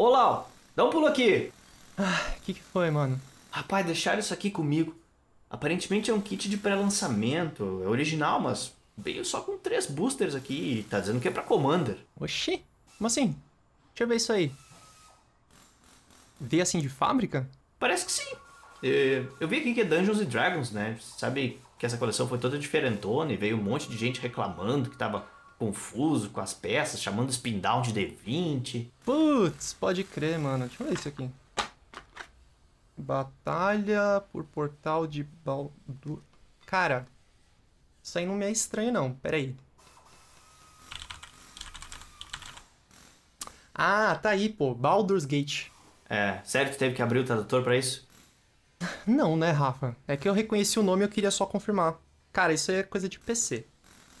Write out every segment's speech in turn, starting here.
Olá, dá um pulo aqui. Ah, o que, que foi, mano? Rapaz, deixaram isso aqui comigo. Aparentemente é um kit de pré-lançamento. É original, mas veio só com três boosters aqui. Tá dizendo que é pra Commander. Oxi, como assim? Deixa eu ver isso aí. Veio assim de fábrica? Parece que sim. É, Eu vi aqui que é Dungeons and Dragons, né? Sabe que essa coleção foi toda diferentona e veio um monte de gente reclamando que tava confuso com as peças, chamando Spin Down de D20. Putz, pode crer, mano. Deixa eu ver isso aqui. Batalha por portal de Baldur. Cara, isso aí não me é estranho, não. Pera aí. Ah, tá aí, pô. Baldur's Gate. É, sério, tu teve que abrir o tradutor pra isso? Não, né, Rafa? É que eu reconheci o nome e eu queria só confirmar. Cara, isso aí é coisa de PC.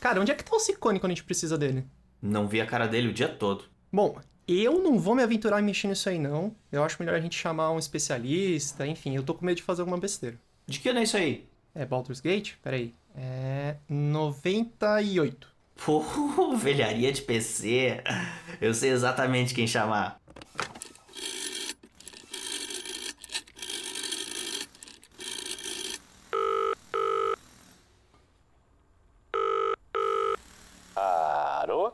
Cara, onde é que tá o Ciccone quando a gente precisa dele? Não vi a cara dele o dia todo. Bom, eu não vou me aventurar em mexer nisso aí, não. Eu acho melhor a gente chamar um especialista, enfim, eu tô com medo de fazer alguma besteira. De que ano é isso aí? É Baldur's Gate? Peraí. É. 98. Pô, velharia de PC. Eu sei exatamente quem chamar. Alô?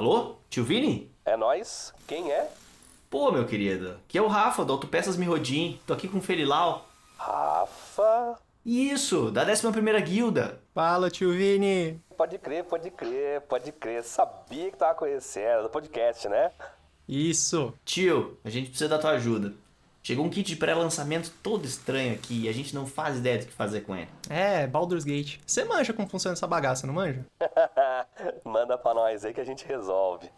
Alô? Tio Vini? É nós? Quem é? Pô, meu querido. Aqui é o Rafa, do Autopeças Mirrodin. Tô aqui com o Felilau. Rafa? Isso, da 11ª Guilda. Fala, tio Vini! Pode crer, pode crer, pode crer. Sabia que tava conhecendo, do podcast, né? Isso! Tio, a gente precisa da tua ajuda. Chegou um kit de pré-lançamento todo estranho aqui e a gente não faz ideia do que fazer com ele. É, Baldur's Gate. Você manja como funciona essa bagaça, não manja? Manda pra nós aí que a gente resolve.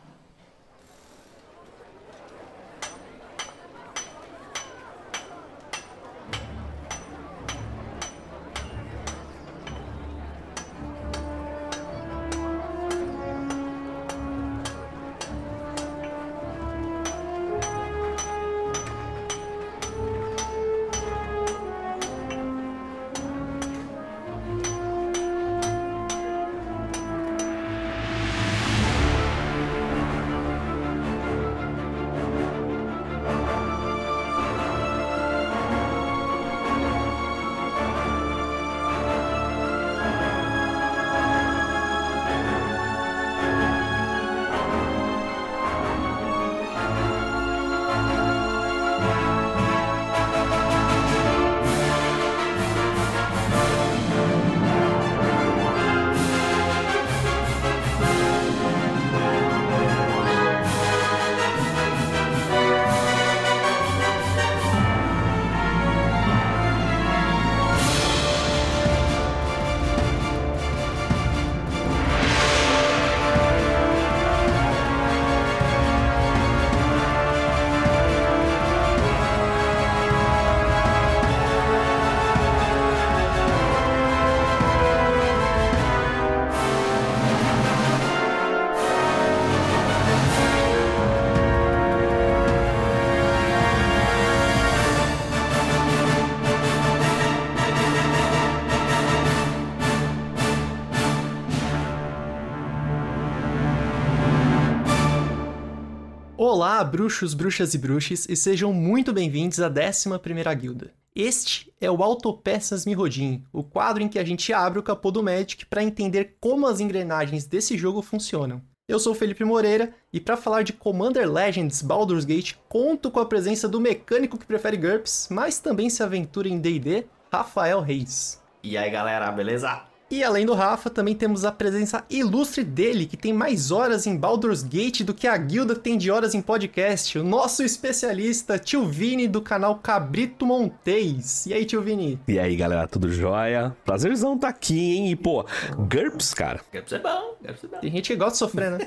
Olá, bruxos, bruxas e bruxes, e sejam muito bem-vindos à 11ª Guilda. Este é o Autopeças Mirrodin, o quadro em que a gente abre o capô do Magic para entender como as engrenagens desse jogo funcionam. Eu sou Felipe Moreira, e para falar de Commander Legends Baldur's Gate, conto com a presença do mecânico que prefere GURPS, mas também se aventura em D&D, Rafael Reis. E aí, galera, beleza? E além do Rafa, também temos a presença ilustre dele, que tem mais horas em Baldur's Gate do que a guilda tem de horas em podcast, o nosso especialista, tio Vini, do canal Cabrito Montes. E aí, tio Vini? E aí, galera, tudo jóia? Prazerzão tá aqui, hein? E, pô, GURPS, cara, GURPS é bom, GURPS é bom. Tem gente que gosta de sofrer, né?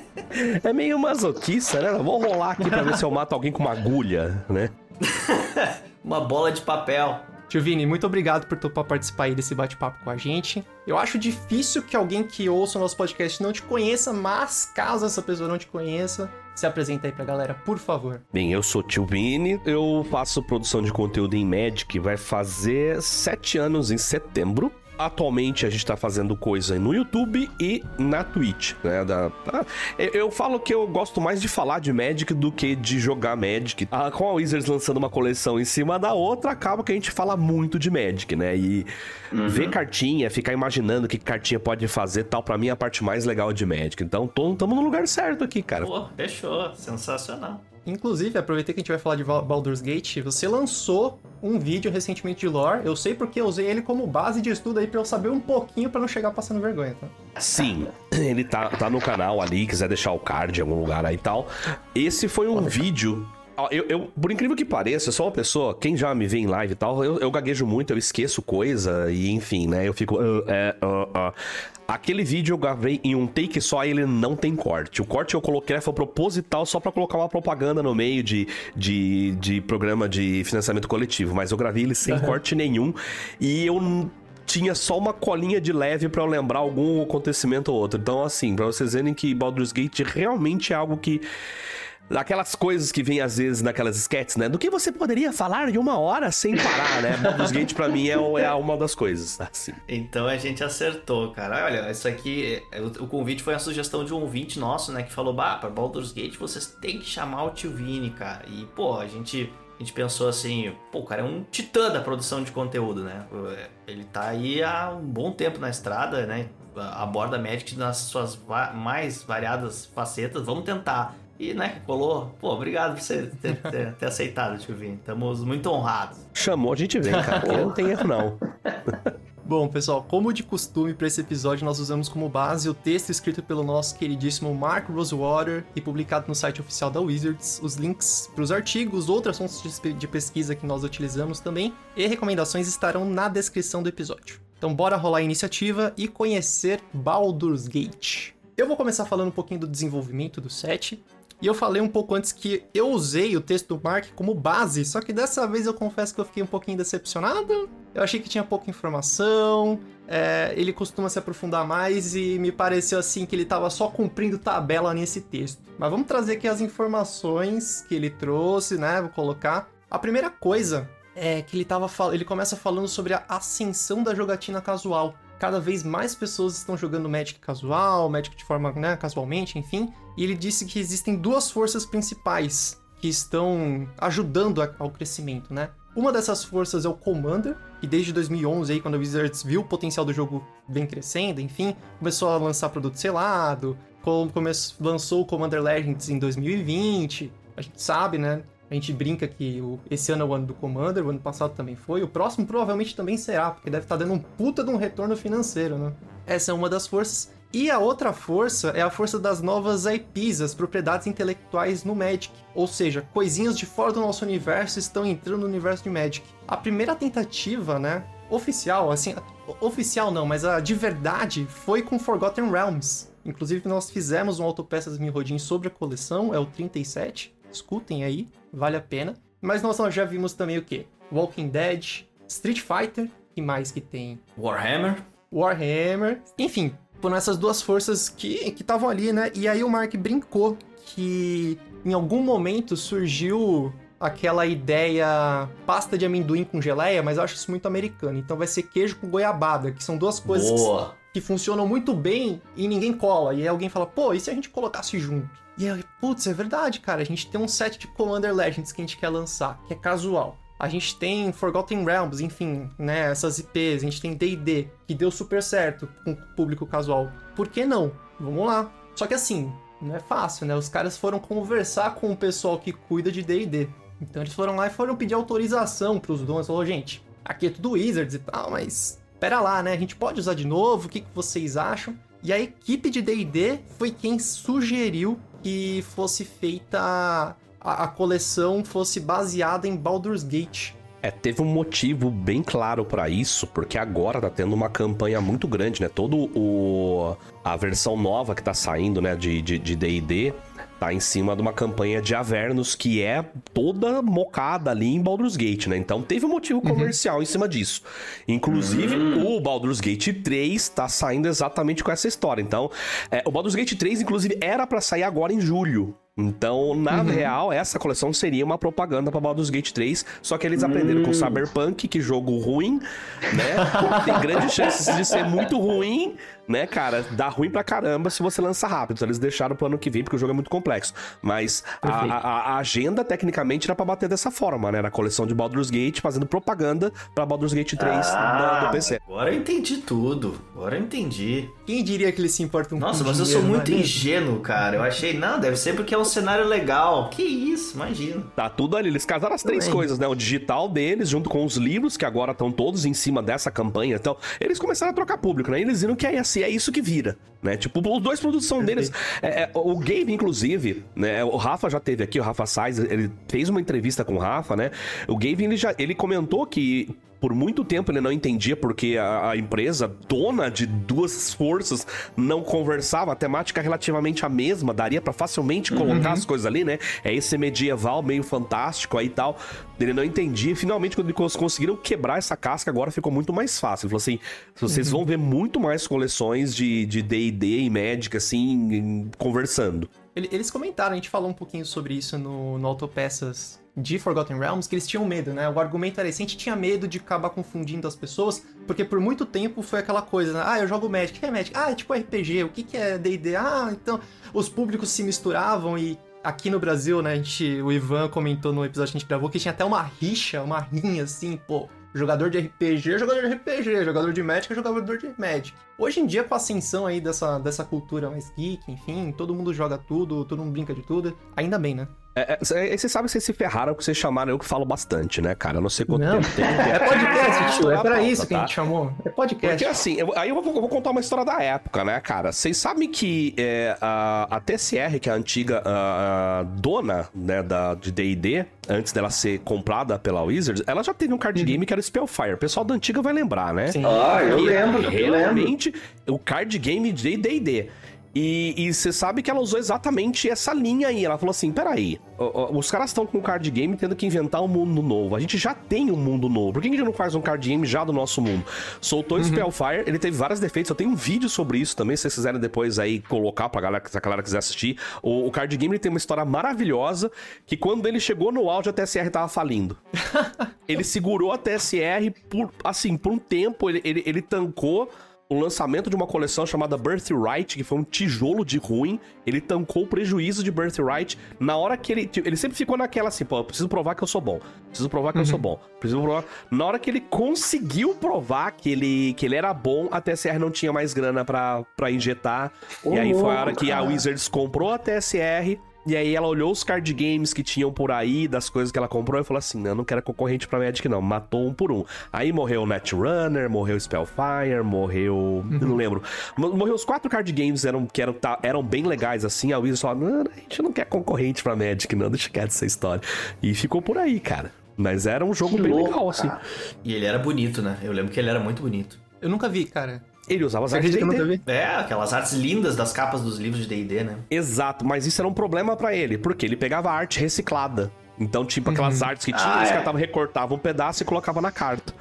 é meio masoquista, né? Vou rolar aqui pra ver se eu mato alguém com uma agulha, né? Uma bola de papel. Tio Vini, muito obrigado por topar participar aí desse bate-papo com a gente. Eu acho difícil que alguém que ouça o nosso podcast não te conheça, mas caso essa pessoa não te conheça, se apresenta aí pra galera, por favor. Bem, eu sou Tio Vini, eu faço produção de conteúdo em Magic, vai fazer sete anos em setembro. Atualmente a gente tá fazendo coisa no YouTube e na Twitch, né? Da, ah, eu, eu falo que eu gosto mais de falar de Magic do que de jogar Magic. Ah, com a Wizards lançando uma coleção em cima da outra, acaba que a gente fala muito de Magic, né? E ver cartinha, ficar imaginando o que cartinha pode fazer tal, pra mim é a parte mais legal de Magic. Então, tô, tamo no lugar certo aqui, cara. Pô, fechou. Sensacional. Inclusive, aproveitei que a gente vai falar de Baldur's Gate, você lançou um vídeo recentemente de lore. Eu sei porque eu usei ele como base de estudo aí pra eu saber um pouquinho pra não chegar passando vergonha, tá? Sim, ele tá, tá no canal ali, quiser deixar o card em algum lugar aí e tal. Esse foi um vídeo. Eu, eu- por incrível que pareça, eu sou uma pessoa, quem já me vê em live e tal, eu, eu gaguejo muito, eu esqueço coisa, e enfim, né? Eu fico. "Ah, é, ah, ah." Aquele vídeo eu gravei em um take só e ele não tem corte. O corte que eu coloquei foi proposital só pra colocar uma propaganda no meio de, de, de programa de financiamento coletivo, mas eu gravei ele sem corte nenhum e eu tinha só uma colinha de leve pra eu lembrar algum acontecimento ou outro. Então, assim, pra vocês verem que Baldur's Gate realmente é algo que. Aquelas coisas que vem às vezes naquelas sketches, né? Do que você poderia falar em uma hora sem parar, né? Baldur's Gate pra mim é, é uma das coisas, assim. Então a gente acertou, cara. Olha, isso aqui, é, o, convite foi uma sugestão de um ouvinte nosso, né? Que falou, bah, pra Baldur's Gate vocês têm que chamar o tio Vini, cara. E, pô, a gente, a gente pensou assim, pô, o cara é um titã da produção de conteúdo, né? Ele tá aí há um bom tempo na estrada, né? Aborda Magic nas suas mais variadas facetas. Vamos tentar. E, né, colou. Pô, obrigado por você ter, ter- ter aceitado, tio Vini. Estamos muito honrados. Chamou, a gente vem, cara. Não tem erro, não. Bom, pessoal, como de costume para esse episódio, nós usamos como base o texto escrito pelo nosso queridíssimo Mark Rosewater e publicado no site oficial da Wizards. Os links para os artigos, outras fontes de pesquisa que nós utilizamos também e recomendações estarão na descrição do episódio. Então, bora rolar a iniciativa e conhecer Baldur's Gate. Eu vou começar falando um pouquinho do desenvolvimento do set. E eu falei um pouco antes que eu usei o texto do Mark como base, só que dessa vez eu confesso que eu fiquei um pouquinho decepcionado. Eu achei que tinha pouca informação, é, ele costuma se aprofundar mais e me pareceu assim que ele tava só cumprindo tabela nesse texto. Mas vamos trazer aqui as informações que ele trouxe, né? Vou colocar. A primeira coisa é que ele tava ele começa falando sobre a ascensão da jogatina casual. Cada vez mais pessoas estão jogando Magic casual, Magic de forma, né, casualmente, enfim. E ele disse que existem duas forças principais que estão ajudando ao crescimento, né? Uma dessas forças é o Commander, que desde 2011, aí, quando a Wizards viu o potencial do jogo bem crescendo, enfim, começou a lançar produto selado, lançou o Commander Legends em 2020. A gente sabe, né? A gente brinca que o- esse ano é o ano do Commander, o ano passado também foi, o próximo provavelmente também será, porque deve estar dando um puta de um retorno financeiro, né? Essa é uma das forças. E a outra força é a força das novas IPs, as propriedades intelectuais no Magic. Ou seja, coisinhas de fora do nosso universo estão entrando no universo de Magic. A primeira tentativa, né, oficial, assim, oficial não, mas a de verdade foi com Forgotten Realms. Inclusive nós fizemos um autopeças Mirrodin sobre a coleção, é o 37. Escutem aí, vale a pena. Mas nós já vimos também o quê? Walking Dead, Street Fighter, que mais que tem? Warhammer. Warhammer, enfim, foram essas duas forças que estavam ali, né? E aí o Mark brincou que em algum momento surgiu aquela ideia pasta de amendoim com geleia, mas eu acho isso muito americano. Então vai ser queijo com goiabada, que são duas coisas que, que funcionam muito bem e ninguém cola. E aí alguém fala, pô, e se a gente colocasse junto? E aí, putz, é verdade, cara. A gente tem um set de Commander Legends que a gente quer lançar, que é casual. A gente tem Forgotten Realms, enfim, né, essas IPs, a gente tem D&D, que deu super certo com o público casual. Por que não? Vamos lá. Só que assim, não é fácil, né? Os caras foram conversar com o pessoal que cuida de D&D. Então eles foram lá e foram pedir autorização pros donos. Falou, gente, aqui é tudo Wizards e tal, mas... Pera lá, né? A gente pode usar de novo? O que, que vocês acham? E a equipe de D&D foi quem sugeriu que fosse feita... A, a coleção fosse baseada em Baldur's Gate. É, teve um motivo bem claro pra isso, porque agora tá tendo uma campanha muito grande, né? Todo o a versão nova que tá saindo, né, de de D&D, tá em cima de uma campanha de Avernus que é toda mocada ali em Baldur's Gate, né? Então teve um motivo comercial em cima disso. Inclusive, o Baldur's Gate 3 tá saindo exatamente com essa história. Então, é, o Baldur's Gate 3 inclusive era pra sair agora em julho. Então, na Uhum. real, essa coleção seria uma propaganda pra Baldur's Gate 3, só que eles aprenderam com Cyberpunk, que jogo ruim, né? Tem grandes chances de ser muito ruim, né, cara? Dá ruim pra caramba se você lança rápido. Então, eles deixaram pro ano que vem, porque o jogo é muito complexo. Mas a, a- a agenda, tecnicamente, era pra bater dessa forma, né? Na coleção de Baldur's Gate, fazendo propaganda pra Baldur's Gate 3 Ah, do, do PC. Agora eu entendi tudo. Agora eu entendi. Quem diria que eles se importam Nossa, com mas eu sou é muito mesmo? ingênuo, cara. Eu achei, não, deve ser porque é um cenário legal. Que isso, imagina. Tá tudo ali. Eles casaram as três coisas, né? O digital deles, junto com os livros, que agora estão todos em cima dessa campanha. Então, eles começaram a trocar público, né? E eles viram que é, assim, é isso que vira, né? Tipo, os dois produtos são deles. É, é, o Gabe, inclusive, né? O Rafa já teve aqui, o Rafa Sais, ele fez uma entrevista com o Rafa, né? O Gabe, ele já ele comentou que por muito tempo ele não entendia porque a, a empresa, dona de duas forças, não conversava. A temática é relativamente a mesma, daria pra facilmente colocar as coisas ali, né? É esse medieval meio fantástico aí e tal. Ele não entendia. E finalmente, quando eles conseguiram quebrar essa casca, agora ficou muito mais fácil. Ele falou assim: vocês vão ver muito mais coleções de de DD e Magic, assim, conversando. Ele- Eles comentaram, a gente falou um pouquinho sobre isso no, no Autopeças de Forgotten Realms, que eles tinham medo, né? O argumento era esse, a gente tinha medo de acabar confundindo as pessoas, porque por muito tempo foi aquela coisa, né? Ah, eu jogo Magic, o que é Magic? Ah, é tipo RPG, o que é D&D? Ah, então os públicos se misturavam e aqui no Brasil, né, a gente, o Ivan comentou no episódio que a gente gravou que tinha até uma rixa, uma rinha assim, pô, jogador de RPG é jogador de RPG, jogador de Magic é jogador de Magic. Hoje em dia, com a ascensão aí dessa, dessa cultura mais geek, enfim, todo mundo joga tudo, todo mundo brinca de tudo, ainda bem, né? É, é, é, você sabe que vocês se ferraram porque vocês chamaram eu que falo bastante, né, cara? Eu não sei quanto Não, tempo tem. É podcast, tio, é pra Pauta, isso que a tá? gente chamou. É podcast. Porque assim, eu- aí eu vou, eu vou contar uma história da época, né, cara? Vocês sabem que é, a, a TSR, que é a antiga a- a dona né, da, de D&D, antes dela ser comprada pela Wizards, ela já teve um card game que era o Spellfire. O pessoal da antiga vai lembrar, né? Sim. Ah, eu Que lembro, eu lembro. realmente o card game de D&D. E você sabe que ela usou exatamente essa linha aí. Ela falou assim: peraí, os caras estão com o card game tendo que inventar um mundo novo. A gente já tem um mundo novo. Por que a gente não faz um card game já do nosso mundo? Soltou o Spellfire, ele teve vários defeitos. Eu tenho um vídeo sobre isso também, se vocês quiserem depois aí colocar pra galera, se a galera quiser assistir. O, o card game tem uma história maravilhosa que quando ele chegou no auge, a TSR tava falindo. ele segurou a TSR por, assim, por um tempo, ele, ele, ele tancou o lançamento de uma coleção chamada Birthright, que foi um tijolo de ruim. Ele tancou o prejuízo de Birthright. Na hora que ele. Ele sempre ficou naquela assim, pô, eu preciso provar que eu sou bom. Preciso provar que eu sou bom. Preciso provar. Na hora que ele conseguiu provar que ele, que ele era bom, a TSR não tinha mais grana pra injetar. e aí foi a hora que a Wizards comprou a TSR. E aí ela olhou os card games que tinham por aí, das coisas que ela comprou, e falou assim: não, eu não quero concorrente pra Magic, não. Matou um por um. Aí morreu o Netrunner, morreu o Spellfire, morreu. Eu não lembro. Mo- Morreu os quatro card games eram, que eram, tá- eram bem legais, assim. A Wizards falou: não, a gente não quer concorrente pra Magic, não, deixa quieto essa história. E ficou por aí, cara. Mas era um jogo Que bem louco, legal, assim. cara. E ele era bonito, né? Eu lembro que ele era muito bonito. Eu nunca vi, cara. Ele usava as artes eu D&D. É, aquelas artes lindas das capas dos livros de D&D, né? Exato, mas isso era um problema pra ele, porque ele pegava arte reciclada. Então, tipo, aquelas artes que tinha, Ah, os é. caras tavam- recortavam um pedaço e colocava na carta.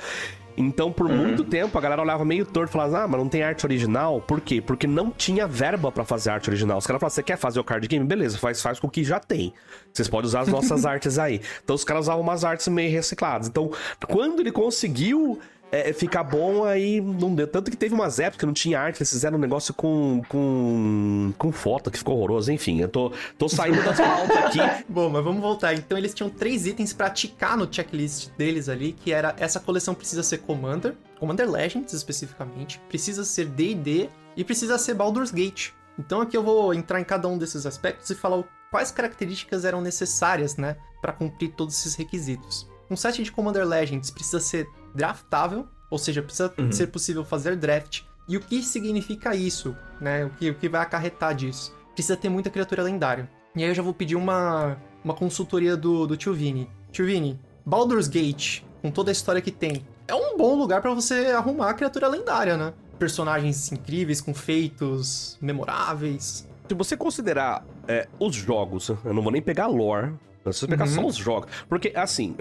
Então, por muito tempo, a galera olhava meio torto e falava, ah, mas não tem arte original. Por quê? Porque não tinha verba pra fazer arte original. Os caras falavam, você quer fazer o card game? Beleza, faz, faz com o que já tem. Vocês podem usar as nossas artes aí. Então, os caras usavam umas artes meio recicladas. Então, quando ele conseguiu é, ficar bom, aí não deu. Tanto que teve umas épocas que não tinha arte, eles fizeram um negócio com, com, com foto, que ficou horroroso. Enfim, eu tô, tô saindo das pautas aqui. Bom, mas vamos voltar. Então eles tinham três itens pra ticar no checklist deles ali, que era essa coleção precisa ser Commander, Commander Legends especificamente, precisa ser D&D e precisa ser Baldur's Gate. Então aqui eu vou entrar em cada um desses aspectos e falar quais características eram necessárias, né, Pra cumprir todos esses requisitos. Um set de Commander Legends precisa ser draftável, ou seja, precisa Uhum. ser possível fazer draft. E o que significa isso, né? O que, o que vai acarretar disso? Precisa ter muita criatura lendária. E aí eu já vou pedir uma, uma consultoria do, do tio Vini. Tio Vini, Baldur's Gate, com toda a história que tem, é um bom lugar pra você arrumar a criatura lendária, né? Personagens incríveis, com feitos memoráveis. Se você considerar é, os jogos, eu não vou nem pegar lore, se você pegar Uhum. só os jogos. Porque, assim,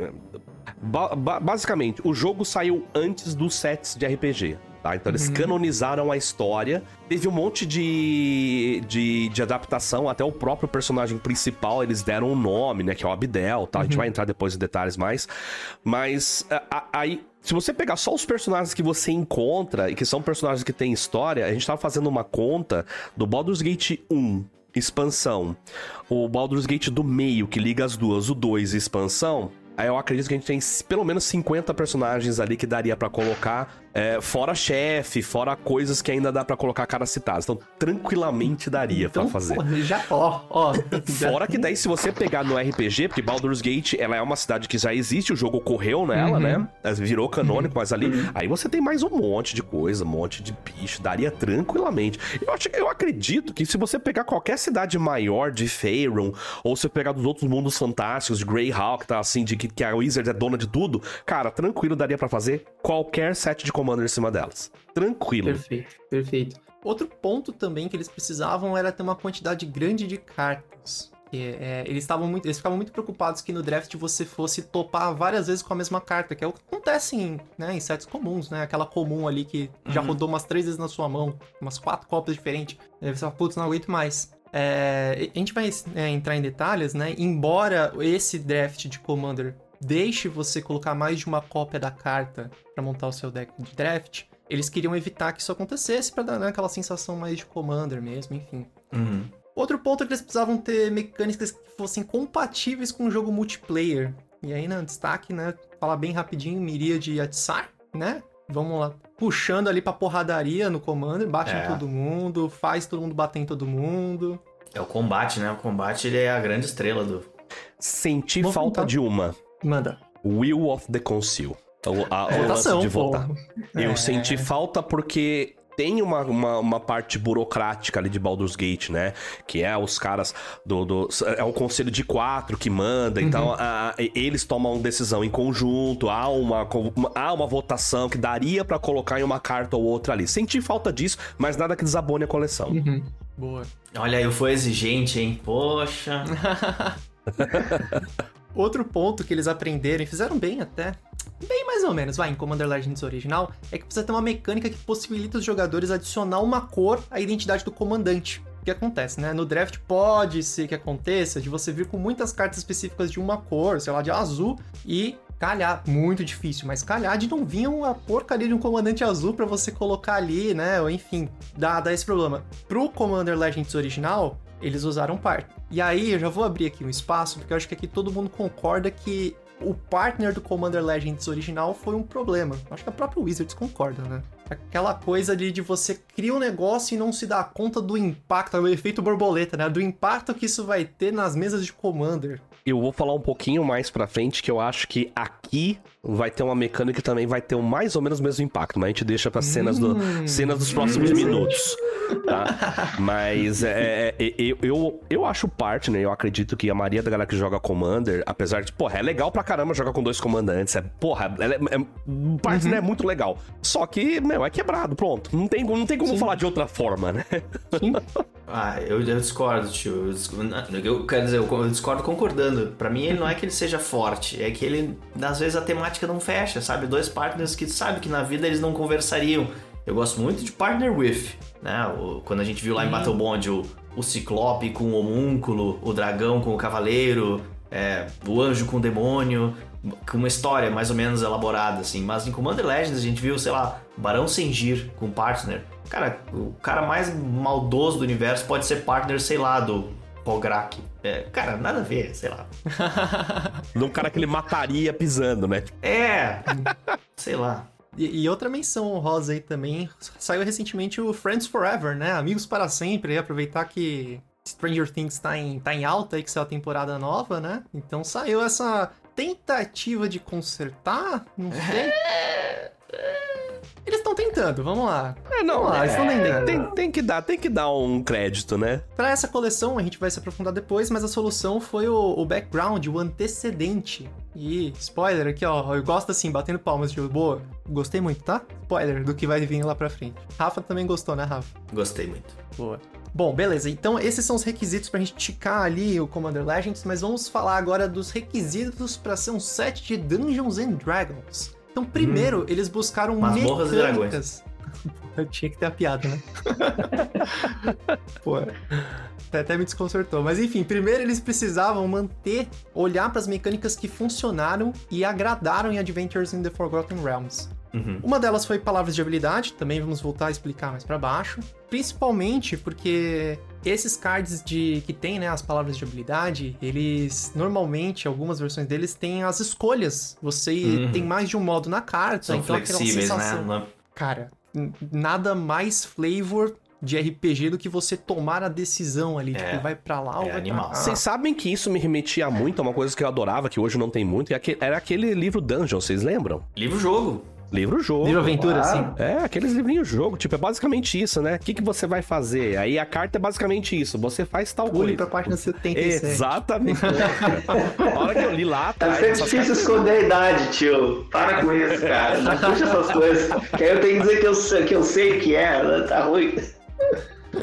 ba- ba- basicamente, o jogo saiu antes dos sets de RPG. Tá? Então eles Uhum. canonizaram a história. Teve um monte de, de, de adaptação, até o próprio personagem principal eles deram um nome, né? Que é o Abdel, tá? A gente vai entrar depois em detalhes mais. Mas aí, se você pegar só os personagens que você encontra e que são personagens que têm história, a gente tava fazendo uma conta do Baldur's Gate 1, expansão, o Baldur's Gate do meio, que liga as duas, o 2 expansão. Eu acredito que a gente tem pelo menos 50 personagens ali que daria pra colocar, é, fora chefe, fora coisas que ainda dá pra colocar caras citadas. Então, tranquilamente daria Então, pra fazer. pô, já, ó, ó. já- Fora que daí, se você pegar no RPG, porque Baldur's Gate, ela é uma cidade que já existe, o jogo ocorreu nela, né? Virou canônico, mas ali. Aí você tem mais um monte de coisa, um monte de bicho, daria tranquilamente. Eu, acho, eu acredito que se você pegar qualquer cidade maior de Faerun, ou se pegar dos outros mundos fantásticos, de Greyhawk, tá assim, de que, que a Wizard é dona de tudo, cara, tranquilo daria pra fazer qualquer set de Commander em cima delas. Tranquilo. Perfeito, perfeito. Outro ponto também que eles precisavam era ter uma quantidade grande de cartas. Que, é, eles estavam muito, eles ficavam muito preocupados que no draft você fosse topar várias vezes com a mesma carta, que é o que acontece em, né, em sets comuns, né? Aquela comum ali que já rodou umas três vezes na sua mão, umas quatro cópias diferentes. Aí você fala, putz, não aguento mais. É, a gente vai é, entrar em detalhes, né? Embora esse draft de Commander deixe você colocar mais de uma cópia da carta para montar o seu deck de draft, eles queriam evitar que isso acontecesse para dar né, aquela sensação mais de Commander mesmo, enfim. Uhum. Outro ponto é que eles precisavam ter mecânicas que fossem compatíveis com o jogo multiplayer. E aí, no destaque, né? Falar bem rapidinho, Miríade e Atsar, né? Vamos lá. Puxando ali pra porradaria no Commander, bate É. em todo mundo, faz todo mundo bater em todo mundo. É o combate, né? O combate ele é a grande estrela do. Senti Vou falta contar. de uma. Manda. Will of the Conceal. O, a, o lance de pô. votar. Eu É. senti falta porque tem uma, uma, uma parte burocrática ali de Baldur's Gate, né? Que é os caras do. do- é o conselho de quatro que manda, então a- a- eles tomam decisão em conjunto, há uma, uma- há uma votação que daria pra colocar em uma carta ou outra ali. Senti falta disso, mas nada que desabone a coleção. Uhum. Boa. Olha, eu fui exigente, hein? Poxa. Outro ponto que eles aprenderam e fizeram bem até, bem mais ou menos, vai, em Commander Legends original, é que precisa ter uma mecânica que possibilita os jogadores adicionar uma cor à identidade do comandante. O que acontece, né? No draft pode ser que aconteça de você vir com muitas cartas específicas de uma cor, sei lá, de azul, e calhar, muito difícil, mas calhar de não vir uma porcaria de um comandante azul pra você colocar ali, né? Ou enfim, dá, dá esse problema. Pro Commander Legends original, eles usaram par. E aí, eu já vou abrir aqui um espaço, porque eu acho que aqui todo mundo concorda que o partner do Commander Legends original foi um problema. Acho que a própria Wizards concorda, né? Aquela coisa de, de você criar um negócio e não se dar conta do impacto, o efeito borboleta, né? Do impacto que isso vai ter nas mesas de Commander. Eu vou falar um pouquinho mais pra frente que eu acho que aqui vai ter uma mecânica que também vai ter um mais ou menos o mesmo impacto, mas a gente deixa para cenas, do, Hum. cenas dos próximos minutos, tá? Mas é, é, eu, eu, eu acho parte, né? Eu acredito que a maioria da galera que joga Commander, apesar de, porra, é legal pra caramba jogar com dois comandantes, é, porra, é, é, parte, né, é muito legal. Só que, meu, é quebrado, pronto. Não tem, não tem como Sim. falar de outra forma, né? Sim. Ah, eu, eu discordo, tio. Eu, discordo, eu quero dizer, eu, eu discordo concordando. Pra mim, ele não é que ele seja forte, é que ele, às vezes, a temática não fecha, sabe? Dois partners que sabe que na vida eles não conversariam. Eu gosto muito de Partner With, né? O- quando a gente viu lá em Battle Bond o, o Ciclope com o Homúnculo, o Dragão com o Cavaleiro, é, o Anjo com o Demônio, com uma história mais ou menos elaborada, assim. Mas em Commander Legends a gente viu, sei lá, Barão Sengir com Partner. Cara, o cara mais maldoso do universo pode ser partner, sei lá, do Pograk. É, cara, nada a ver, sei lá. De um cara que ele mataria pisando, né? É, sei lá. E, e outra menção honrosa aí também, saiu recentemente o Friends Forever, né? Amigos para sempre, e aproveitar que Stranger Things tá em, tá em alta aí, que saiu a temporada nova, né? Então saiu essa tentativa de consertar, não sei. Estão tentando, vamos lá. É, não, Vamos lá, eles estão tentando. tem, tem que dar, tem que dar um crédito, né? Pra essa coleção, a gente vai se aprofundar depois, mas a solução foi o, o background, o antecedente. E, spoiler aqui, ó, eu gosto assim, batendo palmas de boa. Gostei muito, tá? Spoiler do que vai vir lá pra frente. Rafa também gostou, né, Rafa? Gostei muito. Boa. Bom, beleza. Então, esses são os requisitos pra gente ticar ali o Commander Legends, mas vamos falar agora dos requisitos pra ser um set de Dungeons and Dragons. Então, primeiro, eles buscaram Masmorras mecânicas. Tinha que ter a piada, né? Pô, até me desconcertou. Mas enfim, primeiro eles precisavam manter, olhar para as mecânicas que funcionaram e agradaram em Adventures in the Forgotten Realms. Uhum. Uma delas foi palavras de habilidade, também vamos voltar a explicar mais pra baixo. Principalmente porque esses cards de que tem, né, as palavras de habilidade, eles normalmente algumas versões deles têm as escolhas. Você Uhum. tem mais de um modo na carta, São então aquela flexíveis, né? sensação. Não- Cara, nada mais flavor de RPG do que você tomar a decisão ali, É. tipo, vai pra lá ou É vai animal. pra cá. Vocês sabem que isso me remetia muito a uma coisa que eu adorava, que hoje não tem muito, e era aquele livro Dungeon, vocês lembram? Livro-jogo. Livro-jogo. Livro aventura, Claro. assim. É, aqueles livrinhos jogo, tipo, é basicamente isso, né? O que, que você vai fazer? Aí a carta é basicamente isso, você faz tal Pule coisa. pra página 77. Exatamente. a hora que eu li lá Tá atrás, sendo essas difícil esconder a idade, tio. Para com isso, cara. Não puxa essas coisas. Que aí eu tenho que dizer que eu, sei- que eu sei que é, né? tá ruim.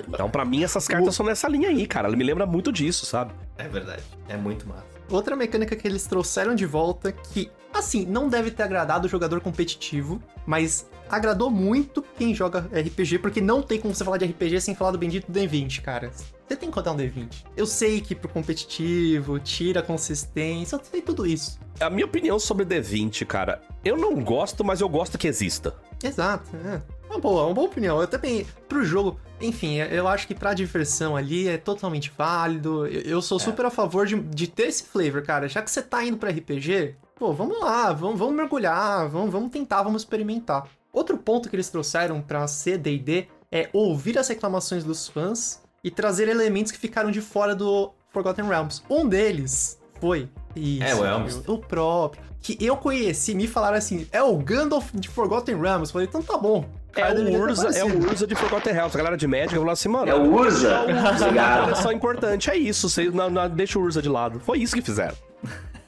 Então, pra mim, essas cartas são nessa linha aí, cara. Ela me lembra muito disso, sabe? É verdade. É muito massa. Outra mecânica que eles trouxeram de volta, que, assim, não deve ter agradado o jogador competitivo, mas agradou muito quem joga RPG, porque não tem como você falar de RPG sem falar do bendito D20, cara. Você tem que contar um D20. Eu sei que pro competitivo, tira consistência, eu sei tudo isso. A minha opinião sobre D20, cara, eu não gosto, mas eu gosto que exista. Exato, é. Uma boa, uma boa opinião. Eu também, pro jogo, enfim, eu acho que pra diversão ali é totalmente válido. Eu, eu sou super a favor de, de ter esse flavor, cara. Já que você tá indo pra RPG, pô, vamos lá, vamos, vamos mergulhar, vamos, vamos tentar, vamos experimentar. Outro ponto que eles trouxeram pra CDD é ouvir as reclamações dos fãs e trazer elementos que ficaram de fora do Forgotten Realms. Um deles foi. Isso, É, o Elms. O próprio. Que eu conheci, me falaram assim: é o Gandalf de Forgotten Realms. Eu falei, então tá bom. É Cara, deveria o ter Urza, é o Urza de Forgotten Realms. A galera de Magic falou assim, mano... É o Urza? é o Urza, coleção importante, é isso. Você não, não, deixa o Urza de lado. Foi isso que fizeram.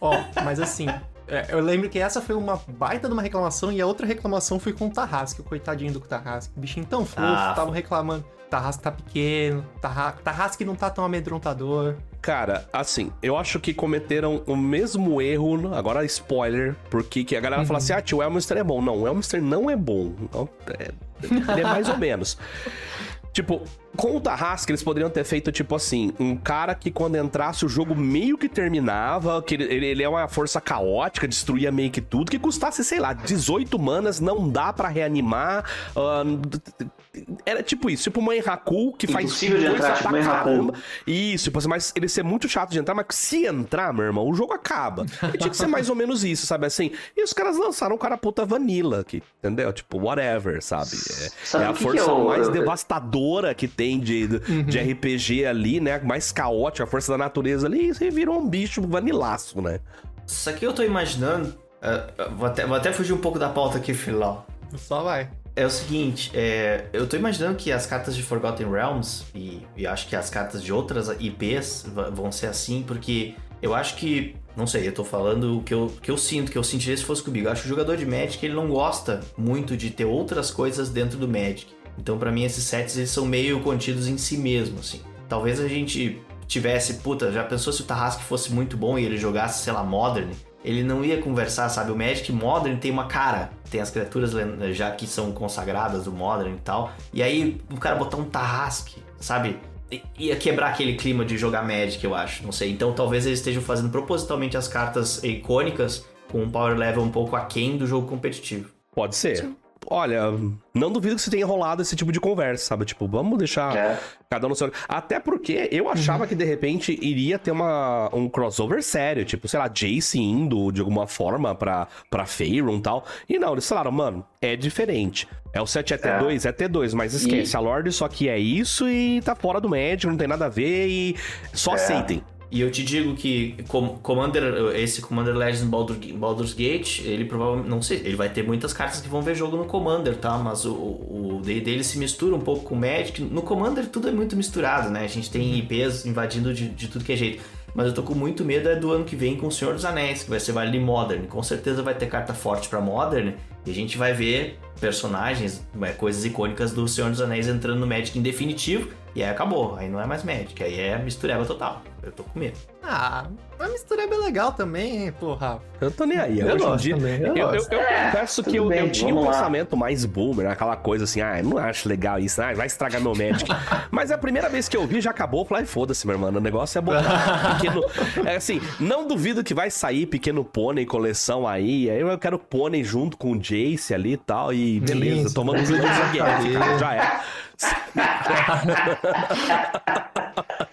Ó, mas assim, é, eu lembro que essa foi uma baita de uma reclamação e a outra reclamação foi com o Tarrasque, o coitadinho do Tarrasque. Bichinho tão fofo, Ah, estavam reclamando. Tarrasque tá pequeno, Tarra- Tarrasque não tá tão amedrontador. Cara, assim, eu acho que cometeram o mesmo erro, agora spoiler, porque que a galera fala assim, ah, tio, o Elminster é bom. Não, o Elminster não é bom. Não, é- ele é mais ou menos. Tipo, com o Tarrasque, eles poderiam ter feito, tipo assim, um cara que quando entrasse o jogo meio que terminava, que ele, ele- é uma força caótica, destruía meio que tudo, que custasse, sei lá, 18 manas, não dá pra reanimar. ahn, era tipo isso, tipo uma Enraku que faz Impossível de entrar, tipo Enraku. caramba. Isso, tipo assim, mas ele ser muito chato de entrar, mas se entrar, meu irmão, o jogo acaba. E tinha que ser mais ou menos isso, sabe assim? E os caras lançaram um cara puta vanilla aqui, entendeu? Tipo, whatever, sabe? É, Sabe é a o força eu- mais eu- devastadora que tem de, de RPG ali, né? Mais caótica, a força da natureza ali, e você virou um bicho vanilaço, né? Isso aqui eu tô imaginando. ah, vou, até, vou até fugir um pouco da pauta aqui, Filó. Só vai. É o seguinte, é, eu tô imaginando que as cartas de Forgotten Realms, e, e acho que as cartas de outras IPs vão ser assim, porque eu acho que, não sei, eu tô falando o que eu, que eu sinto, que eu sentiria se fosse comigo. Eu acho que o jogador de Magic, ele não gosta muito de ter outras coisas dentro do Magic. Então, pra mim, esses sets, eles são meio contidos em si mesmo, assim. Talvez a gente tivesse, puta, já pensou se o Tarrasque fosse muito bom e ele jogasse, sei lá, Modern? Ele não ia conversar, sabe? O Magic Modern tem uma cara. Tem as criaturas já que são consagradas do Modern e tal. E aí o cara botar um Tarrasque, sabe? Ia quebrar aquele clima de jogar Magic, eu acho. Não sei. Então talvez eles estejam fazendo propositalmente as cartas icônicas com um power level um pouco aquém do jogo competitivo. Pode ser. Olha, não duvido que você tenha rolado esse tipo de conversa, sabe? Tipo, vamos deixar É. cada um no seu. Até porque eu achava que de repente iria ter uma, um crossover sério, tipo, sei lá, Jace indo de alguma forma pra, pra Faerun e tal. E não, eles falaram, mano, é diferente. É o 7 é T2, é, T2, mas esquece, E- a Lorde só que é isso e tá fora do médico, não tem nada a ver e só É. aceitem. E eu te digo que com- Commander, esse Commander Legends Baldur, Baldur's Gate, ele provavelmente, não sei, ele vai ter muitas cartas que vão ver jogo no Commander, tá? Mas o, D&D ele se mistura um pouco com o Magic. No Commander tudo é muito misturado, né? A gente tem IPs invadindo de, de tudo que é jeito. Mas eu tô com muito medo é do ano que vem com o Senhor dos Anéis, que vai ser Vale Modern. Com certeza vai ter carta forte pra Modern e a gente vai ver personagens, é, coisas icônicas do Senhor dos Anéis entrando no Magic em definitivo. E aí acabou, aí não é mais Magic, aí é mistureba total. Eu tô com medo. Ah, a mistura é bem legal também, hein, pô, Rafa. Eu tô nem aí. Eu Hoje em gosto dia, também, eu eu, eu, eu confesso que eu, bem, eu tinha um lá. pensamento mais boomer, aquela coisa assim, ah, eu não acho legal isso, ah, vai estragar meu Magic. Mas a primeira vez que eu vi, já acabou, eu falei, "Ai, foda-se, meu irmão, o negócio é botar pequeno... É assim, não duvido que vai sair pequeno pônei coleção aí, aí eu quero pônei junto com o Jace ali e tal, e beleza, Isso, tomando mas de tá cara, ali. já é.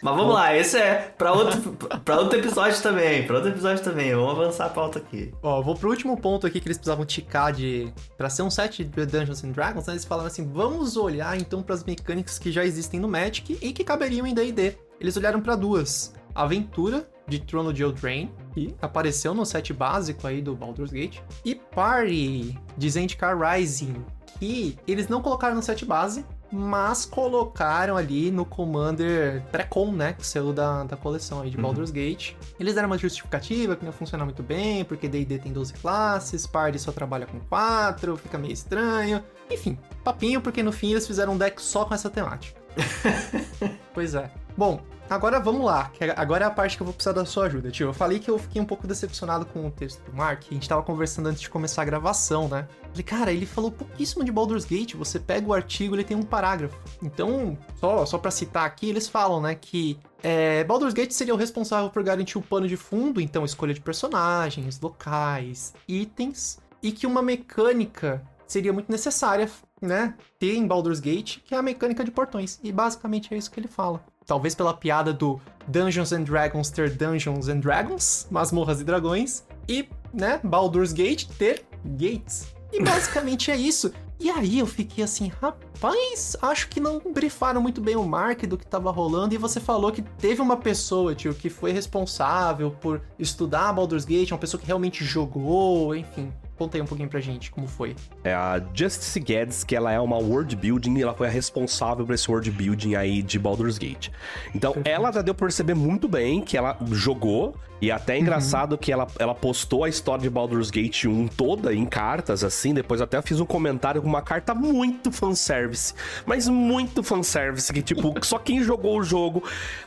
Mas vamos lá, esse é pra outro, outro episódio também. Pra outro episódio também. Vamos avançar a pauta aqui. Ó, vou pro último ponto aqui que eles precisavam ticar de. Pra ser um set de Dungeons and Dragons, né, eles falaram assim: vamos olhar então pras mecânicas que já existem no Magic e que caberiam em DD. Eles olharam pra duas: Aventura de Trono de Eldraine, que apareceu no set básico aí do Baldur's Gate, e Party de Zendikar Rising, que eles não colocaram no set base, mas colocaram ali no Commander Precon, né? Que saiu da, da coleção aí de Uhum. Baldur's Gate. Eles deram uma justificativa que não funciona muito bem, porque D&D tem 12 classes, Party só trabalha com 4, fica meio estranho. Enfim, papinho, porque no fim eles fizeram um deck só com essa temática. pois é. Bom, agora vamos lá, agora é a parte que eu vou precisar da sua ajuda, tio. Eu falei que eu fiquei um pouco decepcionado com o texto do Mark, a gente tava conversando antes de começar a gravação, né? Falei, cara, ele falou pouquíssimo de Baldur's Gate, você pega o artigo, ele tem um parágrafo. Então, só, só pra citar aqui, eles falam, né, que é, Baldur's Gate seria o responsável por garantir o pano de fundo, então escolha de personagens, locais, itens, e que uma mecânica seria muito necessária, né, ter em Baldur's Gate, que é a mecânica de portões. E basicamente é isso que ele fala. Talvez pela piada do Dungeons and Dragons ter Dungeons and Dragons, masmorras e dragões, e, né, Baldur's Gate ter gates. E basicamente é isso. E aí eu fiquei assim, rapaz, acho que não brifaram muito bem o Mark do que tava rolando. E você falou que teve uma pessoa, tio, que foi responsável por estudar Baldur's Gate, uma pessoa que realmente jogou, enfim. Conta aí um pouquinho pra gente como foi. É a Justice Guedes, que ela é uma world building e ela foi a responsável por esse world building aí de Baldur's Gate. Então, ela já deu pra perceber muito bem que ela jogou e até é engraçado que ela, ela postou a história de Baldur's Gate 1 toda em cartas, assim. Depois até fiz um comentário com uma carta muito fanservice. Mas muito fanservice, que tipo, só quem jogou o jogo.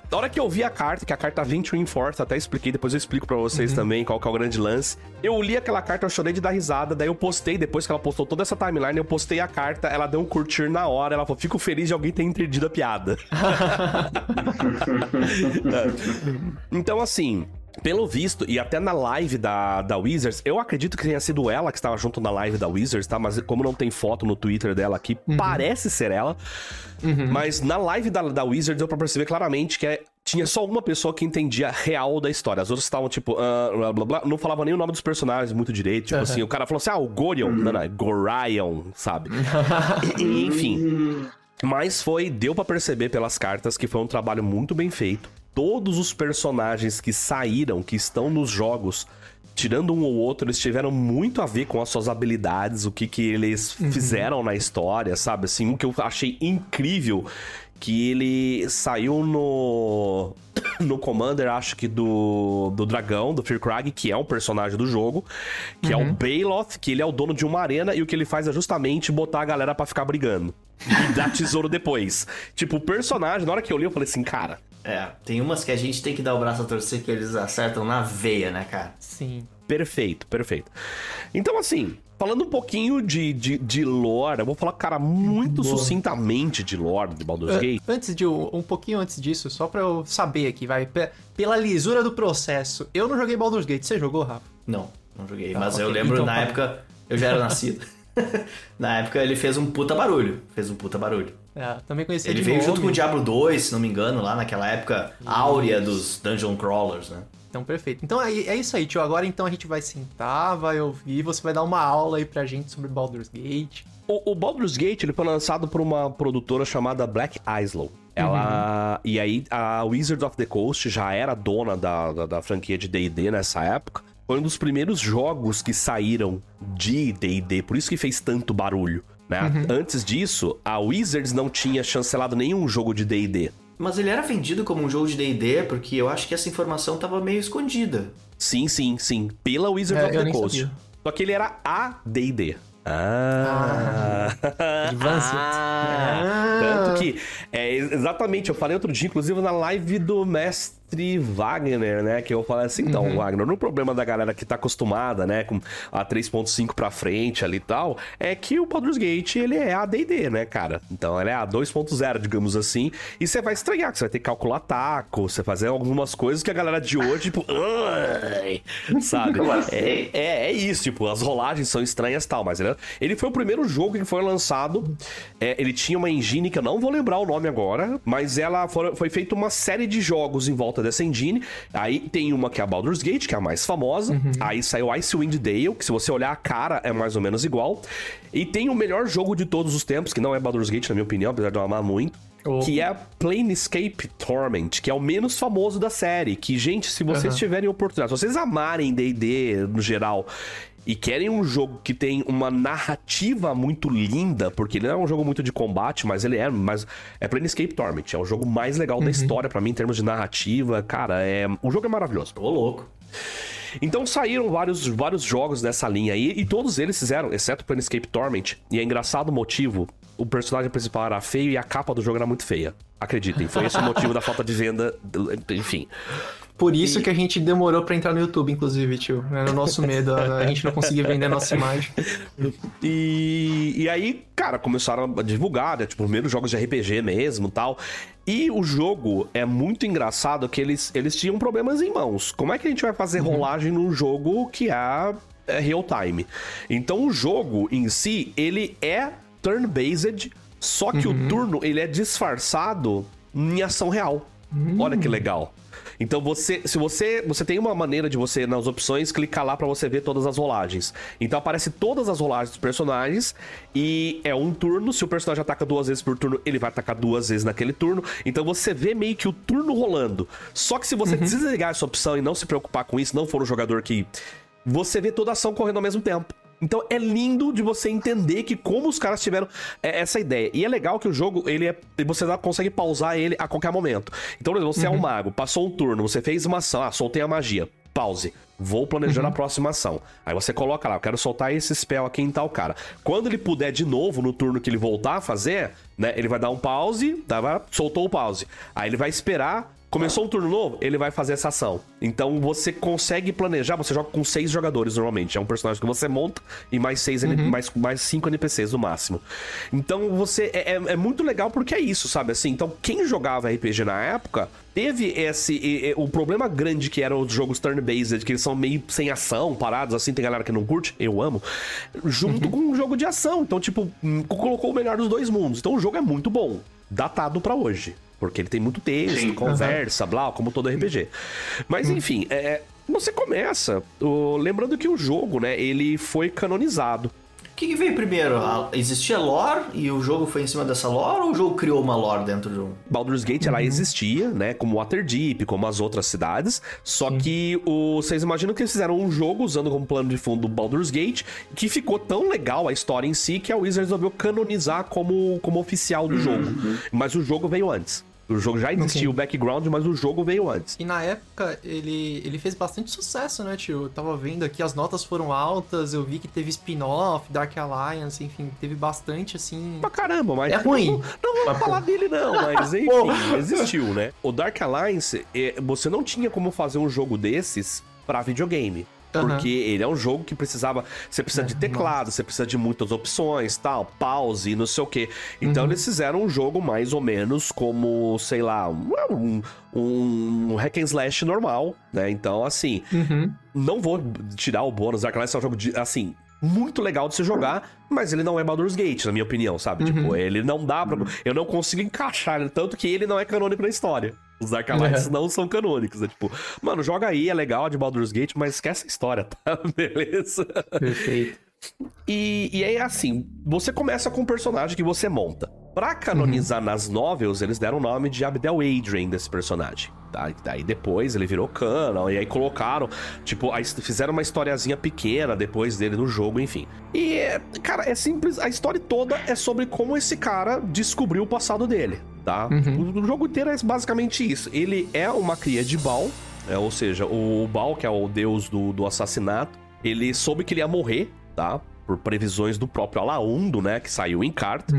Na hora que eu vi a carta, que a carta 21 Force, até expliquei, depois eu explico pra vocês também qual que é o grande lance. Eu li aquela carta, eu chorei de dar risada, daí eu postei, depois que ela postou toda essa timeline, eu postei a carta, ela deu um curtir na hora, ela falou, fico feliz de alguém ter entendido a piada. então, assim, pelo visto, e até na live da, da Wizards, eu acredito que tenha sido ela que estava junto na live da Wizards, tá? Mas como não tem foto no Twitter dela aqui, parece ser ela. Mas na live da, da Wizards deu pra perceber claramente que é- tinha só uma pessoa que entendia a real da história. As outras estavam, tipo, ah, blá, blá, blá, não falavam nem o nome dos personagens muito direito. Tipo assim, o cara falou assim, ah, o Gorion. Não, não, é Gorion, sabe? E- Enfim. Mas foi, deu pra perceber pelas cartas que foi um trabalho muito bem feito. Todos os personagens que saíram, que estão nos jogos, tirando um ou outro, eles tiveram muito a ver com as suas habilidades, o que que eles fizeram na história, sabe? Assim, um que eu achei incrível que ele saiu no no Commander, acho que do, do dragão, do Fearcrag, que é um personagem do jogo, que é o Bailoth, que ele é o dono de uma arena e o que ele faz é justamente botar a galera pra ficar brigando. E dar tesouro depois. Tipo, o personagem, na hora que eu li, eu falei assim, cara, É, tem umas que a gente tem que dar o braço a torcer que eles acertam na veia, né, cara? Sim. Perfeito, perfeito. Então, assim, falando um pouquinho de, de, de lore, eu vou falar, cara, muito Boa. sucintamente de lore de Baldur's Ah, Gate. Antes de um, pouquinho antes disso, só pra eu saber aqui, vai. pe- Pela lisura do processo. Eu não joguei Baldur's Gate. Você jogou, Rafa? Não, não joguei. Ah, mas eu lembro Então na fala. época, eu já era nascido. na época ele fez um puta barulho. Fez um puta barulho. É, também conheci Ele de veio nome. junto com o Diablo 2, se não me engano, lá naquela época áurea dos Dungeon Crawlers, né? Então, perfeito. Então é, é isso aí, tio. Agora então a gente vai sentar, vai ouvir, você vai dar uma aula aí pra gente sobre Baldur's Gate. O, o Baldur's Gate ele foi lançado por uma produtora chamada Black Islow. Ela. E aí, a Wizards of the Coast já era dona da, da, da franquia de DD nessa época. Foi um dos primeiros jogos que saíram de DD, por isso que fez tanto barulho. Né? Antes disso, a Wizards não tinha chancelado nenhum jogo de DD. Mas ele era vendido como um jogo de D&D porque eu acho que essa informação tava meio escondida. Sim, sim, sim. Pela Wizards É, of eu the Coast. sabia. Só que ele era a D&D. Ah. Advanced. Ah. Ah. Tanto que, é, exatamente, eu falei outro dia, inclusive na live do Mestre mestre Wagner, né? Que eu falei assim, então, Uhum. Wagner, no problema da galera que tá acostumada, né, com a 3.5 pra frente ali e tal, é que o Baldur's Gate, ele é AD&D, né, cara? Então, ele é a 2.0, digamos assim, e você vai estranhar, que você vai ter que calcular taco, você fazer algumas coisas que a galera de hoje, tipo, sabe? Assim? É, é, é isso, tipo, as rolagens são estranhas e tal, mas ele, ele foi o primeiro jogo que foi lançado. é, ele tinha uma engine que eu não vou lembrar o nome agora, mas ela foi, foi feita uma série de jogos em volta dessa engine. Aí tem uma que é a Baldur's Gate, que é a mais famosa. Aí saiu Icewind Dale, que se você olhar a cara é mais ou menos igual. E tem o melhor jogo de todos os tempos, que não é Baldur's Gate, na minha opinião, apesar de eu amar muito. Opa. Que é Planescape Torment, que é o menos famoso da série. Que, gente, se vocês Aham. tiverem oportunidade, se vocês amarem D&D no geral e querem um jogo que tem uma narrativa muito linda, porque ele não é um jogo muito de combate, mas ele é, mas é Planescape Torment, é o jogo mais legal da história pra mim em termos de narrativa, cara, é, o jogo é maravilhoso. Ô, louco. Então saíram vários, vários jogos dessa linha aí, e todos eles fizeram, exceto Planescape Torment. E é engraçado o motivo: o personagem principal era feio e a capa do jogo era muito feia. Acreditem, foi esse o motivo da falta de venda, enfim. Por isso que a gente demorou pra entrar no YouTube, inclusive, tio. Era o nosso medo, a gente não conseguia vender a nossa imagem. E, e aí, cara, começaram a divulgar, né? Tipo, primeiros jogos de RPG mesmo tal. E o jogo é muito engraçado que eles, eles tinham problemas em mãos. Como é que a gente vai fazer rolagem num jogo que é, é real time? Então o jogo em si, ele é turn-based, só que o turno ele é disfarçado em ação real. Olha que legal. Então você, se você, você tem uma maneira de você nas opções clicar lá pra você ver todas as rolagens. Então aparece todas as rolagens dos personagens e é um turno. Se o personagem ataca duas vezes por turno, ele vai atacar duas vezes naquele turno. Então você vê meio que o turno rolando. Só que se você desligar essa opção e não se preocupar com isso, não for um jogador que você vê toda a ação correndo ao mesmo tempo. Então é lindo de você entender que como os caras tiveram é, essa ideia. E é legal que o jogo, ele é. Você consegue pausar ele a qualquer momento. Então, por exemplo, você é um mago, passou um turno, você fez uma ação, ah, soltei a magia. Pause. Vou planejando a próxima ação. Aí você coloca lá, eu quero soltar esse spell aqui em tal cara. Quando ele puder de novo, no turno que ele voltar a fazer, né? Ele vai dar um pause, tá, soltou o pause. Aí ele vai esperar Começou um turno novo, ele vai fazer essa ação. Então você consegue planejar, você joga com seis jogadores normalmente. É um personagem que você monta e mais seis, N- mais, mais cinco NPCs no máximo. Então você. É, é- é muito legal porque é isso, sabe? Assim, então quem jogava RPG na época teve esse. e- e- o problema grande que eram os jogos turn-based, que eles são meio sem ação, parados, assim, tem galera que não curte, eu amo. Junto com um jogo de ação. Então, tipo, hum, colocou o melhor dos dois mundos. Então o jogo é muito bom. Datado pra hoje. Porque ele tem muito texto, Sim. conversa, blá, como todo RPG. Mas enfim, é, você começa. o- lembrando que o jogo, né, ele foi canonizado. O que, que veio primeiro? A- existia lore e o jogo foi em cima dessa lore ou o jogo criou uma lore dentro do jogo? Baldur's Gate, ela existia, né? Como Waterdeep, como as outras cidades. Só que o, vocês imaginam que eles fizeram um jogo usando como plano de fundo o Baldur's Gate, que ficou tão legal a história em si que a Wizards resolveu canonizar como, como oficial do jogo. Mas o jogo veio antes. O jogo já existia o background, mas o jogo veio antes. E na época ele, ele fez bastante sucesso, né, tio? Eu tava vendo aqui, as notas foram altas, eu vi que teve spin-off, Dark Alliance, enfim, teve bastante, assim. Pra caramba, mas. É ruim. Não, não vou Mas, falar pô. dele, não, mas enfim, existiu, né? O Dark Alliance, é, você não tinha como fazer um jogo desses pra videogame. Aham. Porque ele é um jogo que precisava. Você precisa de teclado, você precisa de muitas opções, tal, pause, não sei o quê. Então eles fizeram um jogo mais ou menos como, sei lá, um, um hack and slash normal, né? Então, assim, Uhum. não vou tirar o bônus. Dark Alliance é um jogo, de, assim, muito legal de se jogar, mas ele não é Baldur's Gate, na minha opinião, sabe? Tipo, ele não dá pra... Eu não consigo encaixar ele, tanto que ele não é canônico na história. Os Dark Alliance não são canônicos, né? Tipo, mano, joga aí, é legal de Baldur's Gate, mas esquece a história, tá? Beleza? Perfeito. E, e aí, assim, você começa com um personagem que você monta. Pra canonizar nas novels, eles deram o nome de Abdel Adrian desse personagem. Tá? Daí depois ele virou canon, e aí colocaram, tipo, a his- fizeram uma historiazinha pequena depois dele no jogo, enfim. E, é, cara, é simples, a história toda é sobre como esse cara descobriu o passado dele, tá? O, o jogo inteiro é basicamente isso. Ele é uma cria de Baal, é, ou seja, o Baal, que é o deus do, do assassinato, ele soube que ele ia morrer, tá? Por previsões do próprio Alaundo, né? Que saiu em carta.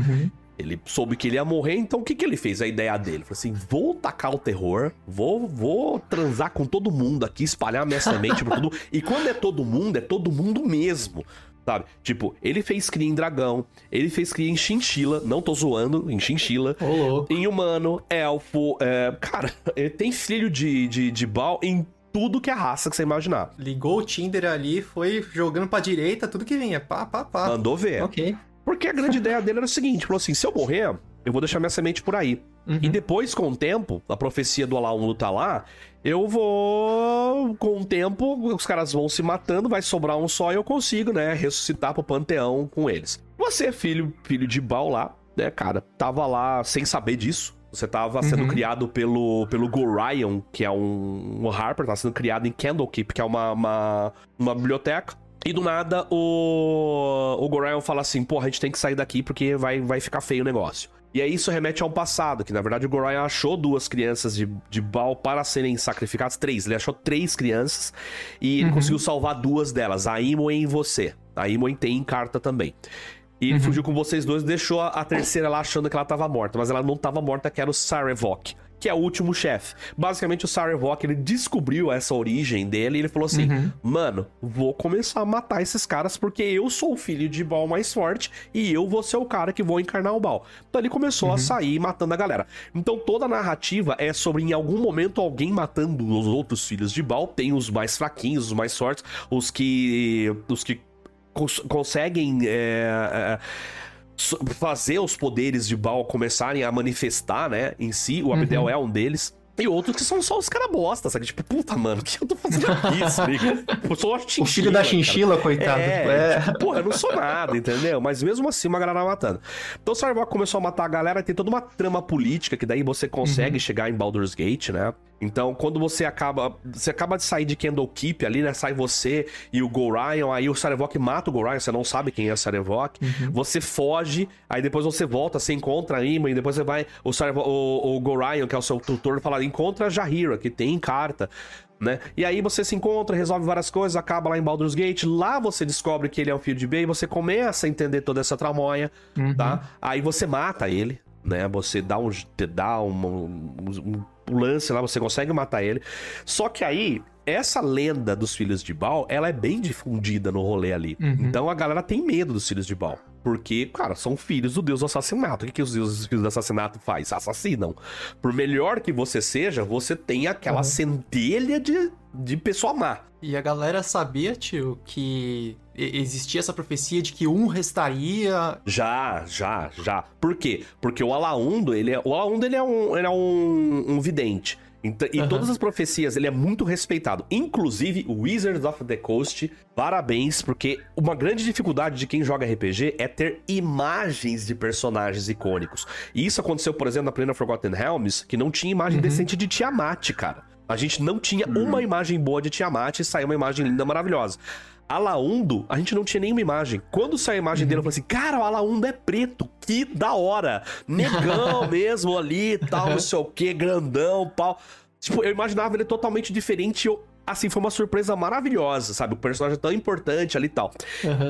Ele soube que ele ia morrer, então o que, que ele fez? A ideia dele? Falou assim: vou tacar o terror, vou, vou transar com todo mundo aqui, espalhar minha semente por tudo. E quando é todo mundo, é todo mundo mesmo. Sabe? Tipo, ele fez cria em dragão, ele fez cria em chinchila, não tô zoando, em chinchila. Louco. Em humano, elfo, é, cara, ele tem filho de, de, de Baal em tudo que é raça que você imaginar. Ligou o Tinder ali, foi jogando pra direita, tudo que vinha. Pá, pá, pá. Mandou ver. Ok. Porque a grande ideia dele era o seguinte: falou assim, se eu morrer, eu vou deixar minha semente por aí. Uhum. E depois, com o tempo, a profecia do Alaundo tá lá, eu vou. Com o tempo, os caras vão se matando, vai sobrar um só e eu consigo, né? Ressuscitar pro panteão com eles. Você, filho, filho de Baal lá, né, cara, tava lá sem saber disso. Você tava sendo Uhum. criado pelo, pelo Gorion, que é um, um Harper, tá sendo criado em Candlekeep, que é uma, uma, uma biblioteca. E do nada o, o Gorion fala assim: pô, a gente tem que sair daqui porque vai, vai ficar feio o negócio. E aí isso remete ao passado, que na verdade o Gorion achou duas crianças de, de Baal para serem sacrificadas, três. Ele achou três crianças e ele conseguiu salvar duas delas, a Imoen e você. A Imoen tem em carta também. E ele fugiu com vocês dois e deixou a, a terceira lá achando que ela tava morta. Mas ela não tava morta, que era o Sarevok, que é o último chefe. Basicamente, o Sarevok, ele descobriu essa origem dele e ele falou assim: Mano, vou começar a matar esses caras porque eu sou o filho de Baal mais forte e eu vou ser o cara que vou encarnar o Baal. Então ele começou a sair matando a galera. Então toda a narrativa é sobre em algum momento alguém matando os outros filhos de Baal. Tem os mais fraquinhos, os mais fortes, os que. os que cons- conseguem é, é, fazer os poderes de Baal começarem a manifestar, né, em si. O Abdel é um deles. E outros que são só os caras bosta, sabe? Tipo, puta, mano, o que eu tô fazendo aqui? Eu sou uma O filho da cara. chinchila, coitado. É, É. tipo, porra, eu não sou nada, entendeu? Mas mesmo assim, uma galera matando. Então o Sarvok começou a matar a galera, tem toda uma trama política que daí você consegue chegar em Baldur's Gate, né? Então, quando você acaba. Você acaba de sair de Candlekeep ali, né? Sai você e o Gorion, aí o Sarevok mata o Gorion, você não sabe quem é o Sarevok. Você foge, aí depois você volta, você encontra a Ima, e depois você vai. O, Sarevo, o, o Gorion, que é o seu tutor, fala: encontra a Jahira, que tem em carta. Né? E aí você se encontra, resolve várias coisas, acaba lá em Baldur's Gate, lá você descobre que ele é o filho de Bey, você começa a entender toda essa tramóia, tá? Aí você mata ele, né? Você dá um, te dá uma- um, um lance lá, você consegue matar ele. Só que aí, essa lenda dos filhos de Baal, ela é bem difundida no rolê ali. Então a galera tem medo dos filhos de Baal. Porque, cara, são filhos do deus do assassinato. O que, que os deuses filhos do assassinato faz? Assassinam. Por melhor que você seja, você tem aquela centelha de, de pessoa má. E a galera sabia, tio, que existia essa profecia de que um restaria. Já, já, já. Por quê? Porque o Alaundo, ele é, o Alaundo, ele é um, ele é um, um vidente. Então, e Aham. todas as profecias, ele é muito respeitado. Inclusive, o Wizards of the Coast, parabéns, porque uma grande dificuldade de quem joga RPG é ter imagens de personagens icônicos. E isso aconteceu, por exemplo, na Plena Forgotten Realms, que não tinha imagem decente de Tiamat, cara. A gente não tinha uma imagem boa de Tiamat e saiu uma imagem linda, maravilhosa. Alaundo, a gente não tinha nenhuma imagem. Quando saiu a imagem dele, eu falei assim: cara, o Alaundo é preto, que da hora. Negão mesmo ali, tal, não sei o que, grandão, pau. Tipo, eu imaginava ele totalmente diferente. Eu, assim, foi uma surpresa maravilhosa, sabe? O personagem é tão importante ali e tal.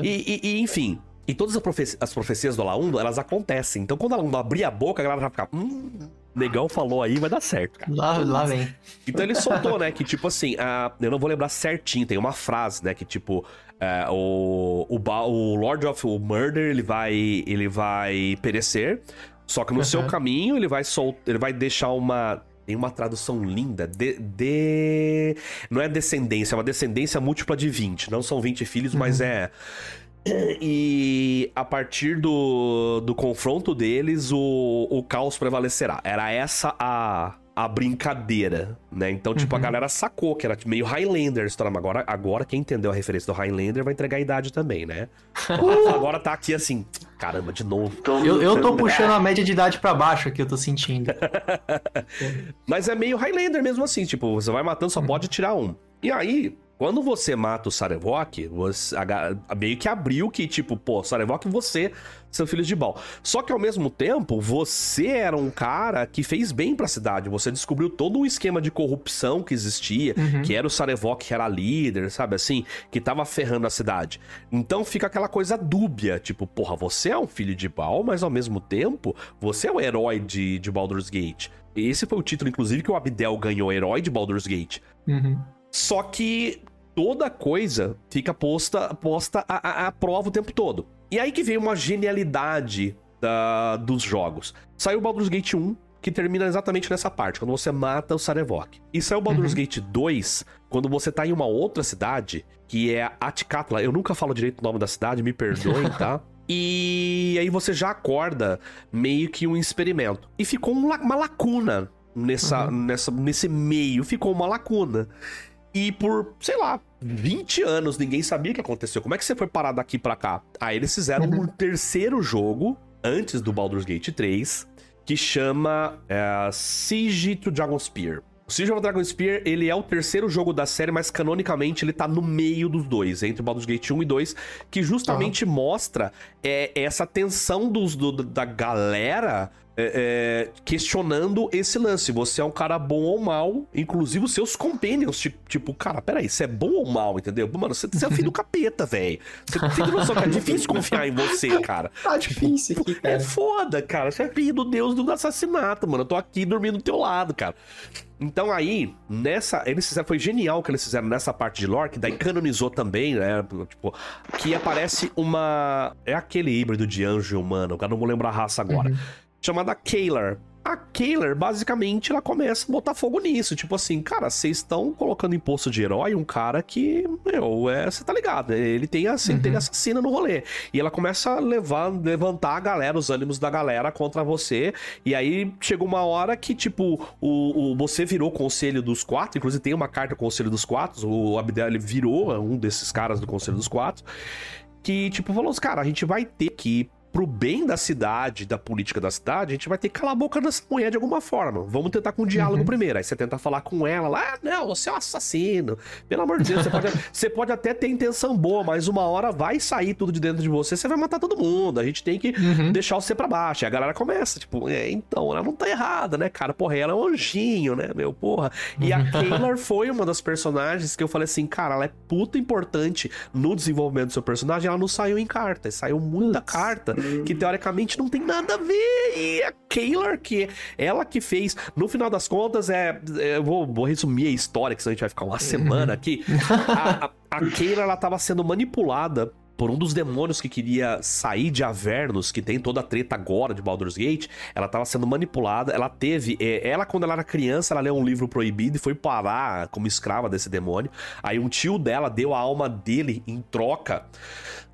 E, e- e, enfim. E todas as, profe- as profecias do Alaundo, elas acontecem. Então, quando o Alaundo abria a boca, a galera já ficava. Hum, negão falou aí, vai dar certo, cara. Lá, lá vem. Então ele soltou, né? Que tipo assim, ah, eu não vou lembrar certinho, tem uma frase, né? Que tipo, é, o, o, o Lord of Murder ele vai, ele vai perecer, só que no seu Aham. caminho ele vai sol, ele vai deixar uma. Tem uma tradução linda. De, de- Não é descendência, é uma descendência múltipla de 20. Não são 20 filhos, mas é. E a partir do, do confronto deles, o, o caos prevalecerá. Era essa a, a brincadeira, né? Então, tipo, a galera sacou que era meio Highlander a história. Mas agora, agora, quem entendeu a referência do Highlander vai entregar a idade também, né? O Rafa agora tá aqui assim, caramba, de novo. Todo Eu, eu tô puxando a média de idade pra baixo aqui, eu tô sentindo. Mas é meio Highlander mesmo assim, tipo, você vai matando, só pode tirar um. E aí, Quando você mata o Sarevok, você a meio que abriu que, tipo, pô, Sarevok, você, seu filho de Bal. Só que ao mesmo tempo, você era um cara que fez bem pra cidade. Você descobriu todo um esquema de corrupção que existia, que era o Sarevok que era líder, sabe assim? Que tava ferrando a cidade. Então fica aquela coisa dúbia, tipo, porra, você é um filho de Bal, mas ao mesmo tempo, você é o herói de, de Baldur's Gate. Esse foi o título, inclusive, que o Abdel ganhou, herói de Baldur's Gate. Uhum. Só que toda coisa fica posta, posta à, à- à prova o tempo todo. E aí que vem uma genialidade da- dos jogos. Saiu o Baldur's Gate 1, que termina exatamente nessa parte, quando você mata o Sarevok. E saiu o Baldur's Gate 2, quando você tá em uma outra cidade, que é Atikatla. Eu nunca falo direito o nome da cidade, me perdoem, tá? E aí você já acorda meio que um experimento. E ficou um uma lacuna nessa, nessa, nesse meio, ficou uma lacuna. E por, sei lá, 20 anos ninguém sabia o que aconteceu. Como é que você foi parar daqui pra cá? Aí eles fizeram um terceiro jogo, antes do Baldur's Gate 3, que chama é, Siege to Dragonspear. O Siege of Dragonspear, ele é o terceiro jogo da série, mas canonicamente ele tá no meio dos dois, entre Baldur's Gate 1 e 2, que justamente mostra é, essa tensão dos, do- da galera é, é, questionando esse lance. Você é um cara bom ou mal, inclusive os seus companions, tipo, tipo, cara, peraí, você é bom ou mal, entendeu? Mano, você, você é filho do capeta, velho. Você tem noção que é difícil confiar em você, cara. Tá difícil aqui, É cara. foda, cara. Você é filho do deus do assassinato, mano. Eu tô aqui dormindo do teu lado, cara. Então aí, nessa. Eles fizeram, foi genial o que eles fizeram nessa parte de lore, que daí canonizou também, né? Tipo, que aparece uma. É aquele híbrido de anjo e humano, eu não vou lembrar a raça agora. Chamada Kalar. A Kalar, basicamente, ela começa a botar fogo nisso. Tipo assim, cara, vocês estão colocando imposto de herói um cara que, meu, é, você tá ligado, né? ele tem a centelha assassina no rolê. E ela começa a levar, levantar a galera, os ânimos da galera contra você. E aí chegou uma hora que, tipo, o, o- você virou conselho dos quatro. Inclusive tem uma carta conselho dos quatro. O Abdel ele virou um desses caras do conselho dos quatro. Que, tipo, falou assim, cara, a gente vai ter que pro bem da cidade, da política da cidade, a gente vai ter que calar a boca dessa mulher de alguma forma. Vamos tentar com um diálogo primeiro. Aí você tenta falar com ela lá, ah, não, você é um assassino. Pelo amor de Deus, você pode, você pode até ter intenção boa, mas uma hora vai sair tudo de dentro de você, você vai matar todo mundo. A gente tem que deixar você pra baixo. Aí a galera começa, tipo, é, então, ela não tá errada, né, cara? Porra, ela é um anjinho, né, meu, porra. E a Kaylor foi uma das personagens que eu falei assim, cara, ela é puta importante no desenvolvimento do seu personagem, ela não saiu em carta, saiu muita carta que teoricamente não tem nada a ver. E a Kaylor, que ela que fez, no final das contas, é. é, eu vou, vou resumir a história, que senão a gente vai ficar uma semana aqui. A, a, a Kaylor, ela tava sendo manipulada por um dos demônios que queria sair de Avernus, que tem toda a treta agora de Baldur's Gate, ela tava sendo manipulada, ela teve, é, ela quando ela era criança, ela leu um livro proibido e foi parar como escrava desse demônio, aí um tio dela deu a alma dele em troca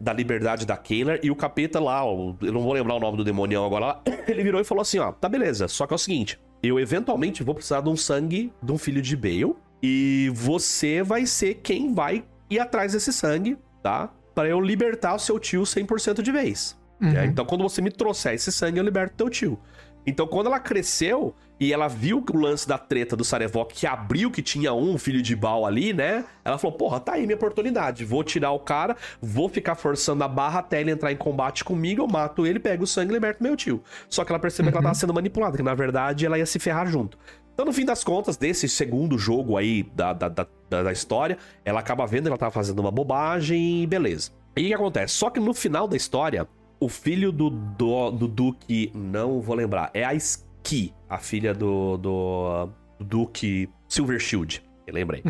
da liberdade da Kaylor, e o capeta lá, eu não vou lembrar o nome do demonião agora, ele virou e falou assim, ó, tá beleza, só que é o seguinte, eu eventualmente vou precisar de um sangue de um filho de Bale, e você vai ser quem vai ir atrás desse sangue, tá? Pra eu libertar o seu tio 100% de vez. É, então, quando você me trouxer esse sangue, eu liberto teu tio. Então, quando ela cresceu e ela viu o lance da treta do Sarevok que abriu que tinha um filho de Baal ali, né? Ela falou: Porra, tá aí minha oportunidade. Vou tirar o cara, vou ficar forçando a barra até ele entrar em combate comigo. Eu mato ele, pego o sangue e liberto meu tio. Só que ela percebeu que ela tava sendo manipulada, que na verdade ela ia se ferrar junto. Então, no fim das contas, desse segundo jogo aí da, da, da, da- história, ela acaba vendo que ela tava fazendo uma bobagem e beleza. E o que acontece? Só que no final da história, o filho do, do, do Duque, não vou lembrar, é a Ski, a filha do, do, do Duque Silver Shield. Lembrei.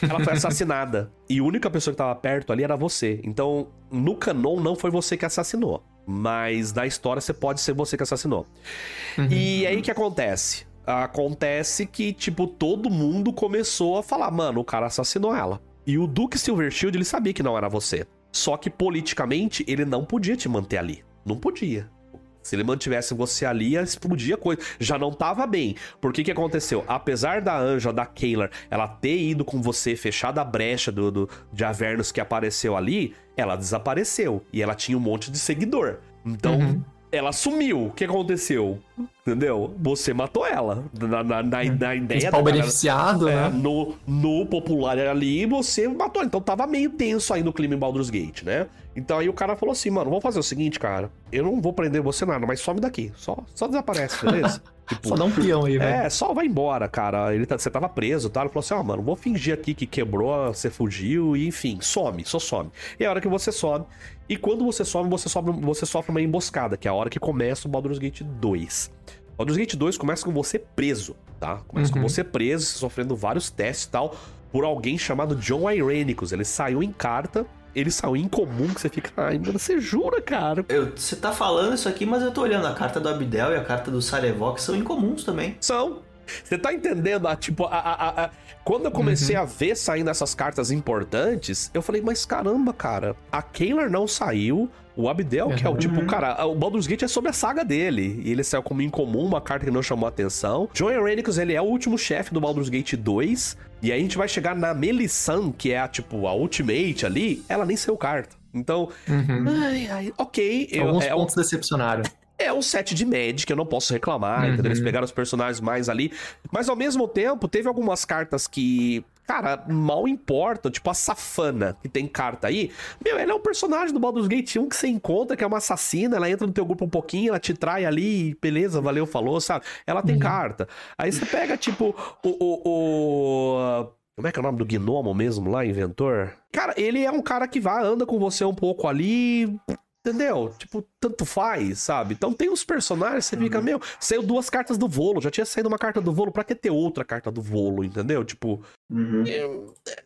Ela foi assassinada. E a única pessoa que tava perto ali era você. Então, no canon, não foi você que assassinou. Mas na história, você pode ser você que assassinou. E aí o que acontece? Acontece que, tipo, todo mundo começou a falar, mano, o cara assassinou ela. E o Duke Silvershield, ele sabia que não era você. Só que politicamente, ele não podia te manter ali. Não podia. Se ele mantivesse você ali, ia explodir a coisa. Já não tava bem. Por que aconteceu? Apesar da Anja, da Kaylor, ela ter ido com você, fechado a brecha do, do, de Avernus que apareceu ali, ela desapareceu. E ela tinha um monte de seguidor. Então, ela sumiu. O que aconteceu? Entendeu? Você matou ela. Na, na, na, na ideia Principal da beneficiado, é, né? no, no popular ali, você matou. Então tava meio tenso aí no clima em Baldur's Gate, né? Então aí o cara falou assim, mano, vamos fazer o seguinte, cara. Eu não vou prender você nada, mas some daqui. Só, só desaparece, beleza? tipo, Só dá um peão aí, velho. é, só vai embora, cara. Ele tá- você tava preso, tá? Ele falou assim: ó, mano, vou fingir aqui que quebrou, você fugiu, e enfim, some, só some. E a hora que você some. E quando você some, você sofre, você sofre uma emboscada, que é a hora que começa o Baldur's Gate 2. Baldur's Gate 2 começa com você preso, tá? Começa com Uhum. você preso, sofrendo vários testes e tal, por alguém chamado John Irenicus. Ele saiu em carta, ele saiu em comum, que você fica, ai, mano, você jura, cara? Eu- Você tá falando isso aqui, mas eu tô olhando. A carta do Abdel e a carta do Sarevok são incomuns também. São. Você tá entendendo? A, tipo, a, a- a- quando eu comecei a ver saindo essas cartas importantes, eu falei, mas caramba, cara, a Kaelar não saiu. O Abdel, que é o tipo, cara, o Baldur's Gate é sobre a saga dele. E ele saiu como incomum, uma carta que não chamou atenção. John Irenicus, ele é o último chefe do Baldur's Gate 2. E aí a gente vai chegar na Melissan, que é a, tipo, a Ultimate ali. Ela nem saiu carta. Então, ai, ai, ok. eu- Alguns é um- pontos decepcionaram. É um set de Magic, eu não posso reclamar, Uhum. entendeu? Eles pegaram os personagens mais ali. Mas ao mesmo tempo, teve algumas cartas que, cara, mal importam. Tipo a Safana, que tem carta aí. Meu, ela é um personagem do Baldur's Gate 1 que você encontra, que é uma assassina. Ela entra no teu grupo um pouquinho, ela te trai ali, beleza, valeu, falou, sabe? Ela tem carta. Aí você pega, tipo, o. o, o- Como é que é o nome do gnomo mesmo lá, inventor? Cara, ele é um cara que vai, anda com você um pouco ali, Entendeu? Tipo, tanto faz, sabe? Então tem uns personagens, você fica, meu, saiu duas cartas do Volo, já tinha saído uma carta do Volo, pra que ter outra carta do Volo, entendeu? Tipo, Uhum. é,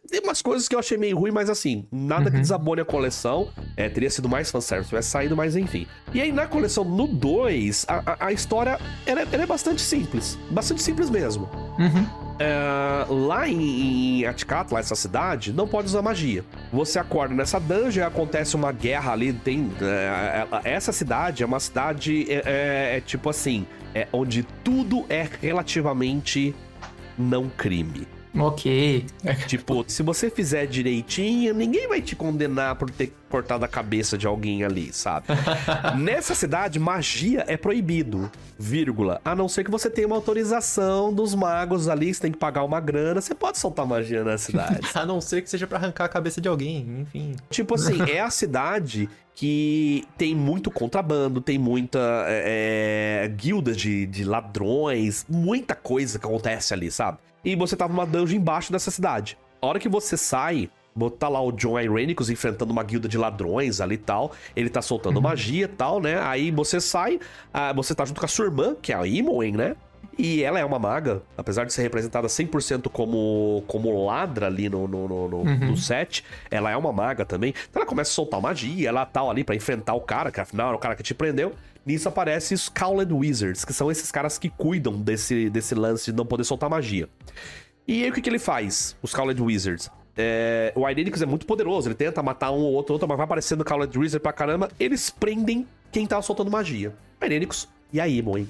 tem umas coisas que eu achei meio ruim, mas assim, nada que Uhum. desabone a coleção. É, teria sido mais fanservice, tivesse saído, mas enfim. E aí na coleção, no 2, a, a, a história ela é, ela é bastante simples. Bastante simples mesmo. Uhum. É, lá em, em Atikatla, essa cidade, não pode usar magia. Você acorda nessa dungeon, acontece uma guerra ali, tem... é, é, essa cidade é uma cidade, é, tipo assim, onde tudo é relativamente não crime. Ok. É, Tipo, se você fizer direitinho, ninguém vai te condenar por ter cortado a cabeça de alguém ali, sabe? Nessa cidade, magia é proibido, vírgula. A não ser que você tenha uma autorização dos magos ali, você tem que pagar uma grana, você pode soltar magia na cidade. A não ser que seja pra arrancar a cabeça de alguém, enfim. tipo assim, é a cidade que tem muito contrabando, tem muita é, é, guilda de, de ladrões, muita coisa que acontece ali, sabe? E você tava numa dungeon embaixo dessa cidade. A hora que você sai, botar lá o John Irenicus enfrentando uma guilda de ladrões ali e tal. Ele tá soltando magia e tal, né? Aí você sai, ah, você tá junto com a sua irmã, que é a Imoen, né? E ela é uma maga, apesar de ser representada 100% como, como ladra ali no, no, no, no- no set, ela é uma maga também. Então ela começa a soltar magia, ela tal ali pra enfrentar o cara, que afinal era o cara que te prendeu. Nisso aparece os Cowled Wizards, que são esses caras que cuidam desse, desse lance de não poder soltar magia. E aí o que, que ele faz, os Cowled Wizards? É, o Irenicus é muito poderoso, ele tenta matar um ou outro, outro mas vai aparecendo o Cowled Wizard pra caramba. Eles prendem quem tá soltando magia. Irenicus e a Imoen.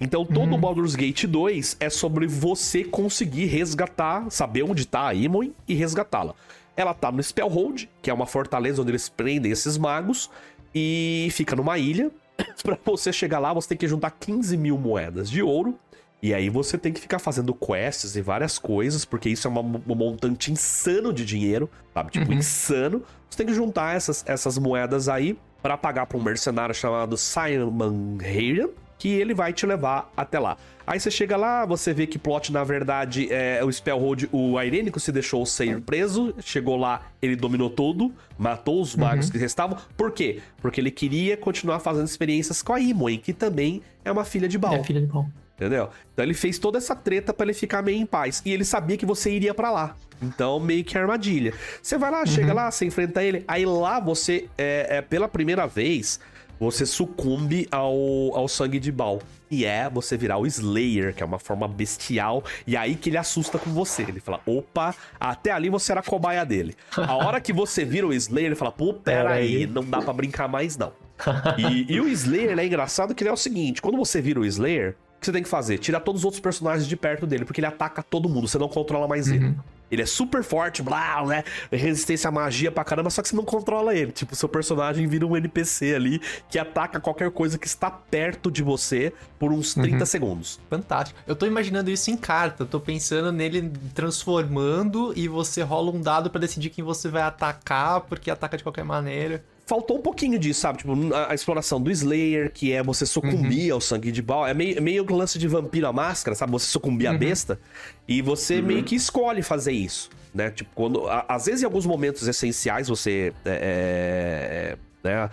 Então todo o Baldur's Gate 2 é sobre você conseguir resgatar, saber onde tá a Imoen e resgatá-la. Ela tá no Spellhold, que é uma fortaleza onde eles prendem esses magos, e fica numa ilha. pra você chegar lá, você tem que juntar 15 mil moedas de ouro. E aí você tem que ficar fazendo quests e várias coisas, porque isso é uma- um montante insano de dinheiro, sabe? Tipo, insano. Você tem que juntar essas, essas moedas aí pra pagar pra um mercenário chamado Simon Hayden, que ele vai te levar até lá. Aí você chega lá, você vê que plot, na verdade, é o Spellhold, o Irênico se deixou ser preso, chegou lá, ele dominou tudo, matou os magos que restavam. Por quê? Porque ele queria continuar fazendo experiências com a Imoen, que também é uma filha de Baal. É filha de pau. Entendeu? Então ele fez toda essa treta pra ele ficar meio em paz. E ele sabia que você iria pra lá. Então, meio que armadilha. Você vai lá, chega lá, você enfrenta ele. Aí lá você, é, é, pela primeira vez, você sucumbe ao, ao sangue de Baal. E é você virar o Slayer, que é uma forma bestial. E aí que ele assusta com você. Ele fala: opa, até ali você era a cobaia dele. A hora que você vira o Slayer, ele fala: pô, pera aí, não dá pra brincar mais não. E, e o Slayer ele é engraçado que ele é o seguinte: quando você vira o Slayer, o que você tem que fazer? Tirar todos os outros personagens de perto dele, porque ele ataca todo mundo, você não controla mais ele. Ele é super forte, blá, né? Resistência à magia pra caramba, só que você não controla ele. Tipo, seu personagem vira um NPC ali que ataca qualquer coisa que está perto de você por uns 30 segundos. Fantástico. Eu tô imaginando isso em carta. Eu tô pensando nele transformando e você rola um dado pra decidir quem você vai atacar, porque ataca de qualquer maneira. Faltou um pouquinho disso, sabe? Tipo, a, a exploração do Slayer, que é você sucumbir ao sangue de Baal. É meio, meio que o lance de vampiro à máscara, sabe? Você sucumbir à besta. E você meio que escolhe fazer isso, né? Tipo, quando... a- às vezes, em alguns momentos essenciais, você... é, é, né,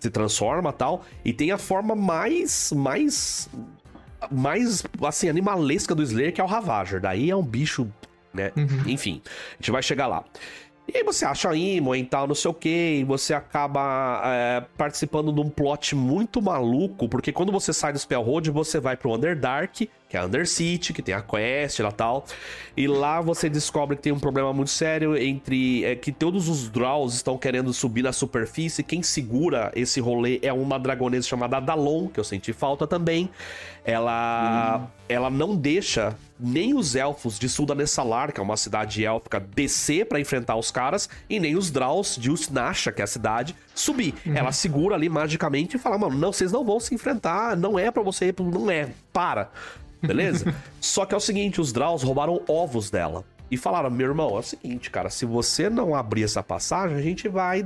se transforma tal. E tem a forma mais... mais mais, assim, animalesca do Slayer, que é o Ravager. Daí é um bicho, né? Enfim, a gente vai chegar lá. E aí você acha Imo e tal, não sei o que, e você acaba é, participando de um plot muito maluco, porque quando você sai do Spellhold, você vai pro Underdark, que é a Undercity, que tem a quest lá tal, e lá você descobre que tem um problema muito sério entre é, que todos os Draws estão querendo subir na superfície, quem segura esse rolê é uma dragonesa chamada Dalon, que eu senti falta também. Ela, ela não deixa nem os elfos de Suldanesalar, que é uma cidade élfica, descer pra enfrentar os caras, e nem os Draus de Usnasha, que é a cidade, subir. Ela segura ali magicamente e fala: Mano, não, vocês não vão se enfrentar, não é pra você não é, para. Beleza? Só que é o seguinte: os Draus roubaram ovos dela. E falaram: Meu irmão, é o seguinte, cara, se você não abrir essa passagem, a gente vai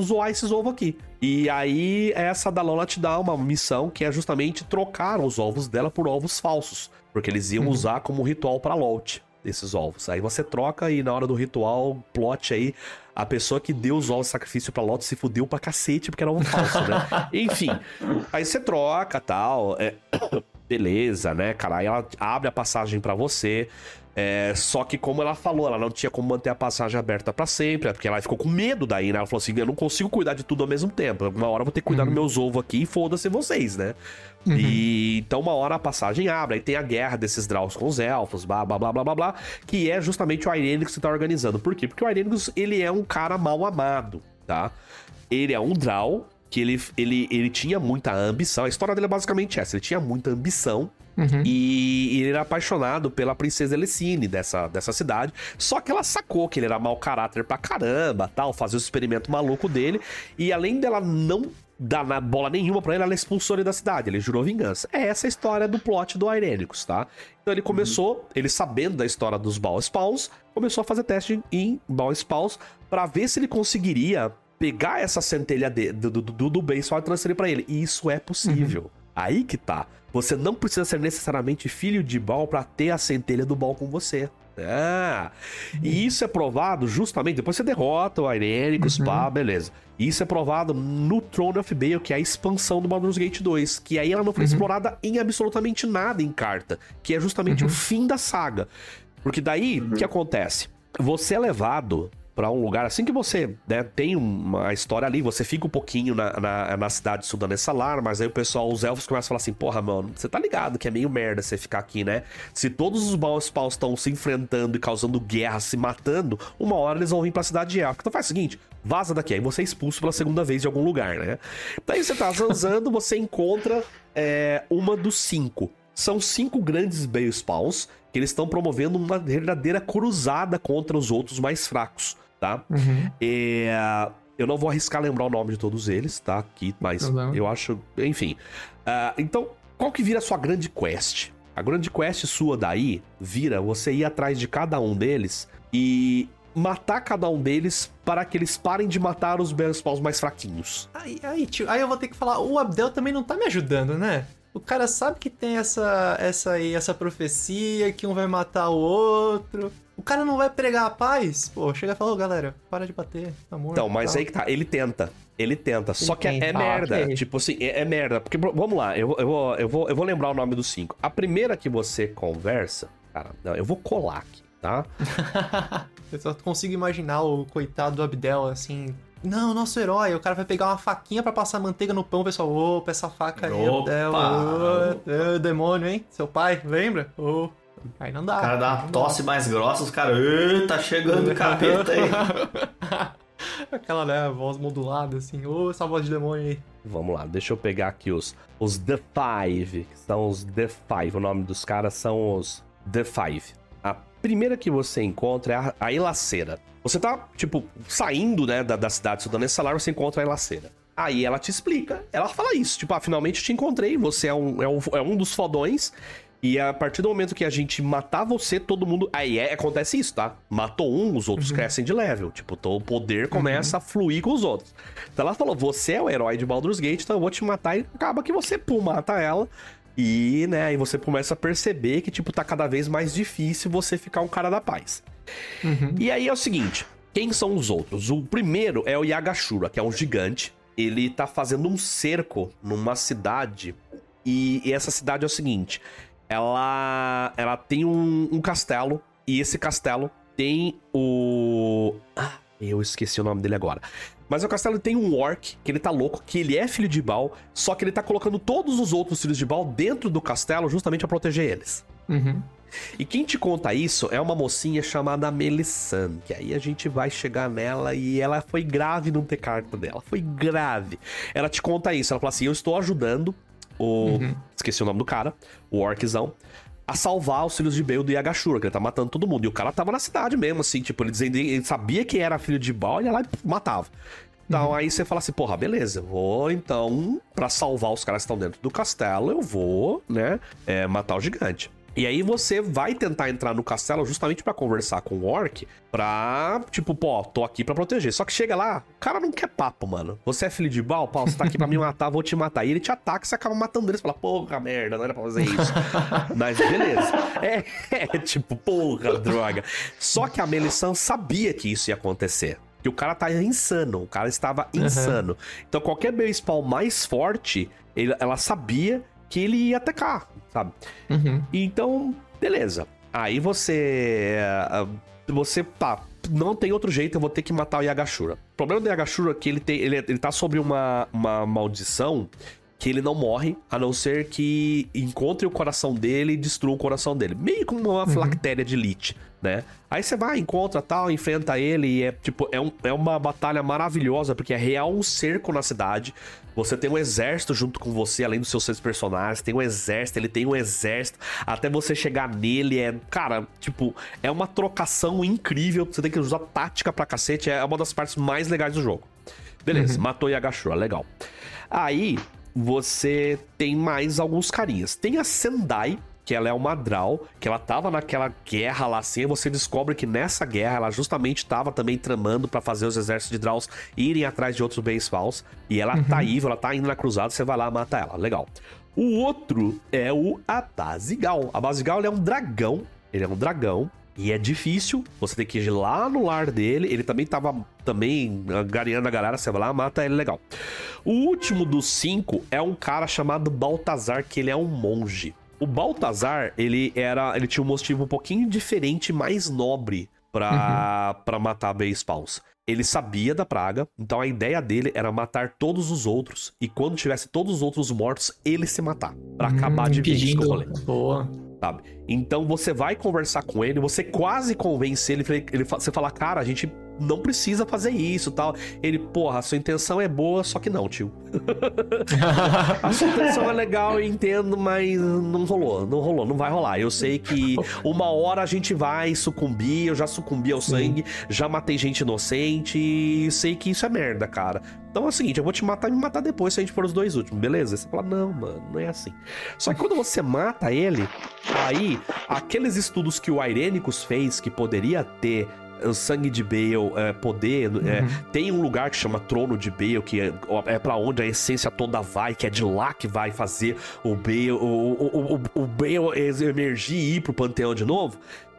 zoar esses ovos aqui. E aí, essa Dalona te dá uma missão que é justamente trocar os ovos dela por ovos falsos. Porque eles iam usar como ritual pra Lot esses ovos. Aí você troca e na hora do ritual, plot aí, a pessoa que deu os ovos de sacrifício pra Lot se fudeu pra cacete porque era ovo falso, né? Enfim, aí você troca tal. é, Beleza, né, cara? Aí ela abre a passagem pra você. É, só que como ela falou, ela não tinha como manter a passagem aberta pra sempre, porque ela ficou com medo daí, né? Ela falou assim: eu não consigo cuidar de tudo ao mesmo tempo. Uma hora eu vou ter que cuidar dos meus ovos aqui e foda-se vocês, né? E então uma hora a passagem abre, aí tem a guerra desses Draus com os elfos, blá blá blá blá blá blá, que é justamente o Irenix que tá organizando. Por quê? Porque o Irenix, ele é um cara mal amado, tá? Ele é um Draw que ele, ele, ele tinha muita ambição. A história dele é basicamente essa: ele tinha muita ambição. E ele era apaixonado pela princesa Elicine dessa, dessa cidade. Só que ela sacou que ele era mau caráter pra caramba, tal, fazia o experimento maluco dele. E além dela não dar na bola nenhuma pra ele, ela expulsou ele da cidade. Ele jurou vingança. É essa a história do plot do Irenicus, tá? Então ele começou, ele sabendo da história dos Baal Spawns, começou a fazer teste em Baal Spawns pra ver se ele conseguiria pegar essa centelha de- do, do, do, do bem e transferir pra ele. E isso é possível. Aí que tá. Você não precisa ser necessariamente filho de Baal pra ter a centelha do Baal com você. Ah, e isso é provado justamente. Depois você derrota o Irenicus, pá, beleza. Isso é provado no Throne of Bale, que é a expansão do Baldur's Gate 2. Que aí ela não foi explorada em absolutamente nada em carta. Que é justamente o fim da saga. Porque daí, o que acontece? Você é levado pra um lugar, assim que você né, tem uma história ali, você fica um pouquinho na, na, na cidade de Sudanessalar, mas aí o pessoal, os elfos começam a falar assim, porra, mano, você tá ligado que é meio merda você ficar aqui, né? Se todos os Baals Paus estão se enfrentando e causando guerra, se matando, uma hora eles vão vir pra cidade élfica. Então faz o seguinte, vaza daqui, aí você é expulso pela segunda vez de algum lugar, né? Daí você tá zanzando, você encontra é, uma dos cinco. São cinco grandes Bale que eles estão promovendo uma verdadeira cruzada contra os outros mais fracos, tá? É, eu não vou arriscar lembrar o nome de todos eles, tá? Aqui, mas eu acho. Enfim. Ah, então, qual que vira a sua grande quest? A grande quest sua daí vira você ir atrás de cada um deles e matar cada um deles para que eles parem de matar os Bale Spawns mais fraquinhos. Aí, aí, tio, aí eu vou ter que falar, o Abdel também não tá me ajudando, né? O cara sabe que tem essa essa aí, essa profecia, que um vai matar o outro. O cara não vai pregar a paz? Pô, chega e fala, ô galera, para de bater, amor. Então, mas tal. aí que tá, ele tenta. Ele tenta. Só que é, é tenta, merda. ok. Tipo assim, é, é merda. Porque, vamos lá, eu, vou- eu, vou, eu, vou, eu vou lembrar o nome dos cinco. A primeira que você conversa. Cara, não, eu vou colar aqui, tá? Eu só consigo imaginar o coitado do Abdel, assim... Não, nosso herói, o cara vai pegar uma faquinha pra passar manteiga no pão, o pessoal, opa, essa faca aí, Opa! Abdel, ô, ô, demônio, hein? Seu pai, lembra? Ô, aí não dá. O cara dá uma tosse mais grossa, os caras. "Ê, Tá chegando o capeta aí. Aquela, né, voz modulada, assim, ô, essa voz de demônio aí. Vamos lá, deixa eu pegar aqui os, os The Five, que são os The Five. O nome dos caras são os The Five. A primeira que você encontra é a, a Elaceira. Você tá, tipo, saindo, né, da, da cidade estudando esse salário, você encontra a Elaceira. Aí ela te explica, ela fala isso, tipo, ah, finalmente te encontrei, você é um, é um, é um dos fodões, e a partir do momento que a gente matar você, todo mundo. Aí é, acontece isso, tá? Matou um, os outros uhum. crescem de level. Tipo, então o poder começa uhum. a fluir com os outros. Então ela falou: você é o herói de Baldur's Gate, então eu vou te matar. E acaba que você, pum, mata ela. E, né, aí você começa a perceber que, tipo, tá cada vez mais difícil você ficar um cara da paz. Uhum. E aí é o seguinte: quem são os outros? O primeiro é o Yagashura, que é um gigante. Ele tá fazendo um cerco numa cidade. E, e essa cidade é o seguinte: ela, ela tem um, um castelo. E esse castelo tem o. Ah, eu esqueci o nome dele agora. Mas o castelo tem um orc, que ele tá louco, que ele é filho de Baal, só que ele tá colocando todos os outros filhos de Baal dentro do castelo justamente para proteger eles. Uhum. E quem te conta isso é uma mocinha chamada Melissan, que aí a gente vai chegar nela e ela foi grave não ter carta dela. Foi grave. Ela te conta isso, ela fala assim: Eu estou ajudando o. Uhum. Esqueci o nome do cara, o orczão a salvar os filhos de Bale do Yagashura, que ele tá matando todo mundo. E o cara tava na cidade mesmo, assim, tipo, ele dizendo, ele sabia que era filho de Baal, ele ia lá e matava. Então uhum. aí você fala assim, porra, beleza, vou então, para salvar os caras que estão dentro do castelo, eu vou, né, é, matar o gigante. E aí você vai tentar entrar no castelo justamente para conversar com o Orc, pra, tipo, pô, tô aqui para proteger. Só que chega lá, o cara não quer papo, mano. Você é filho de Bal, pau, você tá aqui pra me matar, vou te matar. E ele te ataca e você acaba matando ele. Você fala, porra, merda, não era pra fazer isso. Mas beleza. É, é, tipo, porra, droga. Só que a Melissan sabia que isso ia acontecer. Que o cara tá insano, o cara estava insano. Uhum. Então qualquer baseball mais forte, ele, ela sabia que ele ia atacar, sabe? Uhum. Então, beleza. Aí você. Eh, você tá. Não tem outro jeito, eu vou ter que matar o Yagashura. O problema do Yagashura é que ele, tem, ele, ele tá sobre uma, uma maldição que ele não morre, a não ser que encontre o coração dele e destrua o coração dele. Meio como uma uhum. de Lich, né? Aí você vai, encontra tal, enfrenta ele e é tipo, é, um, é uma batalha maravilhosa, porque é real um cerco na cidade. Você tem um exército junto com você, além dos seus seis personagens, tem um exército, ele tem um exército. Até você chegar nele é, cara, tipo, é uma trocação incrível. Você tem que usar tática pra cacete, é uma das partes mais legais do jogo. Beleza, uhum. matou Yagashura, legal. Aí, você tem mais alguns carinhas. Tem a Sendai, que ela é uma Draw, que ela tava naquela guerra lá assim, e você descobre que nessa guerra ela justamente tava também tramando para fazer os exércitos de Draws irem atrás de outros bens falsos, e ela tá uhum. tá evil, ela tá indo na cruzada, você vai lá mata ela, legal. O outro é o Abazigal. Abazigal é um dragão, ele é um dragão, e é difícil, você tem que ir lá no lar dele. Ele também tava também gareando a galera, você vai lá, mata ele legal. O último dos cinco é um cara chamado Baltazar, que ele é um monge. O Baltazar, ele era. Ele tinha um motivo um pouquinho diferente, mais nobre pra, uhum. Pra matar Base Spawns. Ele sabia da praga, então a ideia dele era matar todos os outros. E quando tivesse todos os outros mortos, ele se matar. para hum, acabar de vez com o rolê. Boa sabe? Então você vai conversar com ele, você quase convence ele, ele você fala, cara, a gente não precisa fazer isso tal. Ele, porra, a sua intenção é boa, só que não, tio. a sua intenção é legal, eu entendo, mas não rolou, não rolou, não vai rolar. Eu sei que uma hora a gente vai sucumbir, eu já sucumbi ao Sim. sangue, já matei gente inocente e sei que isso é merda, cara. Então é o seguinte, eu vou te matar e me matar depois se a gente for os dois últimos, beleza? você fala, não, mano, não é assim. Só que quando você mata ele, aí, aqueles estudos que o Irenicus fez, que poderia ter o sangue de Bale é, poder. É, uhum. É, tem um lugar que chama Trono de Bale, que é, é para onde a essência toda vai, que é de lá que vai fazer o Bale, o, o, o, o Bale emergir e ir pro panteão de novo.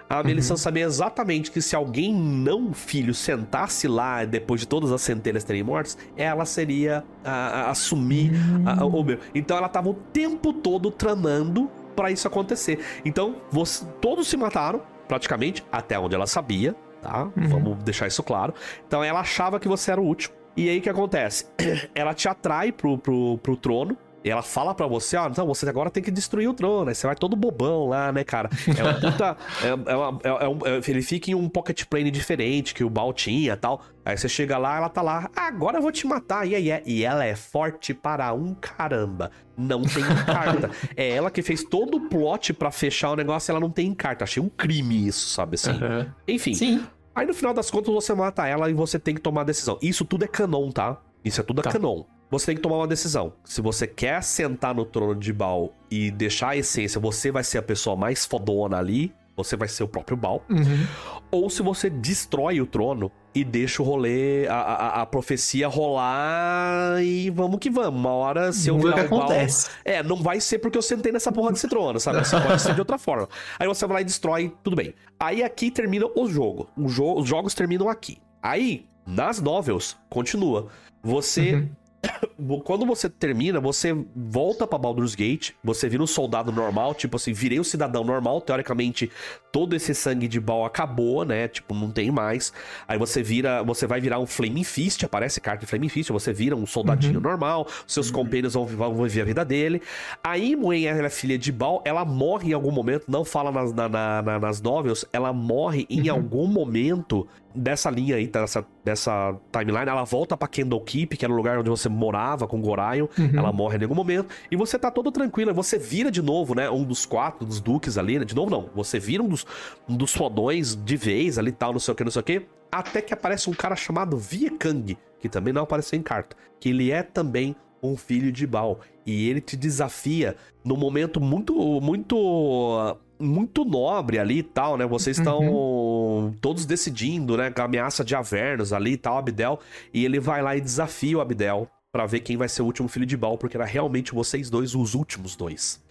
A Melissan uhum. sabia exatamente que se alguém não filho sentasse lá depois de todas as centelhas terem mortas, ela seria a, a assumir uhum. a, o meu. Então ela tava o tempo todo tramando para isso acontecer. Então, você, todos se mataram, praticamente, até onde ela sabia, tá? Uhum. Vamos deixar isso claro. Então ela achava que você era o último. E aí o que acontece? Ela te atrai pro, pro, pro trono. E ela fala pra você, ó, então você agora tem que destruir o trono. Aí você vai todo bobão lá, né, cara? É uma puta. é, é uma- é- é um- é- ele fica em um pocket plane diferente que o Bal tinha e tal. Aí você chega lá, ela tá lá, "Ah, agora eu vou te matar. E aí é. E ela é forte para um caramba. Não tem carta. é ela que fez todo o plot pra fechar o negócio e ela não tem carta. Achei um crime isso, sabe assim? Aham. Enfim. Sim. Aí no final das contas você mata ela e você tem que tomar a decisão. Isso tudo é canon, tá? Isso é tudo Tá. canon. Você tem que tomar uma decisão. Se você quer sentar no trono de Baal e deixar a essência, você vai ser a pessoa mais fodona ali, você vai ser o próprio Baal. Uhum. Ou se você destrói o trono e deixa o rolê, a, a, a profecia rolar e vamos que vamos. Uma hora, se eu virar que acontece. É, não vai ser porque eu sentei nessa porra desse trono, sabe? Você pode ser de outra forma. Aí você vai lá e destrói, tudo bem. Aí aqui termina o jogo. O jo os jogos terminam aqui. Aí, nas novels, continua. Você. Quando você termina, você volta pra Baldur's Gate, você vira um soldado normal, tipo assim, virei um cidadão normal, teoricamente todo esse sangue de Baal acabou, né? Tipo, não tem mais. Aí você vira, você vai virar um Flaming Fist, aparece carta de Flaming Fist, você vira um soldadinho normal, seus companheiros vão, vão viver a vida dele. Aí Muen, ela é filha de Baal, ela morre em algum momento, não fala nas, na- na- na- nas novels, ela morre em algum momento dessa linha aí, dessa, dessa timeline, ela volta pra Kendall Keep, que era o lugar onde você morava com Gorion, ela morre em algum momento, e você tá todo tranquilo, você vira de novo, né, um dos quatro, dos duques ali, né, de novo não, você vira um dos, um dos fodões de vez ali, tal, não sei o que, não sei o que, até que aparece um cara chamado Viekang, que também não apareceu em carta, que ele é também um filho de Baal, e ele te desafia num momento muito, muito muito nobre ali e tal, né? Vocês estão todos decidindo, né? Com a ameaça de Avernus ali e tal, Abdel. E ele vai lá e desafia o Abdel pra ver quem vai ser o último filho de Baal, porque era realmente vocês dois os últimos dois.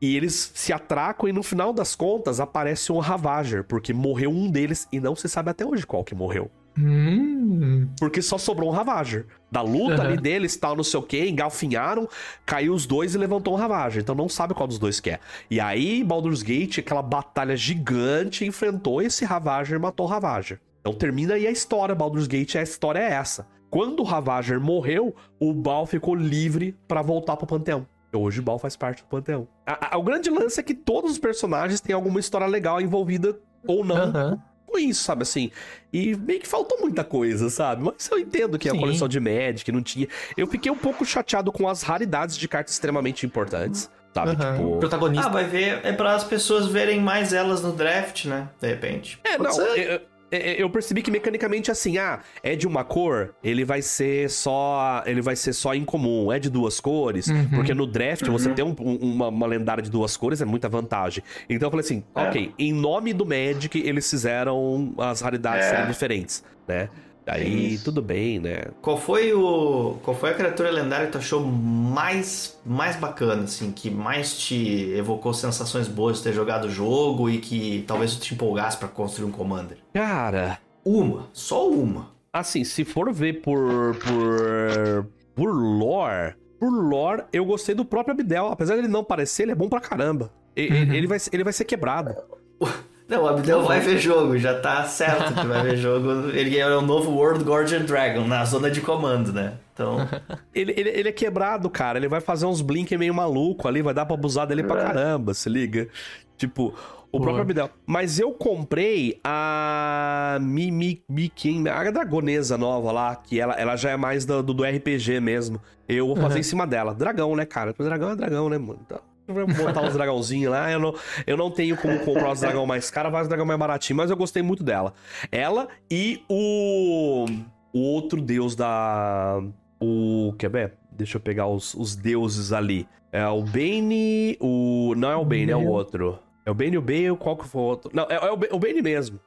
E eles se atracam e no final das contas aparece um Ravager, porque morreu um deles e não se sabe até hoje qual que morreu. Hum. Porque só sobrou um Ravager. Da luta Aham. ali deles, tal, não sei o que, engalfinharam, caiu os dois e levantou um Ravager. Então não sabe qual dos dois que é. E aí, Baldur's Gate, aquela batalha gigante, enfrentou esse Ravager e matou o Ravager. Então termina aí a história, Baldur's Gate, a história é essa. Quando o Ravager morreu, o Baal ficou livre pra voltar pro Panteão. Hoje o Baal faz parte do Panteão. A- a- o grande lance é que todos os personagens têm alguma história legal envolvida ou não Aham. com isso, sabe assim? E meio que faltou muita coisa, sabe? Mas eu entendo que a Sim. coleção de Magic não tinha. Eu fiquei um pouco chateado com as raridades de cartas extremamente importantes, sabe? Aham. Tipo. Protagonista. Ah, vai ver, é para as pessoas verem mais elas no draft, né? De repente. É, Pode não, ser. eu, eu- eu percebi que mecanicamente assim, ah, é de uma cor, ele vai ser só, ele vai ser só incomum, é de duas cores, Uhum. porque no draft você ter um- uma, uma lendária de duas cores é muita vantagem. Então eu falei assim, É. ok, em nome do Magic eles fizeram as raridades É. serem diferentes, né? Aí Isso. tudo bem, né? Qual foi o. Qual foi a criatura lendária que tu achou mais, mais bacana, assim, que mais te evocou sensações boas de ter jogado o jogo e que talvez tu te empolgasse pra construir um Commander? Cara, Uma, só uma. assim, se for ver por. por. por lore. Por lore, eu gostei do próprio Abdel. Apesar dele não parecer, ele é bom pra caramba. E- Uhum. Ele, vai, ele vai ser quebrado. Não, o Abdel vai ver jogo, já tá certo que vai ver jogo. Ele é o novo World Guardian Dragon na zona de comando, né? Então, Ele, ele, ele é quebrado, cara. Ele vai fazer uns blink meio maluco ali, vai dar pra abusar dele pra É. caramba, se liga. Tipo, o próprio Abdel. Mas eu comprei a Mimi Miquim, a dragonesa nova lá, que ela, ela já é mais do, do, do RPG mesmo. Eu vou fazer Uhum. em cima dela. Dragão, né, cara? Dragão é dragão, né, mano? Então, vou botar uns dragãozinhos lá. Eu não, eu não tenho como comprar os dragão mais caros, vai os dragão mais baratinho, mas eu gostei muito dela. Ela e o. O outro deus da. O. Quer ver? Deixa eu pegar os, os deuses ali. É o Bane. O. Não é o Bane, é o Meu. outro. É o Bane e o Bale, qual que foi o outro? Não, é, é o, Ba- o Bane mesmo.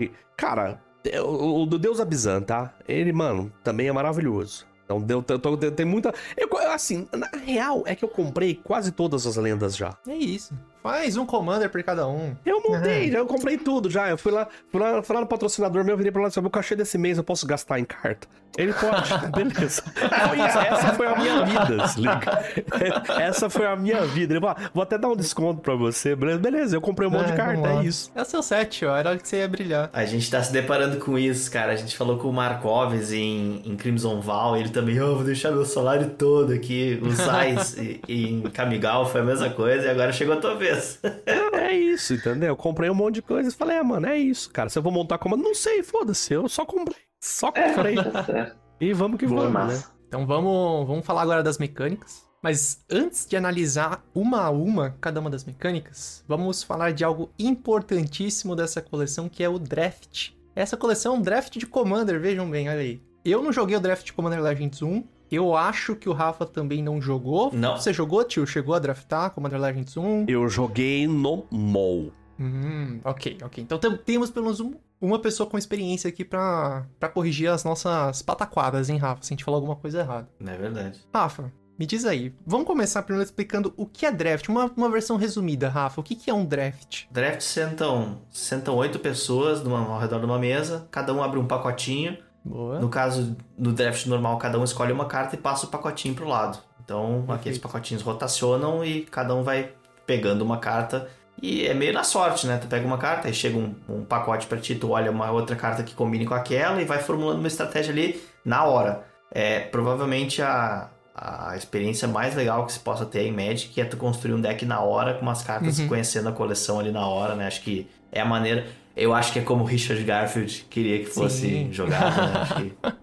E, Cara, é o, o do Deus Abizan, tá? Ele, mano, também é maravilhoso. Então, deu, tem, tem- tem muita. Eu, assim, na real, é que eu comprei quase todas as lendas já. É isso. Faz um Commander por cada um. Eu montei, já eu comprei tudo já. Eu fui lá, fui lá, fui lá no patrocinador meu, virei pra lá e disse: meu cachê desse mês eu posso gastar em carta? Ele pode, beleza. Foi isso, essa foi a minha vida, se liga. Essa foi a minha vida. Ele falou: "Ah, vou até dar um desconto pra você, beleza? Beleza, eu comprei um monte de É, carta, vamos lá. é isso. É o seu set, ó. Era hora que você ia brilhar. A gente tá se deparando com isso, cara. A gente falou com o Markoves em, em Crimson Val, ele também, oh, vou deixar meu salário todo aqui. O Sais em Kamigal foi a mesma coisa e agora chegou a tua vez. É isso, entendeu? Eu comprei um monte de coisa e falei: ah, mano, é isso, cara. Se eu vou montar comando, não sei, foda-se, eu só comprei. Só comprei. Tá certo. E vamos que Boa, vamos, né? massa. Então vamos, vamos falar agora das mecânicas. Mas antes de analisar uma a uma cada uma das mecânicas, vamos falar de algo importantíssimo dessa coleção que é o draft. Essa coleção é um draft de Commander, vejam bem, olha aí. Eu não joguei o draft de Commander Legends 1. Eu acho que o Rafa também não jogou. Não. Você jogou, tio? Chegou a draftar Commander Legends 1? Eu joguei no mall. Hum, ok, ok. Então tem- temos pelo menos um- uma pessoa com experiência aqui pra, pra corrigir as nossas pataquadas, hein, Rafa? Se a gente falou alguma coisa errada. Não é verdade. Rafa, me diz aí. Vamos começar primeiro explicando o que é draft. Uma, uma versão resumida, Rafa. O que, que é um draft? Draft sentam, sentam oito pessoas numa, ao redor de uma mesa, cada um abre um pacotinho. Boa. No caso, no draft normal, cada um escolhe uma carta e passa o pacotinho pro lado. Então, Perfeito. aqueles pacotinhos rotacionam e cada um vai pegando uma carta. E é meio na sorte, né? Tu pega uma carta, aí chega um, um pacote pra ti, tu olha uma outra carta que combine com aquela e vai formulando uma estratégia ali na hora. É provavelmente a, a experiência mais legal que se possa ter em Magic é tu construir um deck na hora com umas cartas Uhum. conhecendo a coleção ali na hora, né? Acho que é a maneira. Eu acho que é como Richard Garfield queria que fosse Sim. jogado, né?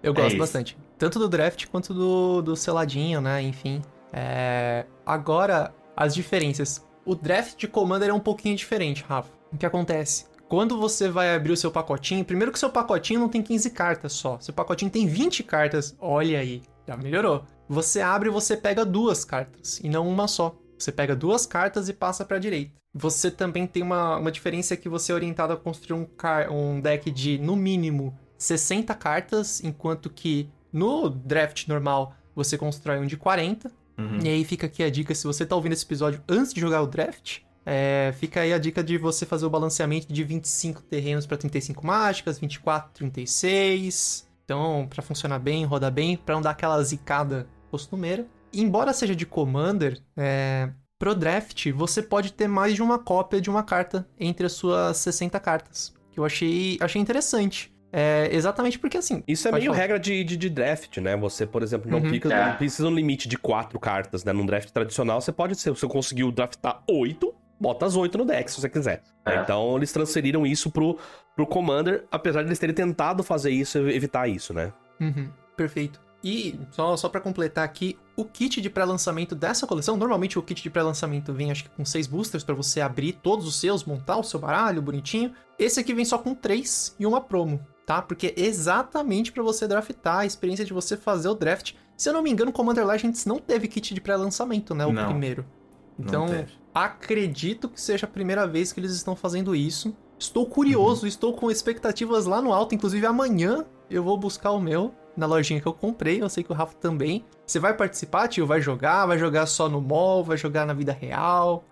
Que Eu É gosto isso. bastante. Tanto do draft quanto do, do seladinho, né? Enfim. É, Agora, as diferenças. O draft de Commander é um pouquinho diferente, Rafa. O que acontece? Quando você vai abrir o seu pacotinho, primeiro que seu pacotinho não tem 15 cartas só. Seu pacotinho tem 20 cartas. Olha aí, já melhorou. Você abre e você pega duas cartas, e não uma só. Você pega duas cartas e passa pra direita. Você também tem uma, uma diferença que você é orientado a construir um, car- um deck de, no mínimo, 60 cartas, enquanto que no draft normal você constrói um de 40. Uhum. E aí fica aqui a dica, se você tá ouvindo esse episódio antes de jogar o draft, é, fica aí a dica de você fazer o balanceamento de 25 terrenos para 35 mágicas, 24, 36. Então, pra funcionar bem, rodar bem, pra não dar aquela zicada costumeira. Embora seja de Commander, é, pro draft você pode ter mais de uma cópia de uma carta entre as suas 60 cartas. Que eu achei, achei interessante. É, exatamente porque assim. Isso é meio falar. regra de, de, de draft, né? Você, por exemplo, não, Uhum. fica, É. não precisa um limite de quatro cartas, né? Num draft tradicional, você pode ser, se você conseguiu draftar oito, bota as oito no deck, se você quiser. É. Então, eles transferiram isso pro, pro Commander, apesar de eles terem tentado fazer isso, evitar isso, né? Uhum, perfeito. E só, só para completar aqui, o kit de pré-lançamento dessa coleção, normalmente o kit de pré-lançamento vem acho que com seis boosters para você abrir todos os seus, montar o seu baralho bonitinho. Esse aqui vem só com três e uma promo, tá? Porque é exatamente para você draftar, a experiência de você fazer o draft. Se eu não me engano, Commander Legends não teve kit de pré-lançamento, né? O Não. primeiro. Não Então, acredito que seja a primeira vez que eles estão fazendo isso. Estou curioso, estou com expectativas lá no alto. Inclusive, amanhã eu vou buscar o meu na lojinha que eu comprei. Eu sei que o Rafa também. Você vai participar, tio? Vai jogar? Vai jogar só no mall? Vai jogar na vida real?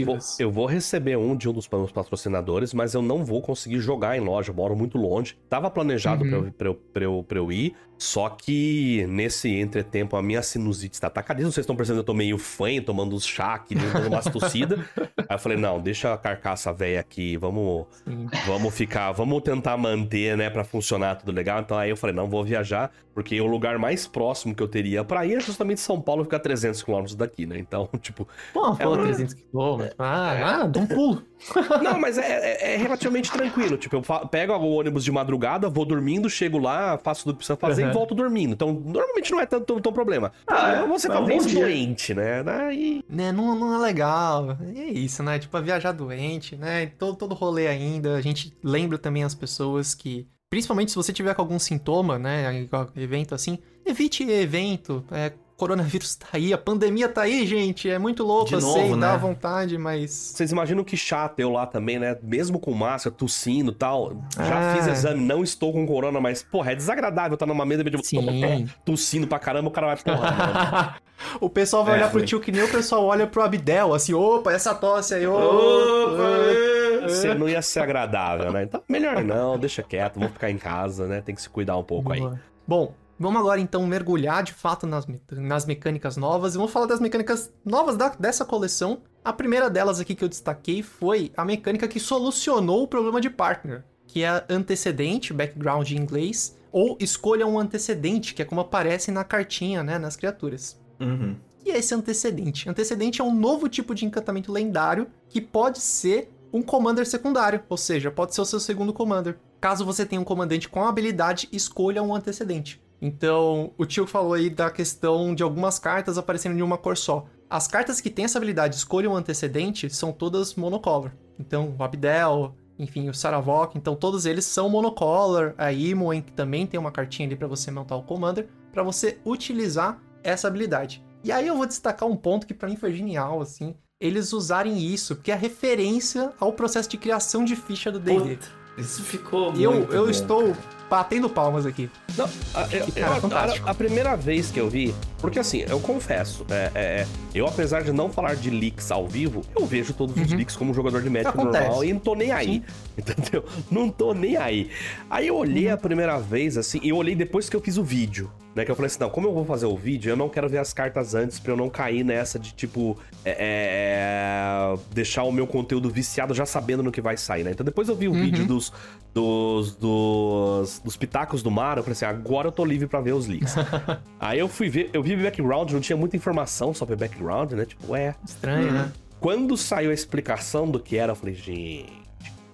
Eu vou, eu vou receber um de um dos meus patrocinadores, mas eu não vou conseguir jogar em loja, eu moro muito longe. Tava planejado Uhum. pra, eu, pra, eu, pra, eu, pra eu ir, só que nesse entretempo a minha sinusite tá atacadíssima. Vocês estão percebendo, eu tô meio fanho, tomando uns chá aqui, dando umas tossidas. Aí eu falei, não, deixa a carcaça velha aqui, vamos, Sim. vamos ficar, vamos tentar manter, né, pra funcionar tudo legal. Então aí eu falei, não, vou viajar, porque o lugar mais próximo que eu teria pra ir é justamente São Paulo, ficar 300 quilômetros daqui, né? Então, tipo, Pô, pô, uma- 300 quilômetros. Ah, ah, dá um pulo. Não, mas é, é- é relativamente tranquilo. Tipo, eu pego o ônibus de madrugada, vou dormindo, chego lá, faço tudo que precisa fazer Uhum. E volto dormindo. Então, normalmente não é tanto, tão problema. Ah, é você é bom isso dia. doente, né? Daí... né, não, não é legal. E é isso, né? Tipo, é viajar doente, né? Todo, todo rolê ainda. A gente lembra também as pessoas que. Principalmente se você tiver com algum sintoma, né? Evento assim, evite evento. É, coronavírus tá aí, a pandemia tá aí, gente. É muito louco, De eu novo, sei, né? dá vontade, mas. Vocês imaginam que chato eu lá também, né? Mesmo com máscara, tossindo e tal. Já Ah. fiz exame, não estou com corona, mas, porra, é desagradável estar numa mesa de Sim. tossindo pra caramba, o cara vai, porra, mano. o pessoal vai É, olhar pro foi. tio que nem o pessoal olha pro Abdel, assim, opa, essa tosse aí, Opa, opa. Você não ia ser agradável, né? Então, melhor não, deixa quieto, vamos ficar em casa, né? Tem que se cuidar um pouco aí. Boa. Bom, vamos agora então mergulhar de fato nas, me- nas mecânicas novas e vamos falar das mecânicas novas da- dessa coleção. A primeira delas aqui que eu destaquei foi a mecânica que solucionou o problema de partner, que é antecedente, background em inglês, ou escolha um antecedente, que é como aparece na cartinha, né, nas criaturas. Uhum. E é esse antecedente? Antecedente é um novo tipo de encantamento lendário que pode ser um commander secundário, ou seja, pode ser o seu segundo commander. Caso você tenha um comandante com habilidade, escolha um antecedente. Então, o tio falou aí da questão de algumas cartas aparecendo em uma cor só. As cartas que têm essa habilidade, escolha um antecedente, são todas monocolor. Então, o Abdel, enfim, o Saravok, então todos eles são monocolor. A Imoen, também tem uma cartinha ali para você montar o commander, para você utilizar essa habilidade. E aí eu vou destacar um ponto que pra mim foi genial, assim, eles usarem isso, porque é referência ao processo de criação de ficha do D&D. Isso ficou Eu, muito eu bom. estou batendo palmas aqui. Não, a, eu- Que cara eu- fantástico. a- a primeira vez que eu vi, porque assim, eu confesso, é, é, é, eu apesar de não falar de leaks ao vivo, eu vejo todos os leaks como jogador de Acontece. normal e não tô nem aí, entendeu? Não tô nem aí. Aí eu olhei a primeira vez, assim, e eu olhei depois que eu fiz o vídeo, né? Que eu falei assim, não, como eu vou fazer o vídeo, eu não quero ver as cartas antes pra eu não cair nessa de, tipo, é, é, deixar o meu conteúdo viciado já sabendo no que vai sair, né? Então depois eu vi o vídeo dos, dos, dos, dos pitacos do mar, eu falei assim, agora eu tô livre pra ver os leaks. Aí eu fui ver, eu vi background, não tinha muita informação sobre background, né? Tipo, é, Estranho, né? quando saiu a explicação do que era, eu falei, gente.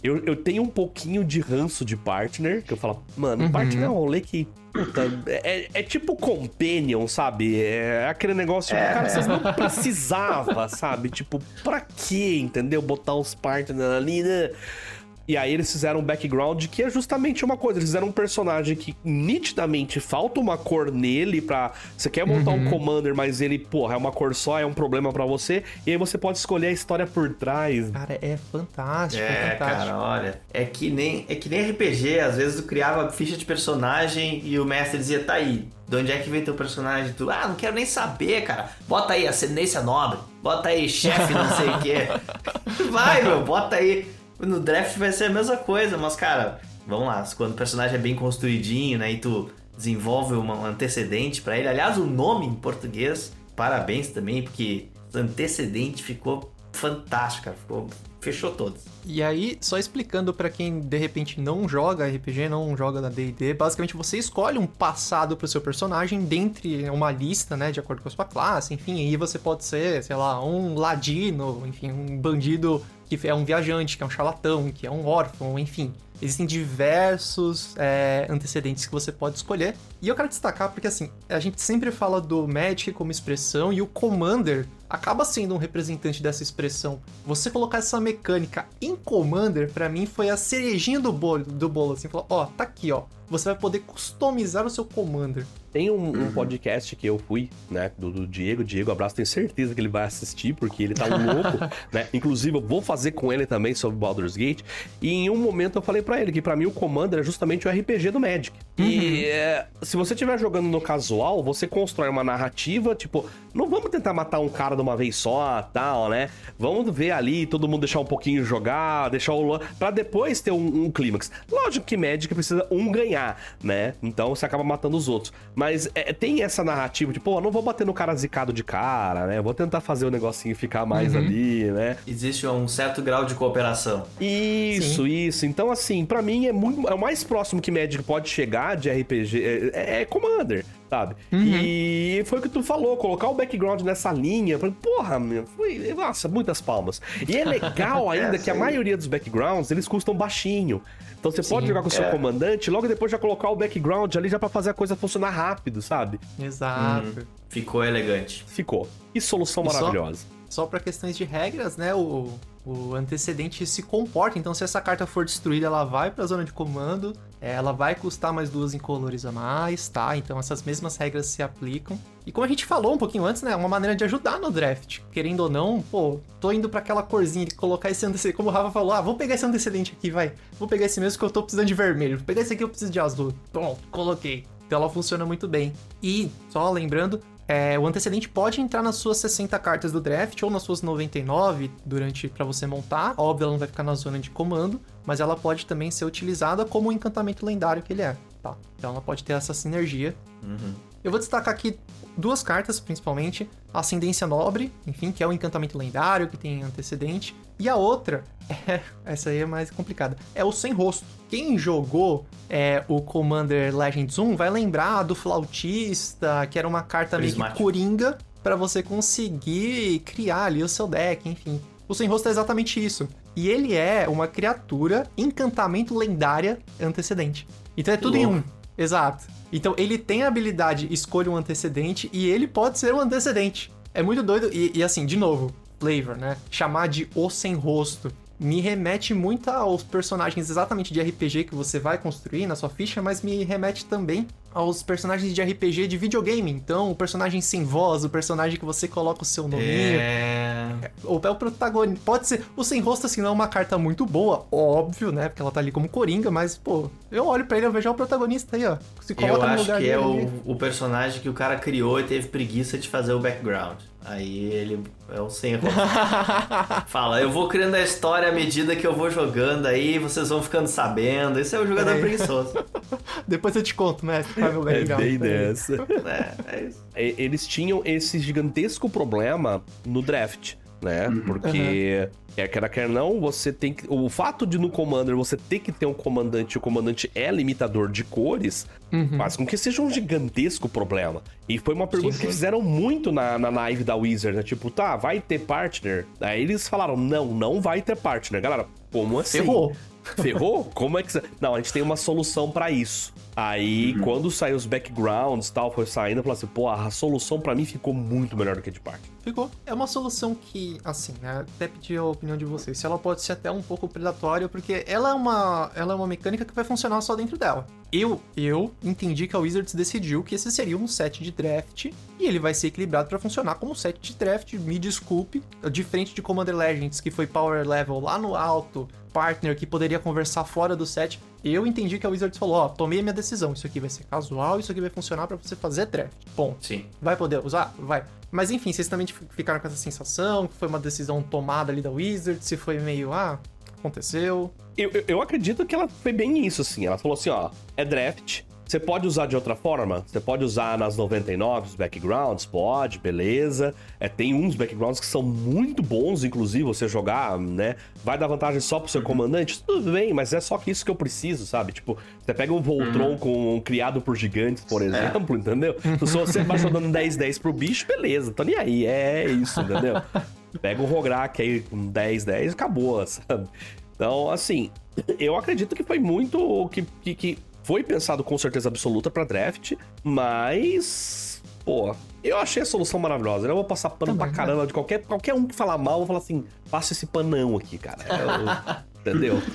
Eu, eu tenho um pouquinho de ranço de partner, que eu falo, mano, partner é um rolê que. Puta, é, é tipo companion, sabe? É aquele negócio, tipo, cara, vocês não precisavam, sabe? Tipo, pra quê, entendeu? Botar os partners ali, né? E aí eles fizeram um background que é justamente uma coisa. Eles fizeram um personagem que nitidamente falta uma cor nele pra... Você quer montar um commander, mas ele, porra, é uma cor só, é um problema pra você. E aí você pode escolher a história por trás. Cara, é fantástico, é, É, fantástico. cara, olha. É que nem, é que nem RPG. Às vezes tu criava ficha de personagem e o mestre dizia, tá aí. De onde é que vem teu personagem? Tu, ah, não quero nem saber, cara. Bota aí ascendência nobre. Bota aí chefe, não sei o quê. Vai, meu, bota aí. No draft vai ser a mesma coisa, mas, cara, vamos lá. Quando o personagem é bem construidinho, né? E tu desenvolve um antecedente pra ele. Aliás, o nome em português, parabéns também, porque antecedente ficou fantástico, cara. Ficou, fechou todos. E aí, só explicando pra quem de repente não joga RPG, não joga da D&D, basicamente você escolhe um passado pro seu personagem dentre uma lista, né, de acordo com a sua classe, enfim, aí você pode ser, sei lá, um ladino, enfim, um bandido que é um viajante, que é um charlatão, que é um órfão, enfim. Existem diversos é, antecedentes que você pode escolher. E eu quero destacar porque, assim, a gente sempre fala do Magic como expressão e o Commander acaba sendo um representante dessa expressão. Você colocar essa mecânica em Commander, pra mim, foi a cerejinha do bolo, do bolo assim. Falou, ó, tá aqui, ó. Você vai poder customizar o seu Commander. Tem um, um podcast que eu fui, né, do, do Diego. Diego, abraço, tenho certeza que ele vai assistir, porque ele tá um louco, né? Inclusive, eu vou fazer com ele também sobre Baldur's Gate. E em um momento eu falei pra ele que pra mim o Commander é justamente o RPG do Magic. E é, se você estiver jogando no casual, você constrói uma narrativa, tipo, não vamos tentar matar um cara de uma vez só, tal, né? Vamos ver ali, todo mundo deixar um pouquinho jogar, deixar o Luan, pra depois ter um, um clímax. Lógico que Magic precisa um ganhar, né? Então você acaba matando os outros. Mas é, tem essa narrativa, tipo, pô, não vou bater no cara zicado de cara, né? Vou tentar fazer o negocinho ficar mais ali, né? Existe um certo grau de cooperação. Isso, isso. Então, assim, pra mim é muito. É o mais próximo que Magic pode chegar de RPG. É, é Commander, sabe? E foi o que tu falou, colocar o background nessa linha. Porra, meu, foi. Nossa, muitas palmas. E é legal ainda que a maioria dos backgrounds eles custam baixinho. Então você pode Sim, jogar com o seu é. comandante e logo depois já colocar o background ali já pra fazer a coisa funcionar rápido, sabe? Exato. Ficou elegante. Ficou. Que solução E só- maravilhosa. Só pra questões de regras, né? O, o antecedente se comporta. Então, se essa carta for destruída, ela vai pra zona de comando. É, Ela vai custar mais duas incolores a mais, tá? Então essas mesmas regras se aplicam. E como a gente falou um pouquinho antes, né? É uma maneira de ajudar no draft. Querendo ou não, pô, tô indo pra aquela corzinha de colocar esse antecedente. Como o Rafa falou, ah, vou pegar esse antecedente aqui, vai. Vou pegar esse mesmo que eu tô precisando de vermelho. Vou pegar esse aqui eu preciso de azul. Pronto, coloquei. Então ela funciona muito bem. E, só lembrando, é, o antecedente pode entrar nas suas 60 cartas do draft ou nas suas 99 durante para você montar. Óbvio, ela não vai ficar na zona de comando, mas ela pode também ser utilizada como o encantamento lendário que ele é, tá? Então ela pode ter essa sinergia. Eu vou destacar aqui duas cartas, principalmente. A Ascendência Nobre, enfim, que é o encantamento lendário, que tem antecedente. E a outra, é, essa aí é mais complicada, é o Sem Rosto. Quem jogou é, o Commander Legends 1 vai lembrar do Flautista, que era uma carta meio que coringa para você conseguir criar ali o seu deck, enfim. O Sem Rosto é exatamente isso. E ele é uma criatura encantamento lendária antecedente. Então é tudo em louco. um. Exato. Então ele tem a habilidade escolha um antecedente e ele pode ser um antecedente. É muito doido. E, e assim, de novo, flavor, né? Chamar de o sem rosto me remete muito aos personagens exatamente de RPG que você vai construir na sua ficha, mas me remete também aos personagens de RPG de videogame. Então, o personagem sem voz, o personagem que você coloca o seu nominho. É. Ou é o protagonista. Pode ser. O sem rosto, assim, não é uma carta muito boa, óbvio, né? Porque ela tá ali como coringa, mas, pô, eu olho pra ele, eu vejo o protagonista aí, ó. Se Eu coloca no acho lugar que é o, o personagem que o cara criou e teve preguiça de fazer o background. Aí ele é o sem rosto. Fala, eu vou criando a história à medida que eu vou jogando, aí vocês vão ficando sabendo. Esse é o jogador É. preguiçoso. Depois eu te conto, né? É É bem Peraí. dessa. É, é isso. E- Eles tinham esse gigantesco problema no draft, né? Porque, quer queira, quer não, você tem que. O fato de no Commander você ter que ter um comandante e o comandante é limitador de cores, Uhum. faz com que seja um gigantesco problema. E foi uma pergunta Sim, que fizeram muito na, na live da Wizard, né? Tipo, tá, vai ter partner? Aí eles falaram, não, não vai ter partner. Galera, como assim? Ferrou. Ferrou? Como é que. Não, a gente tem uma solução pra isso. Aí, quando saiu os backgrounds e tal, foi saindo, eu falei assim, pô, a solução pra mim ficou muito melhor do que a de parte. Ficou. É uma solução que, assim, né? Até pedir a opinião de vocês. Se ela pode ser até um pouco predatória, porque ela é uma, ela é uma mecânica que vai funcionar só dentro dela. Eu, eu entendi que a Wizards decidiu que esse seria um set de draft e ele vai ser equilibrado pra funcionar como set de draft. Me desculpe, diferente de Commander Legends, que foi power level lá no alto, partner que poderia conversar fora do set. Eu entendi que a Wizards falou, ó, tomei a minha decisão, isso aqui vai ser casual, isso aqui vai funcionar pra você fazer draft. Ponto. Sim. Vai poder usar? Vai. Mas enfim, vocês também ficaram com essa sensação que foi uma decisão tomada ali da Wizard, se foi meio, ah, aconteceu. Eu, eu, eu acredito que ela foi bem isso, assim. Ela falou assim, ó, é draft. Você pode usar de outra forma? Você pode usar nas 99 os backgrounds? Pode, beleza. É, tem uns backgrounds que são muito bons, inclusive, você jogar, né? Vai dar vantagem só pro seu comandante? Tudo bem, mas é só que isso que eu preciso, sabe? Tipo, você pega um Voltron com um criado por gigantes, por exemplo, entendeu? Se você baixa dando 10-10 pro bicho, beleza, tô nem aí. É isso, entendeu? Pega o Rograk aí com 10-10 acabou, sabe? Então, assim, eu acredito que foi muito. que, que, que foi pensado com certeza absoluta pra draft, mas. Pô, eu achei a solução maravilhosa. Eu vou passar pano Também, pra né? caramba de qualquer, qualquer um que falar mal, eu vou falar assim: passa esse panão aqui, cara. Eu- entendeu?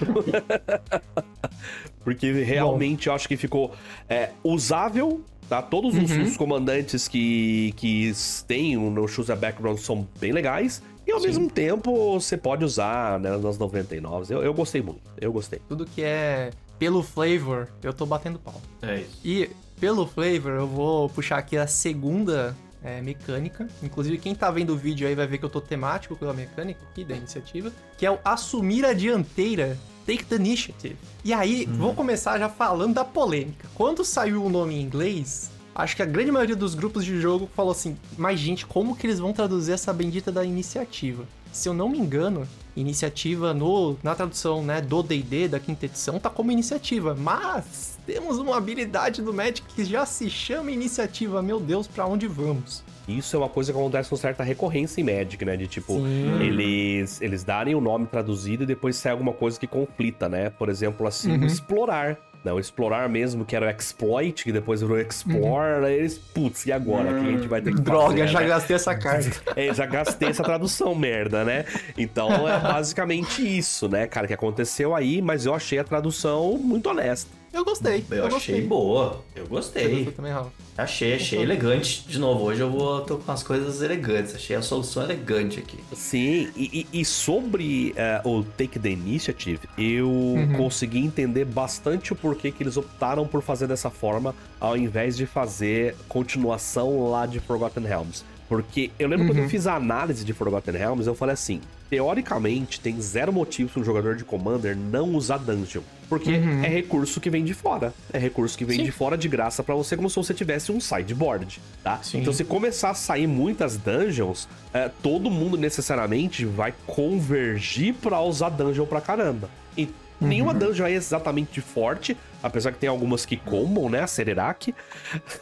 Porque realmente eu acho que ficou é, usável. Tá? Todos os, Uhum. os comandantes que, que têm no Choose a Background são bem legais. E ao Sim. mesmo tempo você pode usar né, nas 99. Eu, eu gostei muito. Eu gostei. Tudo que é pelo flavor, eu tô batendo pau. É isso. E pelo flavor, eu vou puxar aqui a segunda é, mecânica. Inclusive, quem tá vendo o vídeo aí vai ver que eu tô temático pela mecânica aqui da iniciativa, que é o assumir a dianteira. Take the initiative. E aí, vou começar já falando da polêmica. Quando saiu o nome em inglês, acho que a grande maioria dos grupos de jogo falou assim: mas gente, como que eles vão traduzir essa bendita da iniciativa? Se eu não me engano, iniciativa no, na tradução né, do DD, da quinta edição, tá como iniciativa. Mas temos uma habilidade do Magic que já se chama iniciativa. Meu Deus, pra onde vamos? Isso é uma coisa que acontece com certa recorrência em Magic, né? De tipo, Sim. eles, eles darem o nome traduzido e depois sai alguma coisa que conflita, né? Por exemplo, assim, Uhum. explorar. Não, explorar mesmo, que era o exploit, que depois virou explore, aí eles, putz, e agora? O que a gente vai ter que Uhum. Droga, fazer, já né? gastei essa carta. É, já gastei essa tradução, merda, né? Então é basicamente isso, né, cara, que aconteceu aí, mas eu achei a tradução muito honesta. Eu gostei. Eu, achei gostei. boa. Eu gostei. gostou também, Rafa? Achei, achei elegante. De novo, hoje eu vou tô com as coisas elegantes. Achei a solução elegante aqui. Sim, e, e- e sobre eh, o Take the Initiative, eu consegui entender bastante o porquê que eles optaram por fazer dessa forma, ao invés de fazer continuação lá de Forgotten Realms. Porque eu lembro quando eu fiz a análise de Forgotten Realms, eu falei assim: teoricamente, tem zero motivo para um jogador de Commander não usar dungeon. Porque é recurso que vem de fora. É recurso que vem Sim. de fora de graça pra você, como se você tivesse um sideboard, tá? Sim. Então, se começar a sair muitas dungeons, é, todo mundo necessariamente vai convergir pra usar dungeon pra caramba. E nenhuma dungeon é exatamente forte, apesar que tem algumas que combam, né? A Sererac.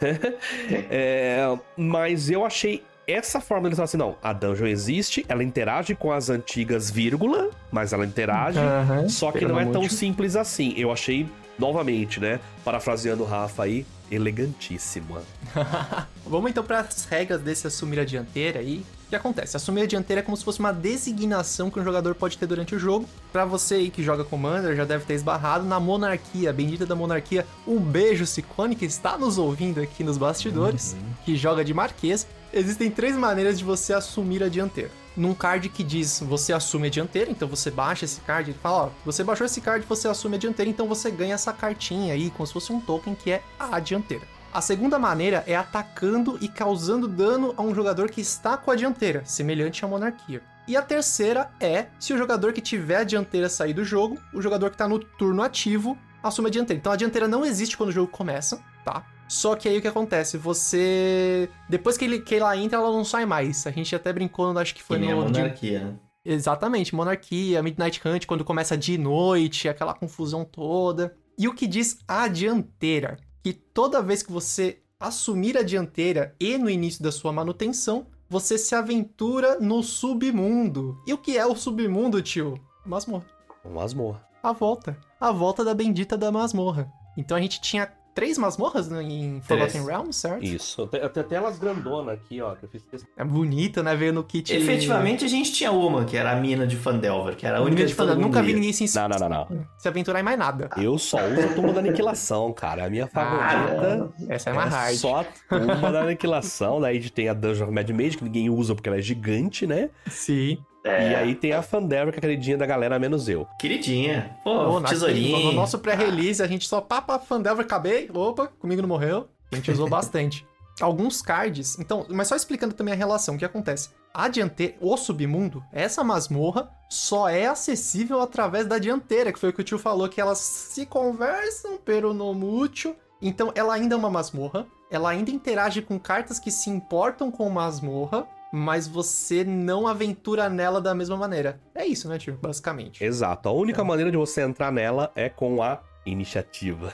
É, mas eu achei essa forma deles falar assim: não, a dungeon existe, ela interage com as antigas, vírgula, mas ela interage, Aham, só que não é tão simples assim. Eu achei, novamente, né? Parafraseando o Rafa aí, elegantíssima. Vamos então para as regras desse assumir a dianteira aí. O que acontece? Assumir a dianteira é como se fosse uma designação que um jogador pode ter durante o jogo. Pra você aí que joga Commander, já deve ter esbarrado na monarquia, a bendita da monarquia. Um beijo, Ciclone, que está nos ouvindo aqui nos bastidores, que joga de Marquês. Existem três maneiras de você assumir a dianteira. Num card que diz você assume a dianteira, então você baixa esse card e fala, ó, você baixou esse card, você assume a dianteira, então você ganha essa cartinha aí, como se fosse um token que é a dianteira. A segunda maneira é atacando e causando dano a um jogador que está com a dianteira, semelhante à monarquia. E a terceira é se o jogador que tiver a dianteira sair do jogo, o jogador que está no turno ativo assume a dianteira. Então a dianteira não existe quando o jogo começa, tá? Só que aí o que acontece? Você. Depois que, ele, que ela entra, ela não sai mais. A gente até brincou, acho que foi que no. de- monarquia, né? Exatamente, Monarquia, Midnight Hunt, quando começa de noite, aquela confusão toda. E o que diz a dianteira? Que toda vez que você assumir a dianteira e no início da sua manutenção, você se aventura no submundo. E o que é o submundo, tio? Masmorra. Masmorra. A volta. A volta da bendita da masmorra. Então a gente tinha três masmorras né, em Forgotten Realms, certo? Isso. Tem até elas grandona aqui, ó, que eu fiz. É bonita, né? Veio no kit. Efetivamente, a gente tinha uma, que era a mina de Fandelver, que era a única de mundo Nunca vi ninguém se, Não, não, não, não. se aventurar em mais nada. Eu só uso a tumba da aniquilação, cara. A minha favorita Essa é mais hard. só a tumba da aniquilação. Daí tem a Dungeon of Mad Mage, que ninguém usa porque ela é gigante, né? Sim. É, E aí tem a Fandelver, que é a queridinha da galera, menos eu. Queridinha. Pô, na- tesourinho. No nosso pré-release, a gente só papa Fandelver, acabei. Opa, comigo não morreu. A gente usou bastante. Alguns cards. Então, mas só explicando também a relação, o que acontece? A dianteira, o submundo, essa masmorra, só é acessível através da dianteira, que foi o que o tio falou, que elas se conversam, pero no mútuo. Então, ela ainda é uma masmorra. Ela ainda interage com cartas que se importam com masmorra. Mas você não aventura nela da mesma maneira. É isso, né, tio? Basicamente. Exato. A única maneira de você entrar nela é com a iniciativa.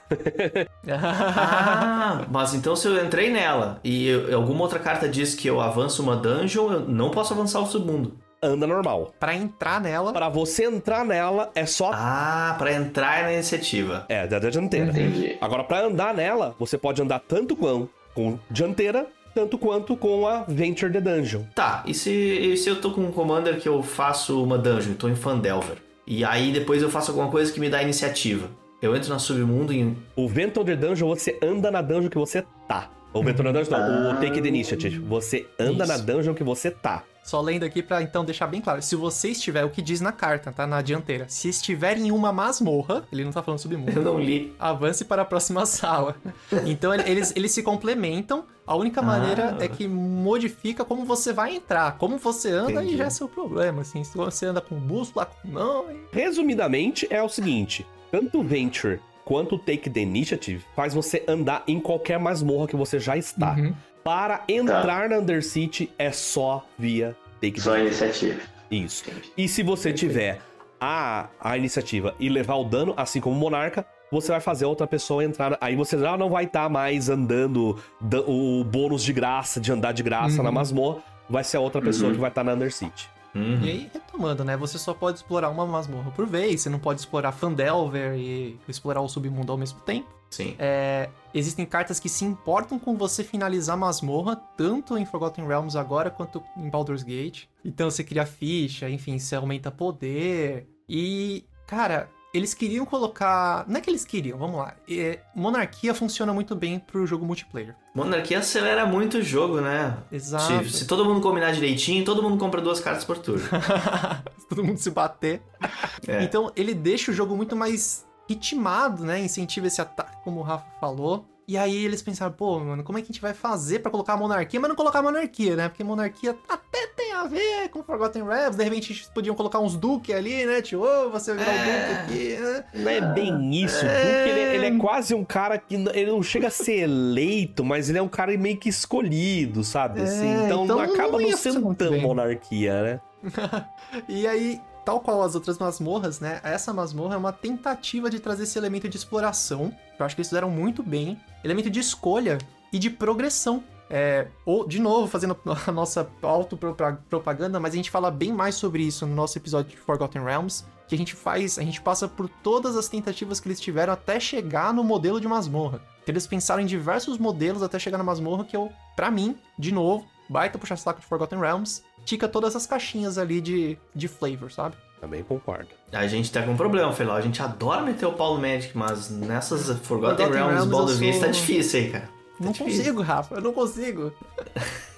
Ah, mas então se eu entrei nela e eu- alguma outra carta diz que eu avanço uma dungeon, eu não posso avançar o submundo. Anda normal. Pra entrar nela, Pra você entrar nela, é só... Ah, pra entrar na iniciativa. É, da da dianteira. entendi. Agora, pra andar nela, você pode andar tanto com, com dianteira, tanto quanto com a Venture the Dungeon. Tá, e se, e se eu tô com um commander que eu faço uma dungeon, tô em Fandelver, e aí depois eu faço alguma coisa que me dá iniciativa? Eu entro na submundo e. O Venture the Dungeon, você anda na dungeon que você tá. O Venture the Dungeon não, o Take the Initiative. Você anda Isso. na dungeon que você tá. Só lendo aqui pra então deixar bem claro. Se você estiver, o que diz na carta, tá? Na dianteira. Se estiver em uma masmorra, ele não tá falando Eu submundo. não li. Avance para a próxima sala. Então ele- eles, eles se complementam. A única maneira Ah. é que modifica como você vai entrar. Como você anda Entendi. e já é seu problema. Assim, se você anda com bússola, com não. e- Resumidamente, é o seguinte: tanto o Venture quanto o Take the Initiative faz você andar em qualquer masmorra que você já está. Uhum. Para entrar na Undercity é só via Take Só iniciativa. Isso. E se você tiver a, a iniciativa e levar o dano, assim como o Monarca, você vai fazer outra pessoa entrar. Aí você já não vai estar mais andando da- o bônus de graça, de andar de graça Uhum. na masmorra. Vai ser a outra pessoa Uhum. que vai estar na Undercity. Uhum. E aí, retomando, né? Você só pode explorar uma masmorra por vez. Você não pode explorar Fandelver e explorar o submundo ao mesmo tempo. Sim. É, existem cartas que se importam com você finalizar a masmorra, tanto em Forgotten Realms agora quanto em Baldur's Gate. Então você cria ficha, enfim, você aumenta poder. E, cara, eles queriam colocar. Não é que eles queriam, vamos lá. É, monarquia funciona muito bem pro jogo multiplayer. Monarquia acelera muito o jogo, né? Exato. Se, se todo mundo combinar direitinho, todo mundo compra duas cartas por turno. Se todo mundo se bater. É. Então ele deixa o jogo muito mais ritmado, né? Incentiva esse ataque, como o Rafa falou. E aí eles pensaram, pô, mano, como é que a gente vai fazer pra colocar a monarquia, mas não colocar a monarquia, né? Porque monarquia até tem a ver com Forgotten Realms. De repente eles podiam colocar uns duque ali, né? Tipo, ô, você vai virar o duque aqui, né? Não é bem isso, É. porque ele, ele é quase um cara que ele não chega a ser eleito, mas ele é um cara meio que escolhido, sabe? Assim, É, então, então acaba não sendo tão bem. monarquia, né? E aí, tal qual as outras masmorras, né? Essa masmorra é uma tentativa de trazer esse elemento de exploração. que Eu acho que eles fizeram muito bem. Elemento de escolha e de progressão. É, ou, de novo, fazendo a nossa autopropaganda, mas a gente fala bem mais sobre isso no nosso episódio de Forgotten Realms. Que a gente faz, a gente passa por todas as tentativas que eles tiveram até chegar no modelo de masmorra. Então, eles pensaram em diversos modelos até chegar na masmorra, que eu, pra mim, de novo, baita puxar saco de Forgotten Realms, tica todas as caixinhas ali de, de flavor, sabe? Também concordo. A gente tá com um problema, Felau. A gente adora meter o Paulo Magic, mas nessas Forgotten, Forgotten Realms, Realms, Baldur's tá sou- difícil aí, cara. Tá Não difícil. consigo, Rafa, eu não consigo.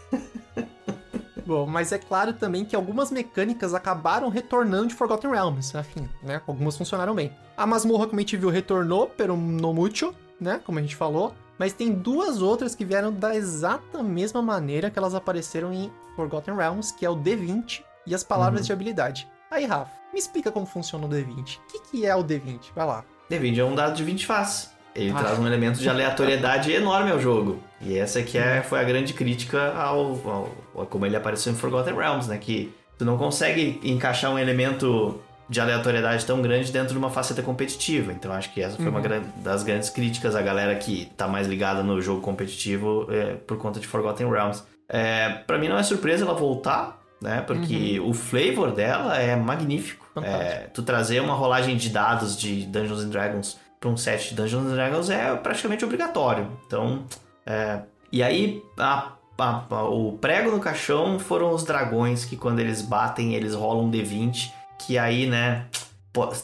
Bom, mas é claro também que algumas mecânicas acabaram retornando de Forgotten Realms, enfim, né? Algumas funcionaram bem. A masmorra, como a gente viu, retornou, pero no mucho, né? Como a gente falou. Mas tem duas outras que vieram da exata mesma maneira que elas apareceram em Forgotten Realms, que é o D20 e as palavras de habilidade. Aí, Rafa, me explica como funciona o D20. O que, que é o D20? Vai lá. D20 é um dado de 20 faces. Ele Ah. traz um elemento de aleatoriedade enorme ao jogo. E essa aqui é, foi a grande crítica ao, ao- ao- como ele apareceu em Forgotten Realms, né? Que tu não consegue encaixar um elemento de aleatoriedade tão grande dentro de uma faceta competitiva. Então acho que essa foi uma gran- das grandes críticas à galera que tá mais ligada no jogo competitivo é, por conta de Forgotten Realms. É, para mim não é surpresa ela voltar, né? Porque o flavor dela é magnífico. É, tu trazer uma rolagem de dados de Dungeons and Dragons para um set de Dungeons and Dragons é praticamente obrigatório. Então, é, e aí a- a- a- o prego no caixão foram os dragões que quando eles batem eles rolam um D20 que aí, né?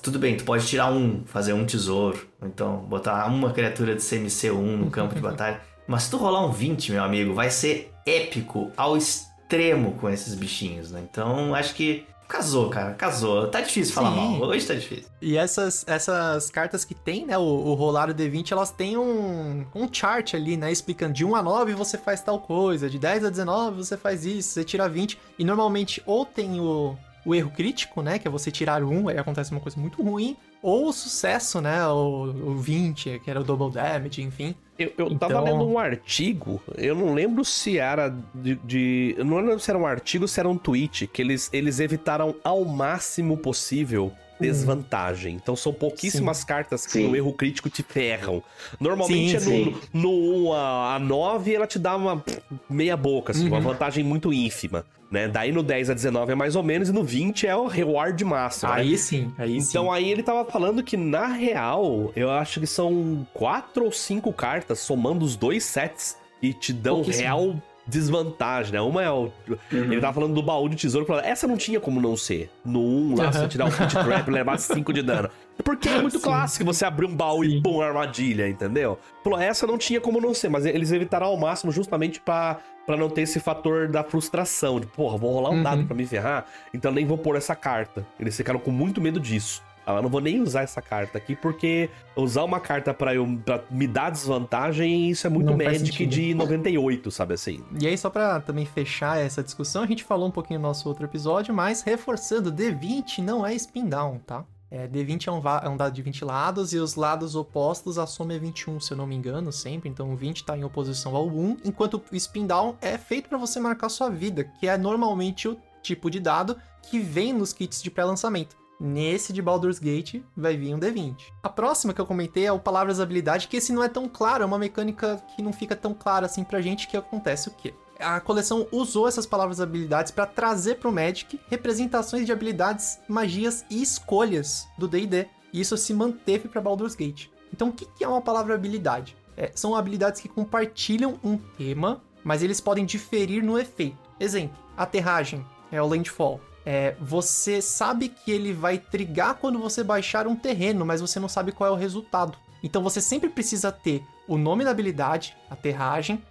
Tudo bem, tu pode tirar um, fazer um tesouro, ou então botar uma criatura de CMC1 no campo de batalha. Mas se tu rolar um 20, meu amigo, vai ser épico ao extremo com esses bichinhos, né? Então acho que casou, cara, casou. Tá difícil falar Sim. mal, hoje tá difícil. E essas, essas cartas que tem, né, o, o rolar o D20, elas têm um, um chart ali, né, explicando de 1 a 9 você faz tal coisa, de 10 a 19 você faz isso, você tira 20. E normalmente ou tem o, o erro crítico, né, que é você tirar um, aí acontece uma coisa muito ruim, ou o sucesso, né, o, o 20, que era o double damage, enfim. Eu, eu tava Então- lendo um artigo, eu não lembro se era de, de- Eu não lembro se era um artigo ou se era um tweet, que eles, eles evitaram ao máximo possível desvantagem. Então são pouquíssimas cartas que Sim. no erro crítico te ferram. Normalmente Sim, é no, sim. no 1 a, a 9 ela te dá uma pff, meia boca, assim, uma Uhum. vantagem muito ínfima. Né? Daí no 10 a 19 é mais ou menos, e no 20 é o reward máximo. né? Aí sim, aí sim. Então aí ele tava falando que na real, eu acho que são quatro ou cinco cartas somando os dois sets e te dão real desvantagem, né? Uma é o. Ele tava falando do baú de tesouro, falando, essa não tinha como não ser. No 1 lá, Aham. você tirar o kit trap e levar 5 de dano. Porque é muito Sim. clássico você abrir um baú e Sim. pum, armadilha, entendeu? Falou, essa não tinha como não ser, mas eles evitaram ao máximo justamente pra, pra não ter esse fator da frustração. De, porra, vou rolar um Uhum. dado pra me ferrar, então nem vou pôr essa carta. Eles ficaram com muito medo disso. Ah, eu não vou nem usar essa carta aqui, porque usar uma carta pra, eu, pra me dar desvantagem, isso é muito Não Magic de 98, sabe assim? E aí, só pra também fechar essa discussão, a gente falou um pouquinho no nosso outro episódio, mas reforçando, D20 não é spin down, tá? É, D20 é um, é um dado de 20 lados e os lados opostos a soma é 21, se eu não me engano, sempre. Então o 20 tá em oposição ao 1, enquanto o spin down é feito pra você marcar sua vida, que é normalmente o tipo de dado que vem nos kits de pré-lançamento. Nesse de Baldur's Gate vai vir um D20. A próxima que eu comentei é o Palavras Habilidade, que esse não é tão claro, é uma mecânica que não fica tão clara assim pra gente que acontece o quê? A coleção usou essas palavras habilidades para trazer pro Magic representações de habilidades, magias e escolhas do D&D. E isso se manteve para Baldur's Gate. Então, o que é uma palavra habilidade? É, são habilidades que compartilham um tema, mas eles podem diferir no efeito. Exemplo, aterragem é o landfall. É, você sabe que ele vai trigar quando você baixar um terreno, mas você não sabe qual é o resultado. Então você sempre precisa ter o nome da habilidade, a terragem,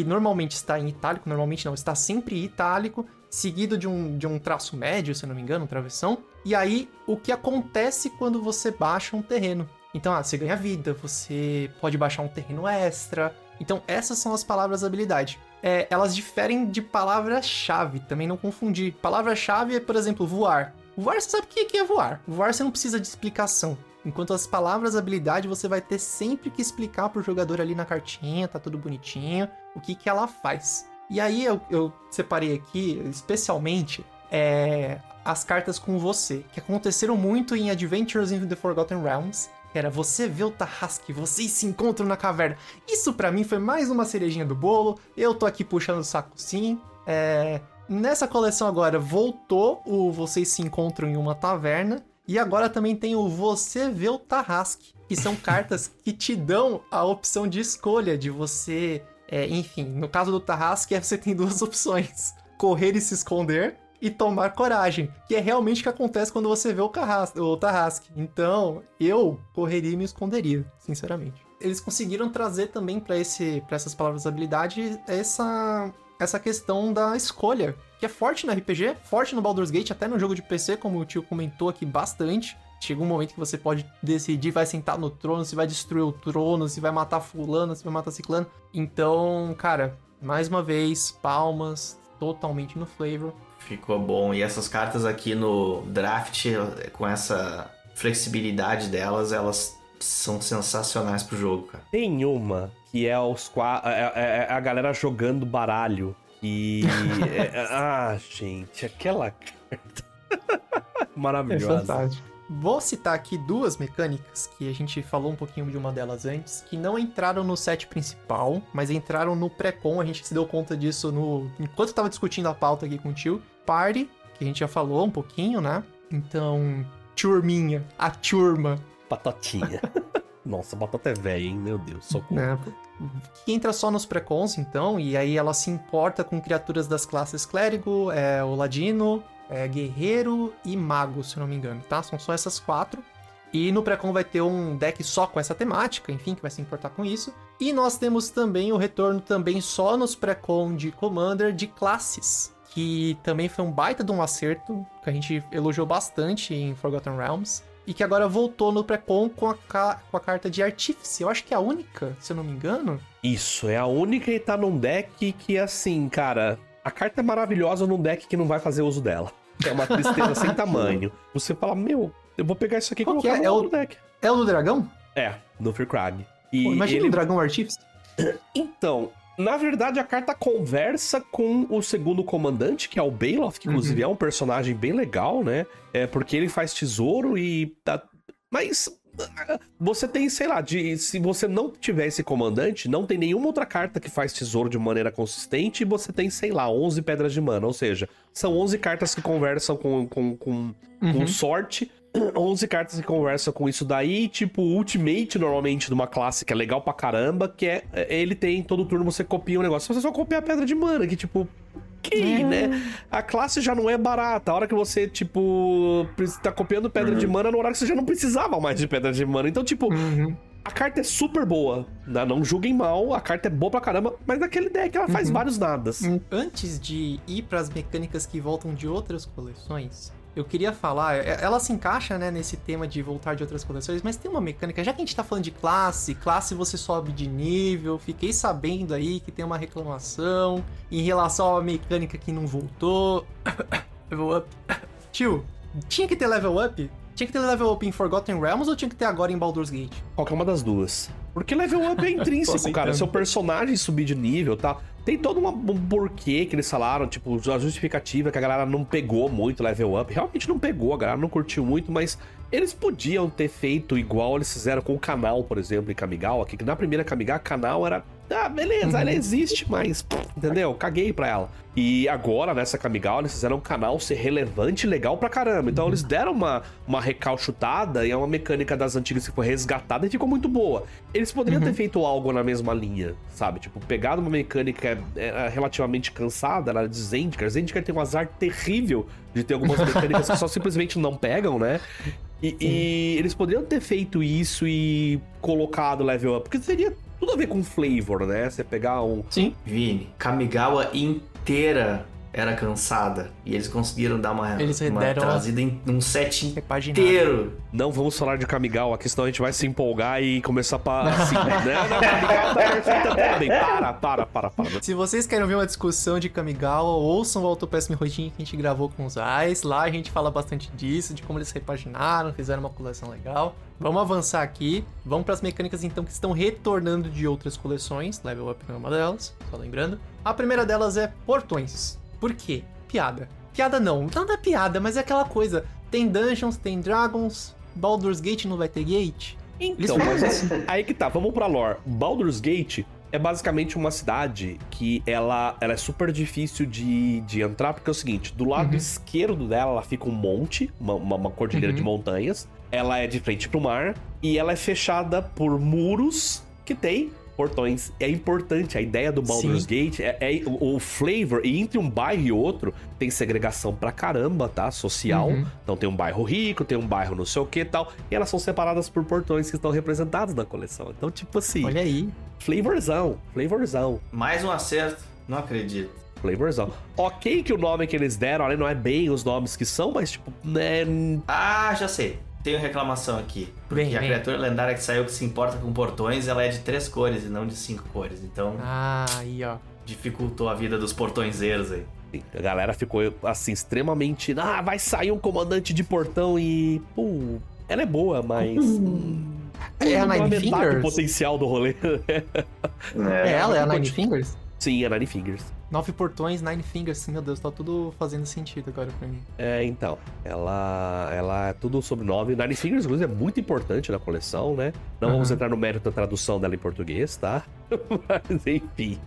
que normalmente está em itálico, normalmente não, está sempre em itálico, seguido de um, de um traço médio, se eu não me engano, travessão. E aí, o que acontece quando você baixa um terreno? Então, ah, você ganha vida, você pode baixar um terreno extra. Então, essas são as palavras habilidade. É, elas diferem de palavra-chave, também não confundir. Palavra-chave é, por exemplo, voar. Voar, você sabe o que é voar. Voar, você não precisa de explicação. Enquanto as palavras habilidade, você vai ter sempre que explicar pro jogador ali na cartinha, tá tudo bonitinho, o que que ela faz. E aí eu, eu separei aqui, especialmente, é, as cartas com você, que aconteceram muito em Adventures in the Forgotten Realms. Era você vê o Tarrasque, vocês se encontram na caverna. Isso para mim foi mais uma cerejinha do bolo. Eu tô aqui puxando o saco sim. É, nessa coleção agora voltou o Vocês se encontram em uma taverna. E agora também tem o Você vê o Tarrasque, que são cartas que te dão a opção de escolha de você é, enfim, no caso do Tarrasque, você tem duas opções: correr e se esconder e tomar coragem, que é realmente o que acontece quando você vê o, Carras o Tarrasque. Então, eu correria e me esconderia, sinceramente. Eles conseguiram trazer também para essas palavras habilidade essa, essa questão da escolha, que é forte no RPG, forte no Baldur's Gate, até no jogo de PC, como o tio comentou aqui bastante. Chega um momento que você pode decidir, vai sentar no trono, se vai destruir o trono, se vai matar fulano, se vai matar ciclano. Então, cara, mais uma vez, palmas, totalmente no flavor. Ficou bom. E essas cartas aqui no draft, com essa flexibilidade delas, elas são sensacionais pro jogo, cara. Tem uma que é os quatro. É, é, é, a galera jogando baralho. E. é, ah, gente, aquela carta. Maravilhosa. É fantástico. Vou citar aqui duas mecânicas que a gente falou um pouquinho de uma delas antes, que não entraram no set principal, mas entraram no pré-com. A gente se deu conta disso no enquanto estava discutindo a pauta aqui com o tio. Party, que a gente já falou um pouquinho, né? Então, turminha, a turma. Batatinha. Nossa, batata é velha, hein? Meu Deus, socorro. É, que entra só nos precons, então, e aí ela se importa com criaturas das classes clérigo, é, o ladino, é, guerreiro e mago, se não me engano, tá? São só essas quatro. E no Precon vai ter um deck só com essa temática, enfim, que vai se importar com isso. E nós temos também o retorno também só nos Precon de Commander de classes, que também foi um baita de um acerto, que a gente elogiou bastante em Forgotten Realms. E que agora voltou no Precon com a, com a carta de Artífice. Eu acho que é a única, se eu não me engano. Isso, é a única e tá num deck que, assim, cara, a carta é maravilhosa num deck que não vai fazer uso dela. É uma tristeza sem tamanho. Você fala, meu, eu vou pegar isso aqui e colocar é? no é o, deck. É o do dragão? É, do Krag. E Pô, imagina ele... um dragão artífice. Então, na verdade, a carta conversa com o segundo comandante, que é o Bailoff, que inclusive uhum. é um personagem bem legal, né? É porque ele faz tesouro e. Tá... Mas você tem, sei lá, de, se você não tiver esse comandante, não tem nenhuma outra carta que faz tesouro de maneira consistente, e você tem, sei lá, 11 pedras de mana. Ou seja, são 11 cartas que conversam com, com, com, uhum. com sorte. 11 cartas que conversam com isso daí, tipo, ultimate normalmente de uma classe que é legal pra caramba, que é ele tem todo turno você copia um negócio. Você só copia a pedra de mana, que tipo, ok, é. né? A classe já não é barata. A hora que você, tipo, tá copiando pedra uhum. de mana, na hora que você já não precisava mais de pedra de mana. Então, tipo, uhum. a carta é super boa. Né? Não julguem mal, a carta é boa pra caramba, mas naquele deck ela faz uhum. vários nadas. Antes de ir para as mecânicas que voltam de outras coleções, eu queria falar, é, ela se encaixa, né, nesse tema de voltar de outras coleções, mas tem uma mecânica, já que a gente tá falando de classe, classe você sobe de nível, fiquei sabendo aí que tem uma reclamação em relação à mecânica que não voltou. level up. Tio, tinha que ter level up? Tinha que ter level up em Forgotten Realms ou tinha que ter agora em Baldur's Gate? Qualquer uma das duas. Porque level up é intrínseco, cara. Seu personagem subir de nível, tá? Tem todo uma, um porquê que eles falaram, tipo, a justificativa que a galera não pegou muito level up. Realmente não pegou, a galera não curtiu muito, mas eles podiam ter feito igual eles fizeram com o canal, por exemplo, em Kamigawa, que na primeira Kamigawa, canal era Ah, beleza, ela existe, mas, entendeu? Caguei pra ela. E agora, nessa Kamigawa, eles fizeram um canal ser relevante e legal pra caramba. Então, eles deram uma, uma recalchutada e é uma mecânica das antigas que foi resgatada e ficou muito boa. Eles poderiam ter feito algo na mesma linha, sabe? Tipo, pegado uma mecânica é, relativamente cansada, era de Zendikar. Zendikar tem um azar terrível de ter algumas mecânicas que só simplesmente não pegam, né? E, e eles poderiam ter feito isso e colocado level up, porque seria tudo a ver com flavor, né? Você pegar um. Sim. Vini, Kamigawa inteira era cansada. E eles conseguiram dar uma, Eles uma deram uma trazida em um set inteiro. Não vamos falar de Kamigawa aqui, senão a gente vai se empolgar e começar pra. Assim, né? Não, Kamigawa tá perfeita também. Para, para, para, para. Se vocês querem ver uma discussão de Kamigawa, ouçam o Autopass Mirrodin que a gente gravou com os Ais. Lá a gente fala bastante disso, de como eles repaginaram, fizeram uma coleção legal. Vamos avançar aqui. Vamos para as mecânicas então que estão retornando de outras coleções. Level Up é uma delas, só lembrando. A primeira delas é portões. Por quê? Piada. Piada não, não é piada, mas é aquela coisa. Tem dungeons, tem dragons, Baldur's Gate não vai ter gate. Então, mas assim, aí que tá, vamos pra lore. Baldur's Gate é basicamente uma cidade que ela, ela é super difícil de, de entrar, porque é o seguinte, do lado Uhum. esquerdo dela, ela fica um monte, uma, uma, uma cordilheira Uhum. de montanhas. Ela é de frente pro mar e ela é fechada por muros que tem portões. É importante, a ideia do Baldur's Sim. Gate é, é o, o flavor, e entre um bairro e outro, tem segregação pra caramba, tá? Social. Uhum. Então tem um bairro rico, tem um bairro não sei o que e tal. E elas são separadas por portões que estão representados na coleção. Então, tipo assim, Olha aí. flavorzão, flavorzão, Mais um acerto. Não acredito. flavorzão. Ok que o nome que eles deram ali não é bem os nomes que são, mas tipo, né... Ah, já sei. Tenho reclamação aqui. Porque Vem, a vem. criatura lendária que saiu que se importa com portões, ela é de três cores e não de cinco cores. Então Ah, aí ó. dificultou a vida dos portõezeiros aí. A galera ficou, assim, extremamente... Ah, vai sair um comandante de portão e... Pô, ela é boa, mas... hum, É a Nine Fingers? potencial do rolê. É ela, é a Nine Fingers? Sim, é Nine Fingers. Nove portões, Nine Fingers. Meu Deus, tá tudo fazendo sentido agora pra mim. É, então, ela, ela é tudo sobre nove. Nine Fingers, inclusive, é muito importante na coleção, né? Não vamos Uhum. entrar no mérito da tradução dela em português, tá? Mas, enfim.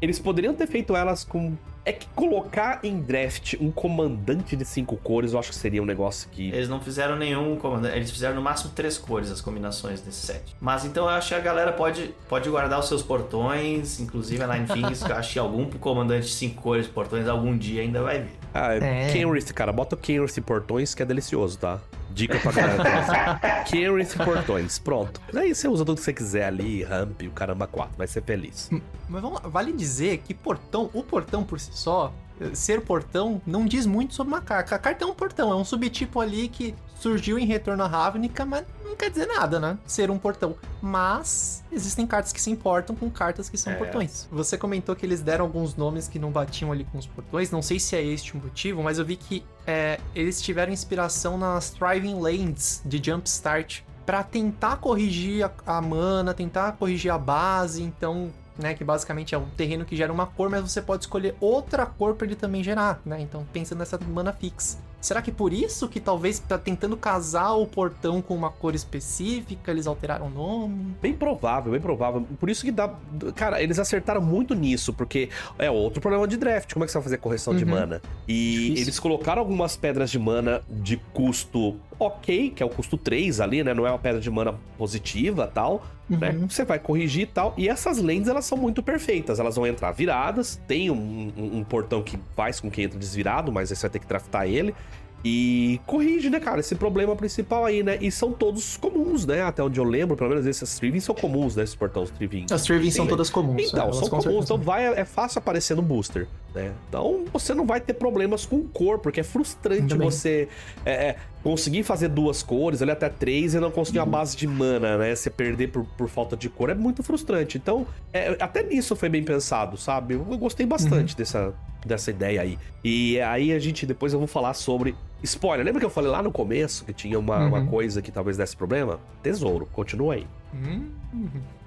Eles poderiam ter feito elas com... É que colocar em draft um comandante de cinco cores, eu acho que seria um negócio que... Eles não fizeram nenhum comandante. Eles fizeram no máximo três cores as combinações desse set. Mas então eu acho que a galera pode, pode guardar os seus portões, inclusive a Nine Fingers, que eu acho que algum comandante de cinco cores portões algum dia ainda vai vir. Ah, É. Kenrith, cara, bota o Kenrith portões que é delicioso, tá? Dica pra galera. Kenrith portões, pronto. Aí você usa tudo que você quiser ali, ramp, o caramba 4, vai ser feliz. Mas vamos lá, vale dizer que portão, o portão por si só, eh, ser portão não diz muito sobre uma carta. A carta é um portão, é um subtipo ali que surgiu em Retorno à Ravnica, mas não quer dizer nada, né? Ser um portão. Mas existem cartas que se importam com cartas que são É. portões. Você comentou que eles deram alguns nomes que não batiam ali com os portões. Não sei se é este o motivo, mas eu vi que é, eles tiveram inspiração nas Thriving Lands de Jumpstart pra tentar corrigir a, a mana, tentar corrigir a base, então, né, que basicamente é um terreno que gera uma cor, mas você pode escolher outra cor pra ele também gerar, né? Então, pensando nessa mana fixa. Será que por isso que talvez tá tentando casar o portão com uma cor específica, eles alteraram o nome? Bem provável, bem provável. Por isso que dá. Cara, eles acertaram muito nisso, porque é outro problema de draft. Como é que você vai fazer correção de Uhum. mana? E Difícil. eles colocaram algumas pedras de mana de custo ok, que é o custo 3 ali, né? Não é uma pedra de mana positiva tal. Né? Uhum. Você vai corrigir e tal. E essas lentes, elas são muito perfeitas. Elas vão entrar viradas. Tem um, um- um portão que faz com que entre desvirado, mas aí você vai ter que draftar ele. E corrige, né, cara, esse problema principal aí, né? E são todos comuns, né? Até onde eu lembro, pelo menos esses Trivins são comuns, né? Esses portões Trivins. As Trivins são Sim. todas comuns. Então, elas são com comuns, então vai, é fácil aparecer no booster, né? Então você não vai ter problemas com cor, porque é frustrante bem. você é, é, conseguir fazer duas cores, ali até três, e não conseguir Uhum. uma base de mana, né? Você perder por, por falta de cor é muito frustrante. Então, é, até nisso foi bem pensado, sabe? Eu gostei Uhum. bastante dessa, dessa ideia aí. E aí a gente, depois eu vou falar sobre. Spoiler, lembra que eu falei lá no começo que tinha uma, uma Uhum. coisa que talvez desse problema? Tesouro, continua aí. Hum,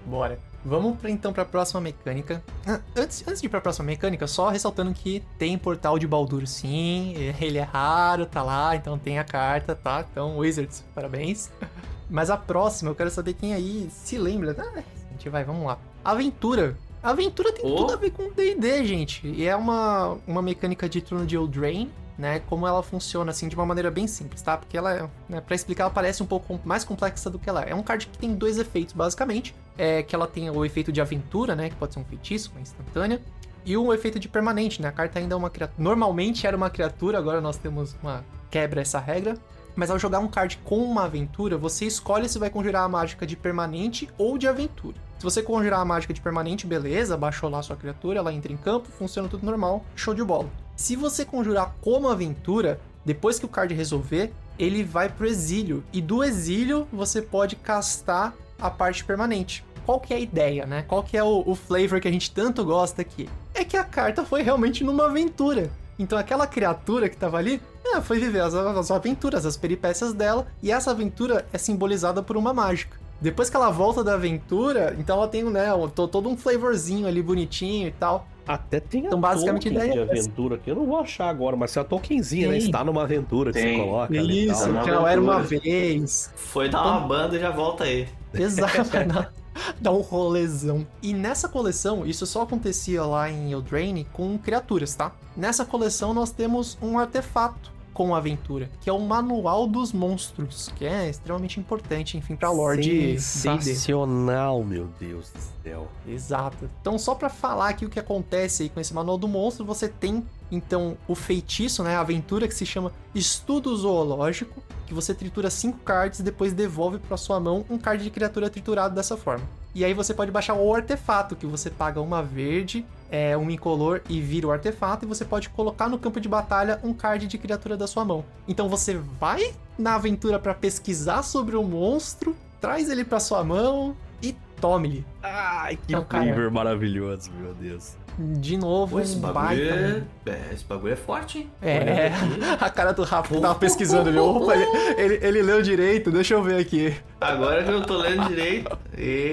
bora. Vamos pra, então pra próxima mecânica. Ah, Antes, antes de ir pra próxima mecânica, só ressaltando que tem portal de Baldur sim, ele é raro, tá lá, então tem a carta, tá? Então, Wizards, parabéns. Mas a próxima, eu quero saber quem aí se lembra. Ah, a gente vai, vamos lá. Aventura A aventura tem Oh. tudo a ver com D&D, gente. E é uma, uma mecânica de turno de Eldraine, né? Como ela funciona, assim, de uma maneira bem simples, tá? Porque ela, é, né, pra explicar, ela parece um pouco mais complexa do que ela é. É um card que tem dois efeitos, basicamente. É que ela tem o efeito de aventura, né? Que pode ser um feitiço, uma instantânea. E um efeito de permanente, né? A carta ainda é uma criatura. Normalmente era uma criatura, agora nós temos uma quebra essa regra. Mas ao jogar um card com uma aventura, você escolhe se vai conjurar a mágica de permanente ou de aventura. Se você conjurar a mágica de permanente, beleza, baixou lá sua criatura, ela entra em campo, funciona tudo normal, show de bola. Se você conjurar como aventura, depois que o card resolver, ele vai pro exílio. E do exílio você pode castar a parte permanente. Qual que é a ideia, né? Qual que é o, o flavor que a gente tanto gosta aqui? É que a carta foi realmente numa aventura. Então aquela criatura que tava ali, é, foi viver as, as aventuras, as peripécias dela, e essa aventura é simbolizada por uma mágica. Depois que ela volta da aventura, então ela tem né, um- to- todo um flavorzinho ali bonitinho e tal. Até tem a Então, basicamente, a token ideia de é aventura aqui. Eu não vou achar agora, mas é a tokenzinha, né? Está numa aventura que Tem. você coloca ali Isso, tal. Que ela era uma vez. Foi dar uma banda e já volta aí. Exato, dar um rolezão. E nessa coleção, isso só acontecia lá em Eldraine com criaturas, tá? Nessa coleção nós temos um artefato com aventura, que é o Manual dos Monstros, que é extremamente importante, enfim, pra lore de D&D. Sensacional, meu Deus do céu. Exato. Então, só pra falar aqui o que acontece aí com esse manual do monstro, você tem então o feitiço, né, a aventura que se chama Estudo Zoológico, que você tritura cinco cards e depois devolve pra sua mão um card de criatura triturado dessa forma. E aí você pode baixar o artefato, que você paga uma verde, é, uma incolor e vira o artefato, e você pode colocar no campo de batalha um card de criatura da sua mão. Então você vai na aventura pra pesquisar sobre o monstro, traz ele pra sua mão e tome-lhe. Ai, que Então, cara- maravilhoso, meu Deus. De novo, Pô, esse um bagulho, baita. é... é, esse bagulho é forte, hein? É, aqui. a cara do Rafa que tava pesquisando ali. Opa, ele, ele, ele leu direito, deixa eu ver aqui. Agora que eu tô lendo direito. E...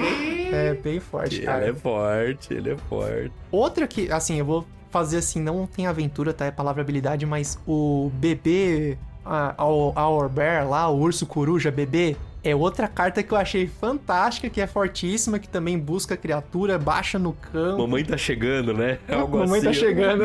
É bem forte, Ele cara. é forte, ele é forte. Outra que, assim, eu vou fazer assim, não tem aventura, tá? É palavra habilidade, mas o bebê, a, a, Bear lá, o urso coruja bebê, é outra carta que eu achei fantástica, que é fortíssima, que também busca criatura, baixa no campo. Mamãe tá chegando, né? Algo Mamãe tá assim. chegando.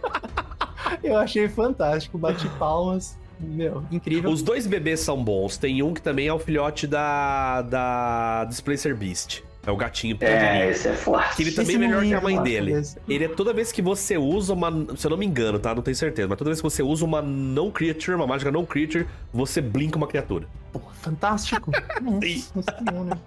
eu achei fantástico, bati palmas. Meu, incrível. Os dois bebês são bons. Tem um que também é o filhote da. da Displacer Beast. É o gatinho É, esse é forte. Que ele também Esse é melhor que a ia mãe dele. Ele é toda vez que você usa uma. Se eu não me engano, tá? Não tenho certeza. Mas toda vez que você usa uma não creature, uma mágica não creature, você blinka uma criatura. Pô, fantástico. Nossa senhora.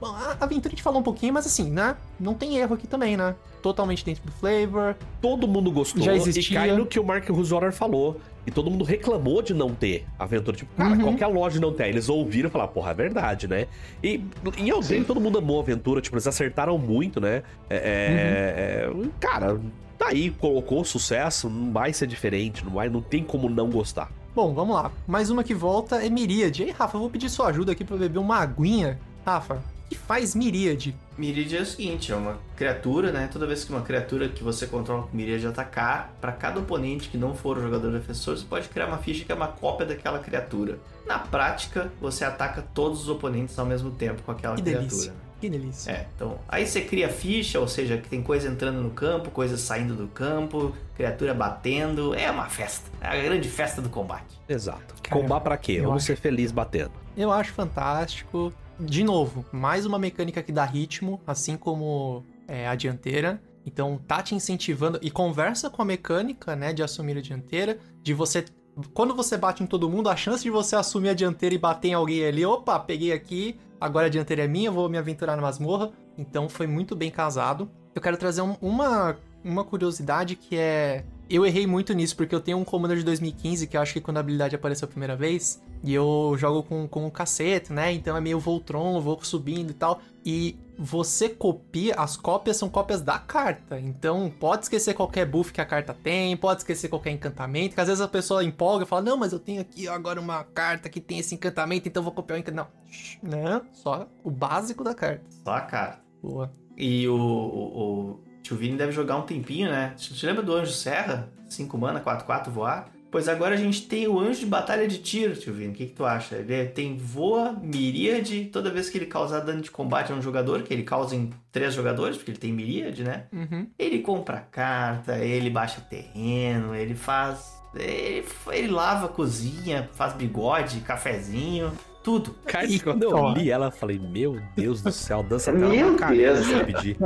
Bom, a aventura a gente falou um pouquinho, mas assim, né? Não tem erro aqui também, né? Totalmente dentro do flavor. Todo mundo gostou. Já E existia. cai no que o Mark Ruzorer falou. E todo mundo reclamou de não ter aventura. Tipo, cara, Uhum. qualquer loja não tem. Eles ouviram e falaram, porra, é verdade, né? E em Eldraine todo mundo amou a aventura. Tipo, eles acertaram muito, né? É, Uhum. é, cara, tá aí, colocou sucesso. Não vai ser diferente. Não, vai, não tem como não gostar. Bom, vamos lá. Mais uma que volta é Miríade. Ei, Rafa, eu vou pedir sua ajuda aqui pra beber uma aguinha. Rafa, que faz Miríade? Miríade é o seguinte, é uma criatura, né? Toda vez que uma criatura que você controla com Miríade atacar, para cada oponente que não for o jogador defensor, você pode criar uma ficha que é uma cópia daquela criatura. Na prática, você ataca todos os oponentes ao mesmo tempo com aquela Que criatura. delícia. Que delícia. É, então, aí você cria ficha, ou seja, que tem coisa entrando no campo, coisa saindo do campo, criatura batendo, é uma festa, é a grande festa do combate. Exato. Combar pra quê? eu Vamos acho- ser felizes batendo. Eu acho fantástico. De novo, mais uma mecânica que dá ritmo, assim como é, a dianteira. Então tá te incentivando e conversa com a mecânica, né, de assumir a dianteira, de você quando você bate em todo mundo, a chance de você assumir a dianteira e bater em alguém ali, opa, peguei aqui, agora a dianteira é minha, vou me aventurar na masmorra. Então foi muito bem casado. Eu quero trazer um- uma uma curiosidade que é eu errei muito nisso, porque eu tenho um Commander de 2015, que eu acho que quando a habilidade apareceu a primeira vez, e eu jogo com, com o cacete, né? Então é meio Voltron, vou subindo e tal. E você copia, as cópias são cópias da carta. Então pode esquecer qualquer buff que a carta tem, pode esquecer qualquer encantamento, que às vezes a pessoa empolga e fala: Não, mas eu tenho aqui agora uma carta que tem esse encantamento, então eu vou copiar o encantamento. Não, não, só o básico da carta. Só a cara. Boa. E o, o, o tio Vini deve jogar um tempinho, né? Você lembra do Anjo Serra? 5 mana, 4-4 voar? Pois agora a gente tem o anjo de batalha de tiro, tio Vini. O que, que tu acha? Ele tem voa, miríade, toda vez que ele causar dano de combate a um jogador, que ele causa em três jogadores, porque ele tem miríade, né? Uhum. Ele compra carta, ele baixa terreno, ele faz. Ele, ele lava a cozinha, faz bigode, cafezinho, tudo. Cara, E- quando eu ó. li ela, eu falei, meu Deus do céu, dança até Meu uma carreira Deus. pedir.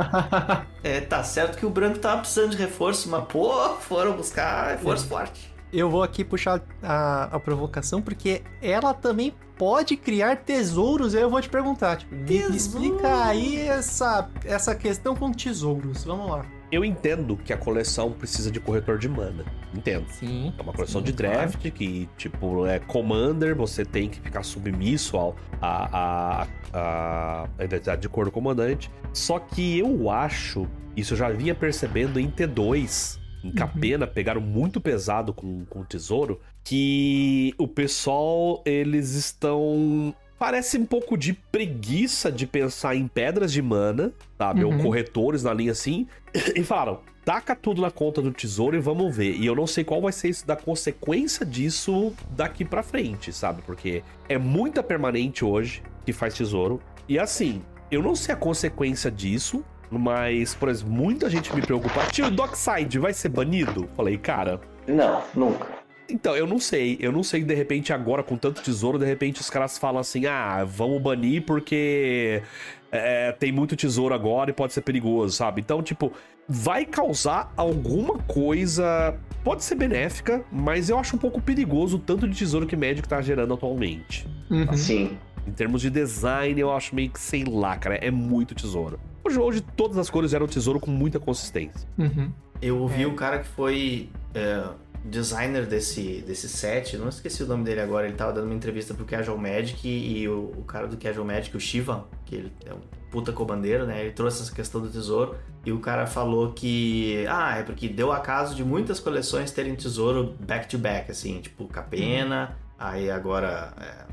É, tá certo que o branco tava precisando de reforço, mas pô, foram buscar reforço forte. Eu vou aqui puxar a, a provocação, porque ela também pode criar tesouros. Aí eu vou te perguntar, tipo, me- explica aí essa, essa questão com tesouros. Vamos lá. Eu entendo que a coleção precisa de corretor de mana. Entendo. Sim. É uma coleção sim, de draft que, tipo, é Commander, você tem que ficar submisso ao, a, a, a identidade de cor do comandante. Só que eu acho, isso eu já vinha percebendo em T2, em Capena, pegaram muito pesado com, com o tesouro, que o pessoal, eles estão. Parece um pouco de preguiça de pensar em pedras de mana, sabe? Ou Uhum. corretores na linha assim. E falaram, taca tudo na conta do tesouro e vamos ver. E eu não sei qual vai ser isso da consequência disso daqui pra frente, sabe? Porque é muita permanente hoje que faz tesouro. E assim, eu não sei a consequência disso, mas, por exemplo, muita gente me preocupa. Tio, o Dockside vai ser banido? Falei, cara, Não, nunca. então, eu não sei. Eu não sei, de repente, agora, com tanto tesouro, de repente os caras falam assim: ah, vamos banir porque é, tem muito tesouro agora e pode ser perigoso, sabe? Então, tipo, vai causar alguma coisa. Pode ser benéfica, mas eu acho um pouco perigoso o tanto de tesouro que Magic tá gerando atualmente. Uhum. Sim. Em termos de design, eu acho meio que sei lá, cara. É muito tesouro. Hoje, hoje todas as cores eram tesouro com muita consistência. Uhum. Eu ouvi É. o cara que foi é, designer desse, desse set, não esqueci o nome dele agora, ele tava dando uma entrevista pro Casual Magic e, o, o cara do Casual Magic, o Shiva, que ele é um puta cobandeiro, né? Ele trouxe essa questão do tesouro e o cara falou que, ah, é porque deu acaso de muitas coleções terem tesouro back to back, assim, tipo Capena, aí agora é,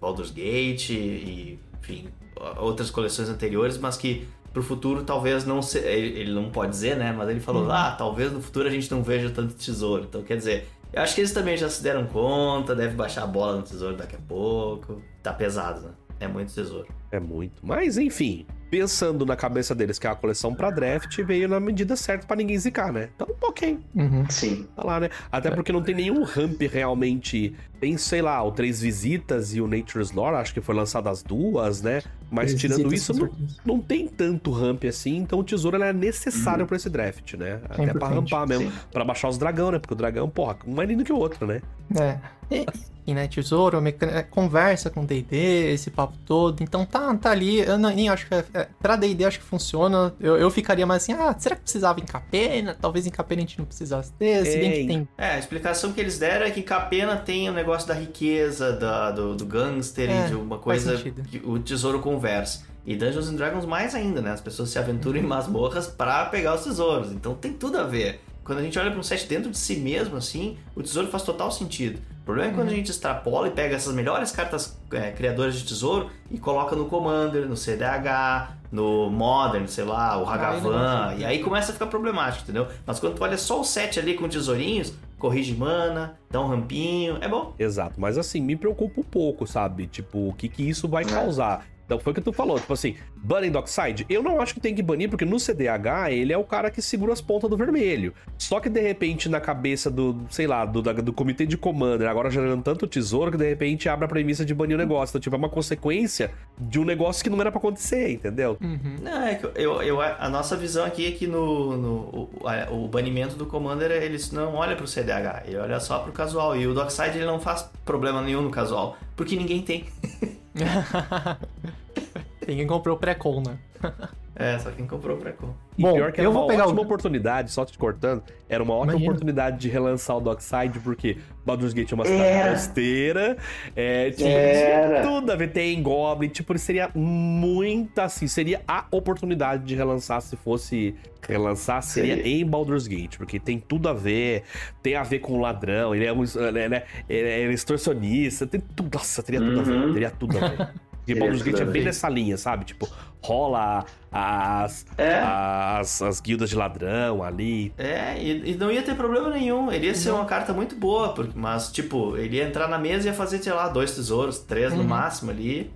Baldur's Gate e, enfim, outras coleções anteriores, mas que pro futuro talvez não se, ele, não pode dizer, né? Mas ele falou, Uhum. ah, talvez no futuro a gente não veja tanto tesouro. Então, quer dizer, eu acho que eles também já se deram conta, deve baixar a bola no tesouro daqui a pouco. Tá pesado, né? É muito tesouro. É muito. Mas, enfim, pensando na cabeça deles que é a coleção pra draft, veio na medida certa pra ninguém zicar, né? Então, ok, Uhum. Sim. tá lá, né? Até porque não tem nenhum ramp realmente. Tem, sei lá, o Três Visitas e o Nature's Lore, acho que foi lançado as duas, né? Mas Três tirando visitas, isso, não, não tem tanto ramp assim, então o tesouro é necessário pra esse draft, né? Até pra importante, rampar mesmo, pra baixar os dragão, né? Porque o dragão, porra, um mais lindo que o outro, né? É. E, e, né, tesouro, é, conversa com D&D, esse papo todo. Então tá, tá ali. Eu nem acho que... É, é, pra D&D acho que funciona. Eu, eu ficaria mais assim, ah, será que precisava em Capena? Talvez em Capena a gente não precisasse ter. Se bem que tem... É, a explicação que eles deram é que Capena tem o negócio da riqueza, da, do, do gangster É, e de uma coisa que o tesouro conversa. E Dungeons and Dragons mais ainda, né? As pessoas se aventuram em masmorras pra pegar os tesouros. Então tem tudo a ver. Quando a gente olha pra um set dentro de si mesmo, assim, o tesouro faz total sentido. O problema é quando a gente extrapola e pega essas melhores cartas é, criadoras de tesouro e coloca no Commander, no CDH, no Modern, sei lá, o Hagavan. dá E aí começa a ficar problemático, entendeu? Mas quando tu olha só o set ali com tesourinhos, corrige mana, dá um rampinho, é bom. Exato, mas assim, me preocupa um pouco, sabe? Tipo, o que que isso vai causar? Então foi o que tu falou, tipo assim, banning Dockside, eu não acho que tem que banir, porque no CDH ele é o cara que segura as pontas do vermelho. Só que de repente na cabeça do, sei lá, do, da- do comitê de commander, agora gerando tanto tesouro que de repente abre a premissa de banir o negócio. Então, tipo, é uma consequência de um negócio que não era pra acontecer, entendeu? Uhum. Não, é que eu, eu, a nossa visão aqui é que no, no o, a- o banimento do Commander, ele não olha pro CDH, ele olha só pro casual. E o Dockside ele não faz problema nenhum no casual, porque ninguém tem. tem quem comprou o pré-com, né? É, só quem comprou pra com. E Bom, pior que era eu vou uma pegar ótima o- oportunidade, só te cortando, era uma ótima Imagina. oportunidade de relançar o Dockside, porque Baldur's Gate é uma cidade Era. costeira, é, tinha, Era. tinha tudo a ver, tem Goblin, tipo, seria muito assim, seria a oportunidade de relançar se fosse relançar, seria, Seria. em Baldur's Gate, porque tem tudo a ver, tem a ver com o ladrão, ele é um ele é, ele é extorsionista, tem tudo, nossa, teria tudo a ver, Uhum. teria tudo a ver. Porque Baldur's Gate é bem Exatamente. nessa linha, sabe? Tipo, rola as, É. as, as guildas de ladrão ali. É, e, e não ia ter problema nenhum. Ele ia ser uma carta muito boa, porque, mas, tipo, ele ia entrar na mesa e ia fazer, sei lá, dois tesouros, três no máximo ali.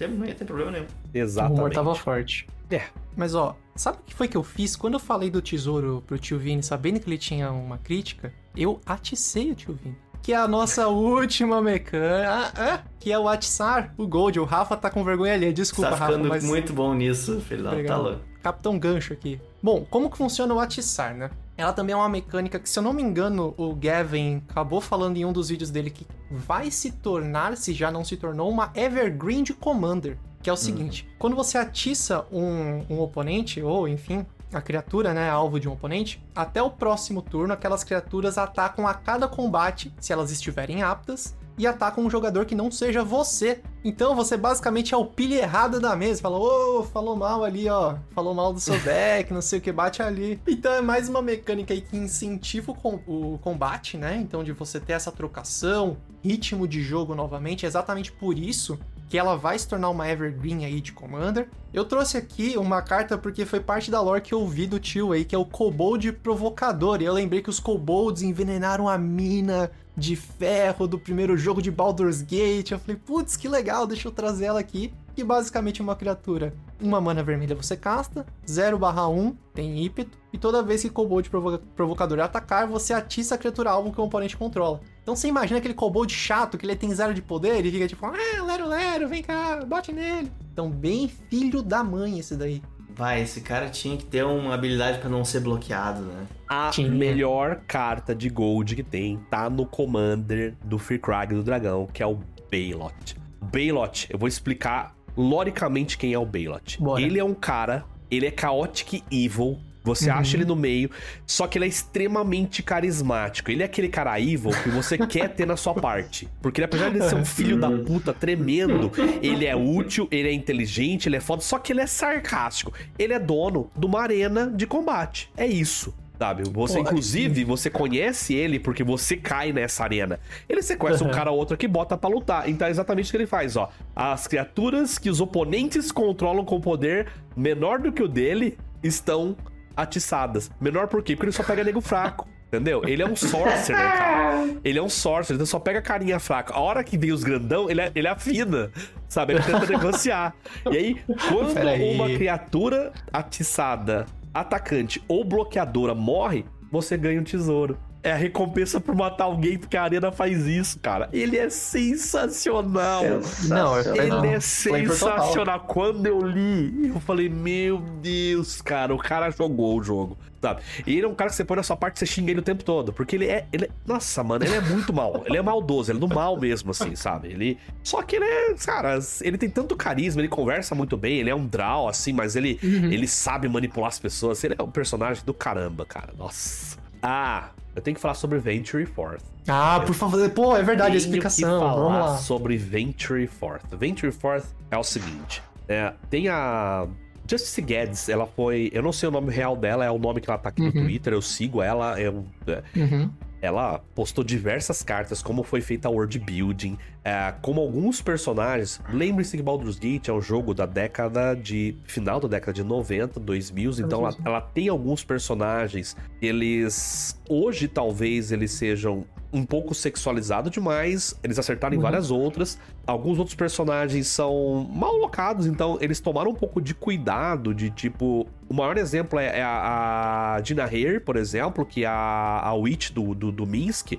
Não ia ter problema nenhum. O humor Exatamente. tava forte. É. Mas ó, sabe o que foi que eu fiz? Quando eu falei do tesouro pro tio Vini, sabendo que ele tinha uma crítica, eu aticei o tio Vini. Que é a nossa última mecânica. Ah, ah, que é o atiçar o Gold. O Rafa tá com vergonha ali. Desculpa, tá Rafa, ficando mas. muito bom nisso, filho da tá louco. Capitão Gancho aqui. Bom, como que funciona o atiçar, né? Ela também é uma mecânica que, se eu não me engano, o Gavin acabou falando em um dos vídeos dele que vai se tornar, se já não se tornou, uma Evergreen de Commander. Que é o seguinte: quando você atiça um, um oponente, ou enfim, a criatura, né, alvo de um oponente, até o próximo turno, aquelas criaturas atacam a cada combate, se elas estiverem aptas, e atacam um jogador que não seja você. Então você basicamente é o pilha errado da mesa. Fala, ô, falou mal ali, ó. Falou mal do seu deck, não sei o que, bate ali. Então é mais uma mecânica aí que incentiva o, com- o combate, né? Então de você ter essa trocação, ritmo de jogo novamente. É exatamente por isso que ela vai se tornar uma Evergreen aí de Commander. Eu trouxe aqui uma carta porque foi parte da lore que eu vi do tio aí, que é o Kobold Provocador. E eu lembrei que os Kobolds envenenaram a mina de ferro do primeiro jogo de Baldur's Gate. Eu falei, putz, que legal, deixa eu trazer ela aqui. Que basicamente é uma criatura. Uma mana vermelha você casta, 0/1, tem ímpeto, e toda vez que Kobold provoca- Provocador atacar, você atiça a criatura alvo que o oponente controla. Então você imagina aquele Kobold chato, que ele tem zero de poder, e fica tipo, ah, lero, lero, vem cá, bate nele. Então, bem filho da mãe esse daí. Vai, esse cara tinha que ter uma habilidade pra não ser bloqueado, né? A Tinha. melhor carta de gold que tem tá no Commander do Firkrag do Dragão, que é o Baylot. Baylot, eu vou explicar loricamente quem é o Baylot. Bora. Ele é um cara, ele é chaotic evil. Você acha ele no meio, só que ele é extremamente carismático. Ele é aquele cara evil que você quer ter na sua parte. Porque ele, apesar de ser um filho da puta tremendo, ele é útil, ele é inteligente, ele é foda, só que ele é sarcástico. Ele é dono de uma arena de combate. É isso. Sabe? Você, Pô, inclusive, você conhece ele porque você cai nessa arena. Ele sequestra um Aham. cara ou outro que bota pra lutar. Então é exatamente o que ele faz, ó. As criaturas que os oponentes controlam com poder menor do que o dele estão atiçadas. Menor por quê? Porque ele só pega nego fraco. Entendeu? Ele é um sorcerer, cara. Ele é um sorcerer, então só pega carinha fraca. A hora que vem os grandão, ele, ele afina, sabe? Ele tenta negociar. E aí, quando uma criatura atiçada, atacante ou bloqueadora morre, você ganha um tesouro. É a recompensa por matar alguém, porque a arena faz isso, cara. Ele é sensacional. Não, é Sensacional. Ele é Flavor total. sensacional. Quando eu li, eu falei, meu Deus, cara, o cara jogou o jogo, sabe? E ele é um cara que você põe na sua parte e você xinga ele o tempo todo. Porque ele é, ele é- Nossa, mano, ele é muito mal. Ele é maldoso, ele é do mal mesmo, assim, sabe? Ele. Só que ele é. Cara, ele tem tanto carisma, ele conversa muito bem, ele é um draw, assim, mas ele, ele sabe manipular as pessoas. Ele é um personagem do caramba, cara. Nossa. Ah, eu tenho que falar sobre Venture Forth. Ah, por favor, pô, é verdade a Tenho explicação. que falar Vamos lá. sobre Venture Forth. Venture Forth é o seguinte: é, tem a Justice Guedes, ela foi. Eu não sei o nome real dela, é o nome que ela tá aqui no Uhum. Twitter, eu sigo ela. Eu, é, Uhum. Ela postou diversas cartas, como foi feita a world building, é, como alguns personagens. Lembre-se que Baldur's Gate é um jogo da década de. final da década de 90, 2000, então ela, ela tem alguns personagens. Eles. Hoje, talvez, eles sejam um pouco sexualizados demais. Eles acertaram em várias outras. Alguns outros personagens são mal alocados, então eles tomaram um pouco de cuidado de tipo. O maior exemplo é, é a, a Dina Hare, por exemplo, que é a, a Witch do, do, do Minsk,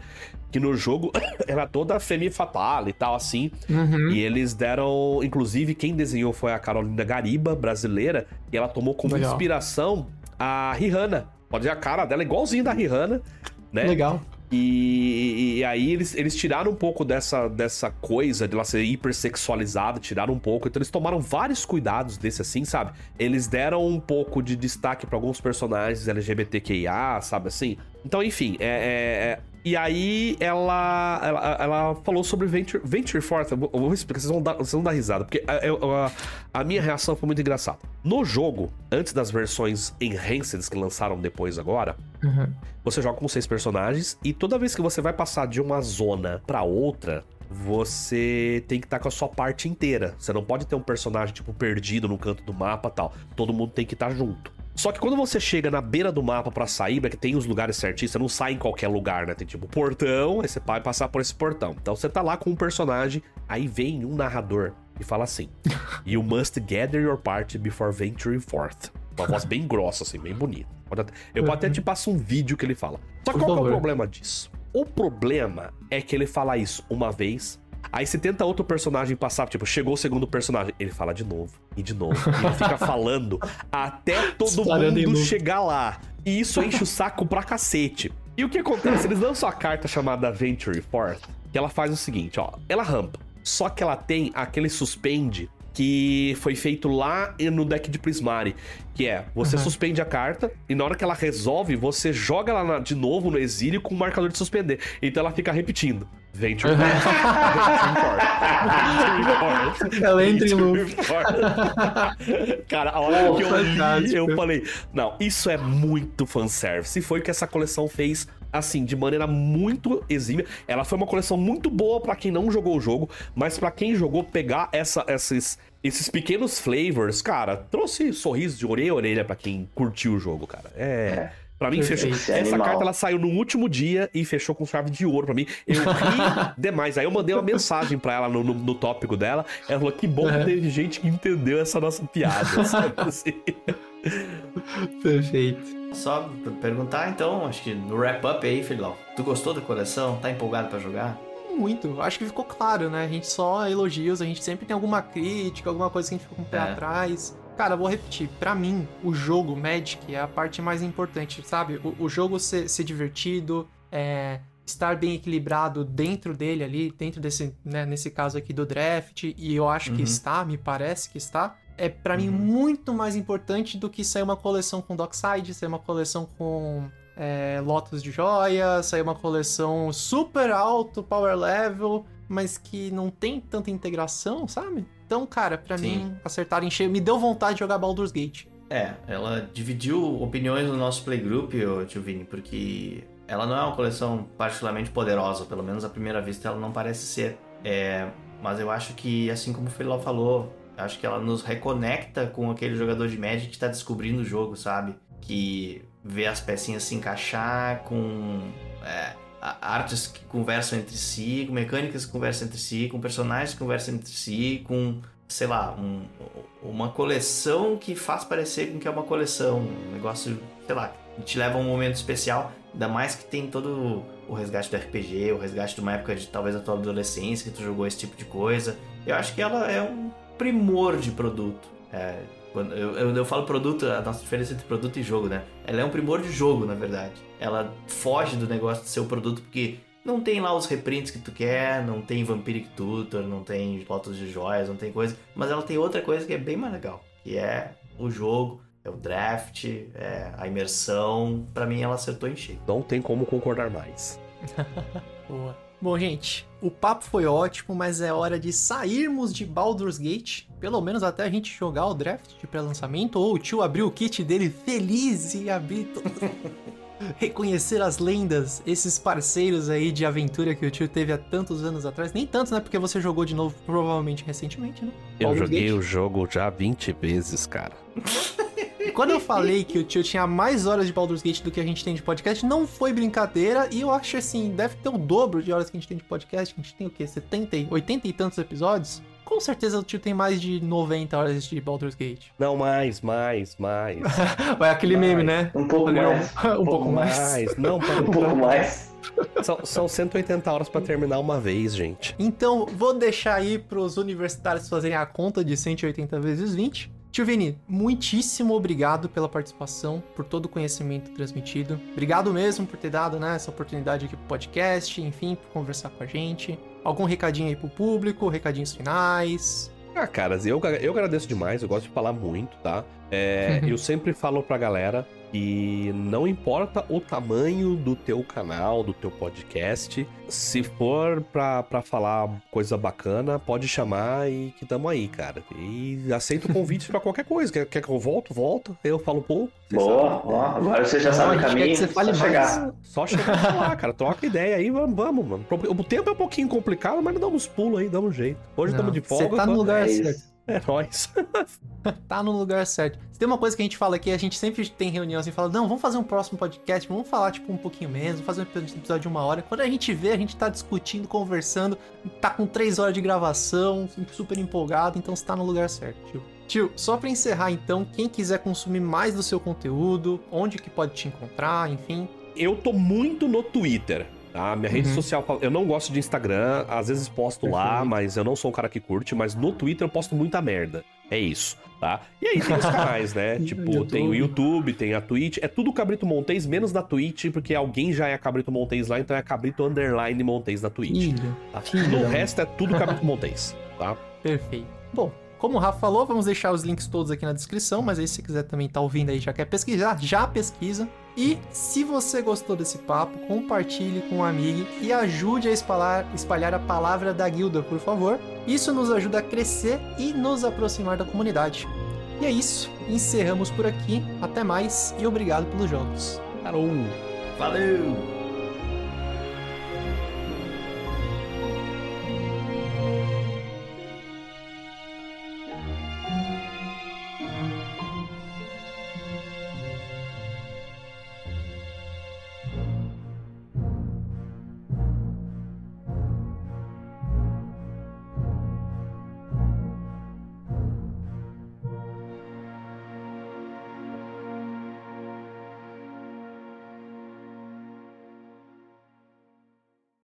que no jogo ela é toda femme fatale e tal, assim. Uhum. E eles deram. Inclusive, quem desenhou foi a Carolina Gariba, brasileira, e ela tomou como Legal. inspiração a Rihanna. Pode ver a cara dela igualzinha da Rihanna, né? Legal. E, e aí eles, eles tiraram um pouco dessa, dessa coisa de ela ser hipersexualizada, tiraram um pouco. Então eles tomaram vários cuidados desse assim, sabe? Eles deram um pouco de destaque pra alguns personagens LGBTQIA, sabe assim? Então, enfim, é. é- é- E aí ela, ela, ela falou sobre Venture, Venture Forth. Eu vou, explicar, vocês vão dar, vocês vão dar risada, porque a, a, a minha reação foi muito engraçada. No jogo, antes das versões Enhanced que lançaram depois agora, Uhum. você joga com seis personagens e toda vez que você vai passar de uma zona pra outra, você tem que estar com a sua parte inteira. Você não pode ter um personagem, tipo, perdido no canto do mapa tal. Todo mundo tem que estar junto. Só que quando você chega na beira do mapa pra sair, que tem os lugares certinhos, você não sai em qualquer lugar, né? Tem tipo portão, aí você vai passar por esse portão. Então você tá lá com um personagem, aí vem um narrador e fala assim: You must gather your party before venturing forth. Uma voz bem grossa, assim, bem bonita. Eu até te passo um vídeo que ele fala. Só que qual é o problema disso? O problema é que ele fala isso uma vez, Aí você tenta outro personagem passar, tipo, chegou o segundo personagem, ele fala de novo, e de novo, e ele fica falando até todo mundo chegar lá. E isso enche o saco pra cacete. E o que acontece? Eles lançam a carta chamada Venture Forth, que ela faz o seguinte, ó, ela rampa, só que ela tem aquele suspende que foi feito lá no deck de Prismari, que é, você uhum. suspende a carta e na hora que ela resolve, você joga ela de novo no exílio com o marcador de suspender. Então ela fica repetindo. Venture uhum. Ela entra em loop. Cara, a hora que eu li, eu falei, não, isso é muito fanservice. E foi o que essa coleção fez assim, de maneira muito exímia. Ela foi uma coleção muito boa para quem não jogou o jogo, mas para quem jogou, pegar essa, esses, esses pequenos flavors, cara, trouxe sorriso de orelha a orelha para quem curtiu o jogo, cara. É. é. Pra mim, fechou. Essa carta ela saiu no último dia e fechou com chave de ouro pra mim. Eu ri demais. Aí eu mandei uma mensagem pra ela no, no, no tópico dela. Ela falou: que bom que teve gente que entendeu essa nossa piada. Assim. Perfeito. Só perguntar então, acho que no wrap-up aí, Filão. Tu gostou da coleção? Tá empolgado para jogar? Muito. Acho que ficou claro, né? A gente só elogios, a gente sempre tem alguma crítica, alguma coisa que a gente fica com o pé é. atrás. Cara, vou repetir. Para mim, o jogo Magic é a parte mais importante, sabe? O, o jogo ser, ser divertido, é, estar bem equilibrado dentro dele ali, dentro desse, né, nesse caso aqui do draft, e eu acho uhum. que está, me parece que está é para uhum. mim muito mais importante do que sair uma coleção com Dockside, sair uma coleção com é, Lotus de joia, sair uma coleção super alto power level, mas que não tem tanta integração, sabe? Então, cara, para mim, acertar em cheio me deu vontade de jogar Baldur's Gate. É, ela dividiu opiniões no nosso playgroup, tio Vini, porque ela não é uma coleção particularmente poderosa, pelo menos à primeira vista ela não parece ser. É, mas eu acho que, assim como o Feló falou, Acho que ela nos reconecta com aquele jogador de Magic que está descobrindo o jogo, sabe? Que vê as pecinhas se encaixar com é, artes que conversam entre si, com mecânicas que conversam entre si, com personagens que conversam entre si, com, sei lá, um, uma coleção que faz parecer com que é uma coleção. Um negócio, sei lá, que te leva a um momento especial. Ainda mais que tem todo o resgate do RPG, o resgate de uma época de talvez a tua adolescência que tu jogou esse tipo de coisa. Eu acho que ela é um primor de produto. É, quando eu, eu, eu, falo produto, a nossa diferença entre produto e jogo, né? Ela é um primor de jogo, na verdade. Ela foge do negócio de ser o produto porque não tem lá os reprints que tu quer, não tem Vampiric Tutor, não tem fotos de joias, não tem coisa, mas ela tem outra coisa que é bem mais legal, que é o jogo, é o draft, é a imersão. Para mim ela acertou em cheio. Não tem como concordar mais. Boa. Bom, gente, o papo foi ótimo, mas é hora de sairmos de Baldur's Gate, pelo menos até a gente jogar o draft de pré-lançamento, ou o tio abrir o kit dele feliz e abrir todo... reconhecer as lendas, esses parceiros aí de aventura que o tio teve há tantos anos atrás. Nem tantos, né? Porque você jogou de novo provavelmente recentemente, né? Eu Baldur's joguei Gate. o jogo já 20 vezes, cara. Quando eu falei que o tio tinha mais horas de Baldur's Gate do que a gente tem de podcast, não foi brincadeira. E eu acho assim, deve ter o dobro de horas que a gente tem de podcast. A gente tem o quê? 70, 80 e tantos episódios? Com certeza o tio tem mais de 90 horas de Baldur's Gate. Não, mais, mais, mais. Vai aquele mais. meme, né? Um pouco mais. um, um, pouco mais. mais. Não, um pouco mais. São, são 180 horas para terminar uma vez, gente. Então, vou deixar aí pros universitários fazerem a conta de 180 vezes 20. Tio Vini, muitíssimo obrigado pela participação, por todo o conhecimento transmitido. Obrigado mesmo por ter dado né, essa oportunidade aqui pro podcast, enfim, por conversar com a gente. Algum recadinho aí pro público, recadinhos finais? Ah, caras, eu, eu agradeço demais, eu gosto de falar muito, tá? É, eu sempre falo pra galera E não importa o tamanho do teu canal, do teu podcast, se for pra, pra falar coisa bacana, pode chamar e que tamo aí, cara. E aceito o convite pra qualquer coisa. Quer, quer que eu volto? Volto. Eu falo pouco. vocês Boa, ó, agora você já Não, sabe a o caminho. que você fale só mais. chegar. Só chegar lá, cara. Troca ideia aí, vamos, vamos, mano. O tempo é um pouquinho complicado, mas damos pulo aí, damos um jeito. Hoje estamos de folga. Você tá no lugar É certo. É nóis. Tá no lugar certo. Se tem uma coisa que a gente fala aqui, a gente sempre tem reunião assim, fala, não, vamos fazer um próximo podcast, vamos falar, tipo, um pouquinho menos, vamos fazer um episódio de uma hora. Quando a gente vê, a gente tá discutindo, conversando, tá com três horas de gravação, super empolgado, então você tá no lugar certo, tio. Tio, só pra encerrar então, quem quiser consumir mais do seu conteúdo, onde que pode te encontrar, enfim. Eu tô muito no Twitter. Tá? Minha rede Uhum. social, eu não gosto de Instagram, às vezes posto lá, Perfeito. mas eu não sou um cara que curte, mas no Twitter eu posto muita merda. É isso, tá? E aí tem os canais, né? tipo, YouTube. tem o YouTube, tem a Twitch, é tudo Cabrito Montes, menos da Twitch, porque alguém já é Cabrito Montes lá, então é Cabrito Underline Montes na Twitch. Filho, Tá? filho No resto é tudo Cabrito Montes, tá? Perfeito. Bom, como o Rafa falou, vamos deixar os links todos aqui na descrição, mas aí se você quiser também tá ouvindo aí, já quer pesquisar, já pesquisa. E se você gostou desse papo, compartilhe com um amigo e ajude a espalhar, espalhar a palavra da guilda, por favor. Isso nos ajuda a crescer e nos aproximar da comunidade. E é isso, encerramos por aqui. Até mais e obrigado pelos jogos. Caramba! Valeu!